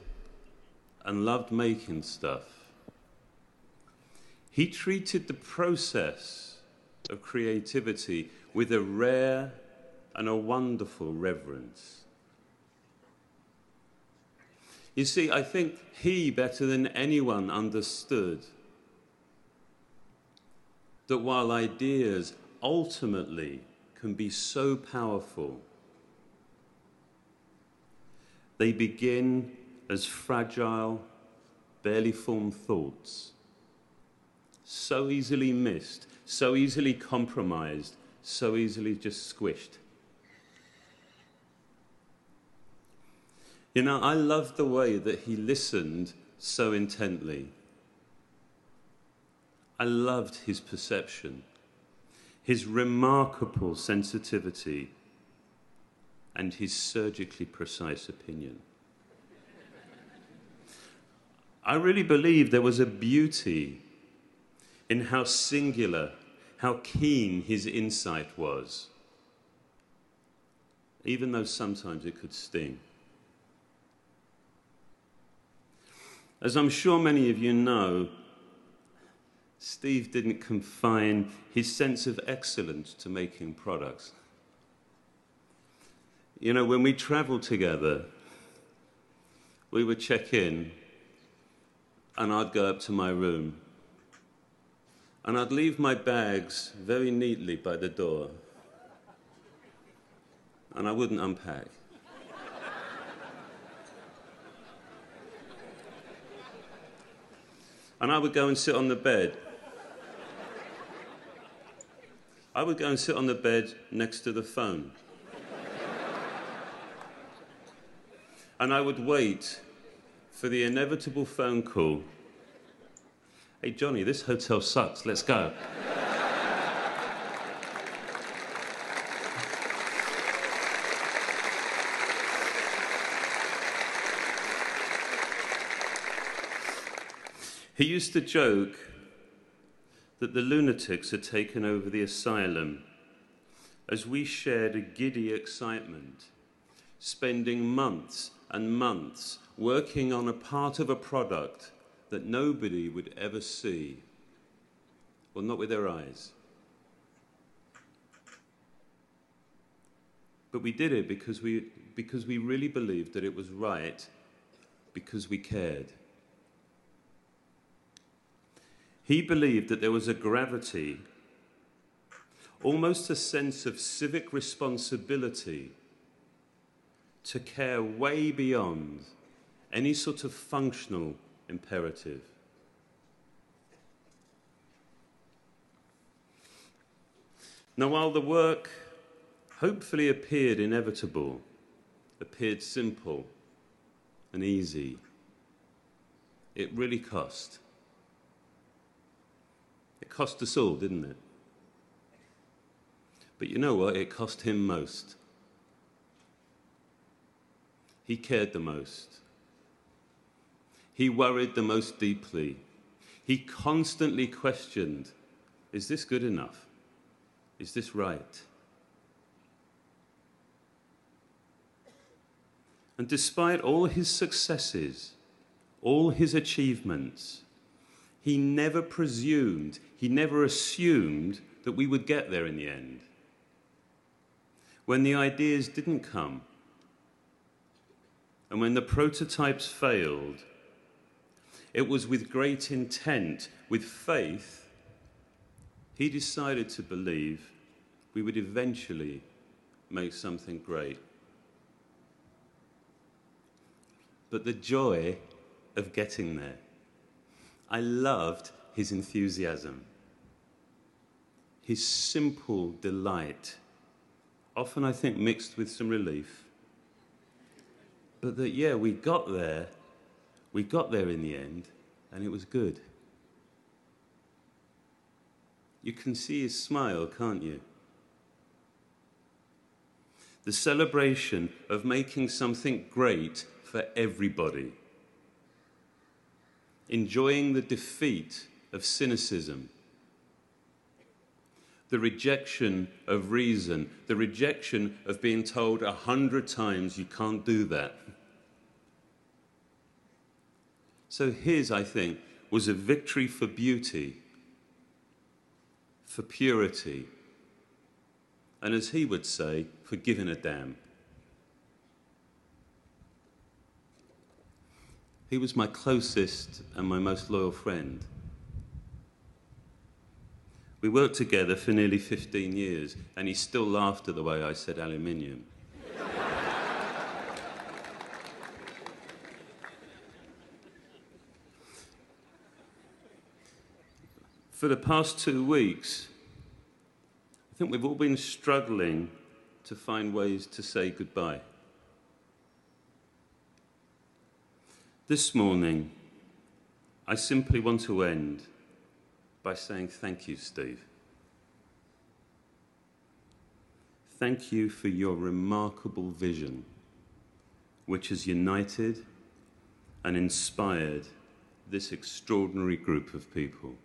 and loved making stuff, he treated the process of creativity with a rare and a wonderful reverence. You see, I think he, better than anyone, understood that while ideas ultimately can be so powerful, they begin as fragile, barely formed thoughts, so easily missed, so easily compromised, so easily just squished. You know, I love the way that he listened so intently. I loved his perception, his remarkable sensitivity, and his surgically precise opinion. I really believe there was a beauty in how singular, how keen his insight was, even though sometimes it could sting. As I'm sure many of you know, Steve didn't confine his sense of excellence to making products. You know, when we traveled together, we would check in, and I'd go up to my room, and I'd leave my bags very neatly by the door, and I wouldn't unpack. And I would go and sit on the bed. I would go and sit on the bed next to the phone. and I would wait for the inevitable phone call. Hey, Johnny, this hotel sucks. Let's go. He used to joke that the lunatics had taken over the asylum as we shared a giddy excitement, spending months and months working on a part of a product that nobody would ever see, well, not with their eyes. But we did it because we, because we really believed that it was right, because we cared. He believed that there was a gravity, almost a sense of civic responsibility to care way beyond any sort of functional imperative. Now, while the work hopefully appeared inevitable, appeared simple and easy, it really cost cost us all, didn't it? But you know what? It cost him most. He cared the most. He worried the most deeply. He constantly questioned is this good enough? Is this right? And despite all his successes, all his achievements, he never presumed, he never assumed that we would get there in the end. When the ideas didn't come, and when the prototypes failed, it was with great intent, with faith, he decided to believe we would eventually make something great. But the joy of getting there I loved his enthusiasm, his simple delight, often I think mixed with some relief. But that, yeah, we got there, we got there in the end, and it was good. You can see his smile, can't you? The celebration of making something great for everybody enjoying the defeat of cynicism, the rejection of reason, the rejection of being told a hundred times you can't do that. So his, I think, was a victory for beauty, for purity, and as he would say, for giving a damn. He was my closest and my most loyal friend. We worked together for nearly 15 years, and he still laughed at the way I said aluminium. for the past two weeks, I think we've all been struggling to find ways to say goodbye. This morning, I simply want to end by saying thank you, Steve. Thank you for your remarkable vision, which has united and inspired this extraordinary group of people.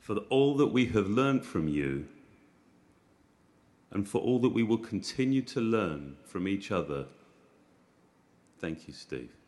For all that we have learned from you, and for all that we will continue to learn from each other, thank you, Steve.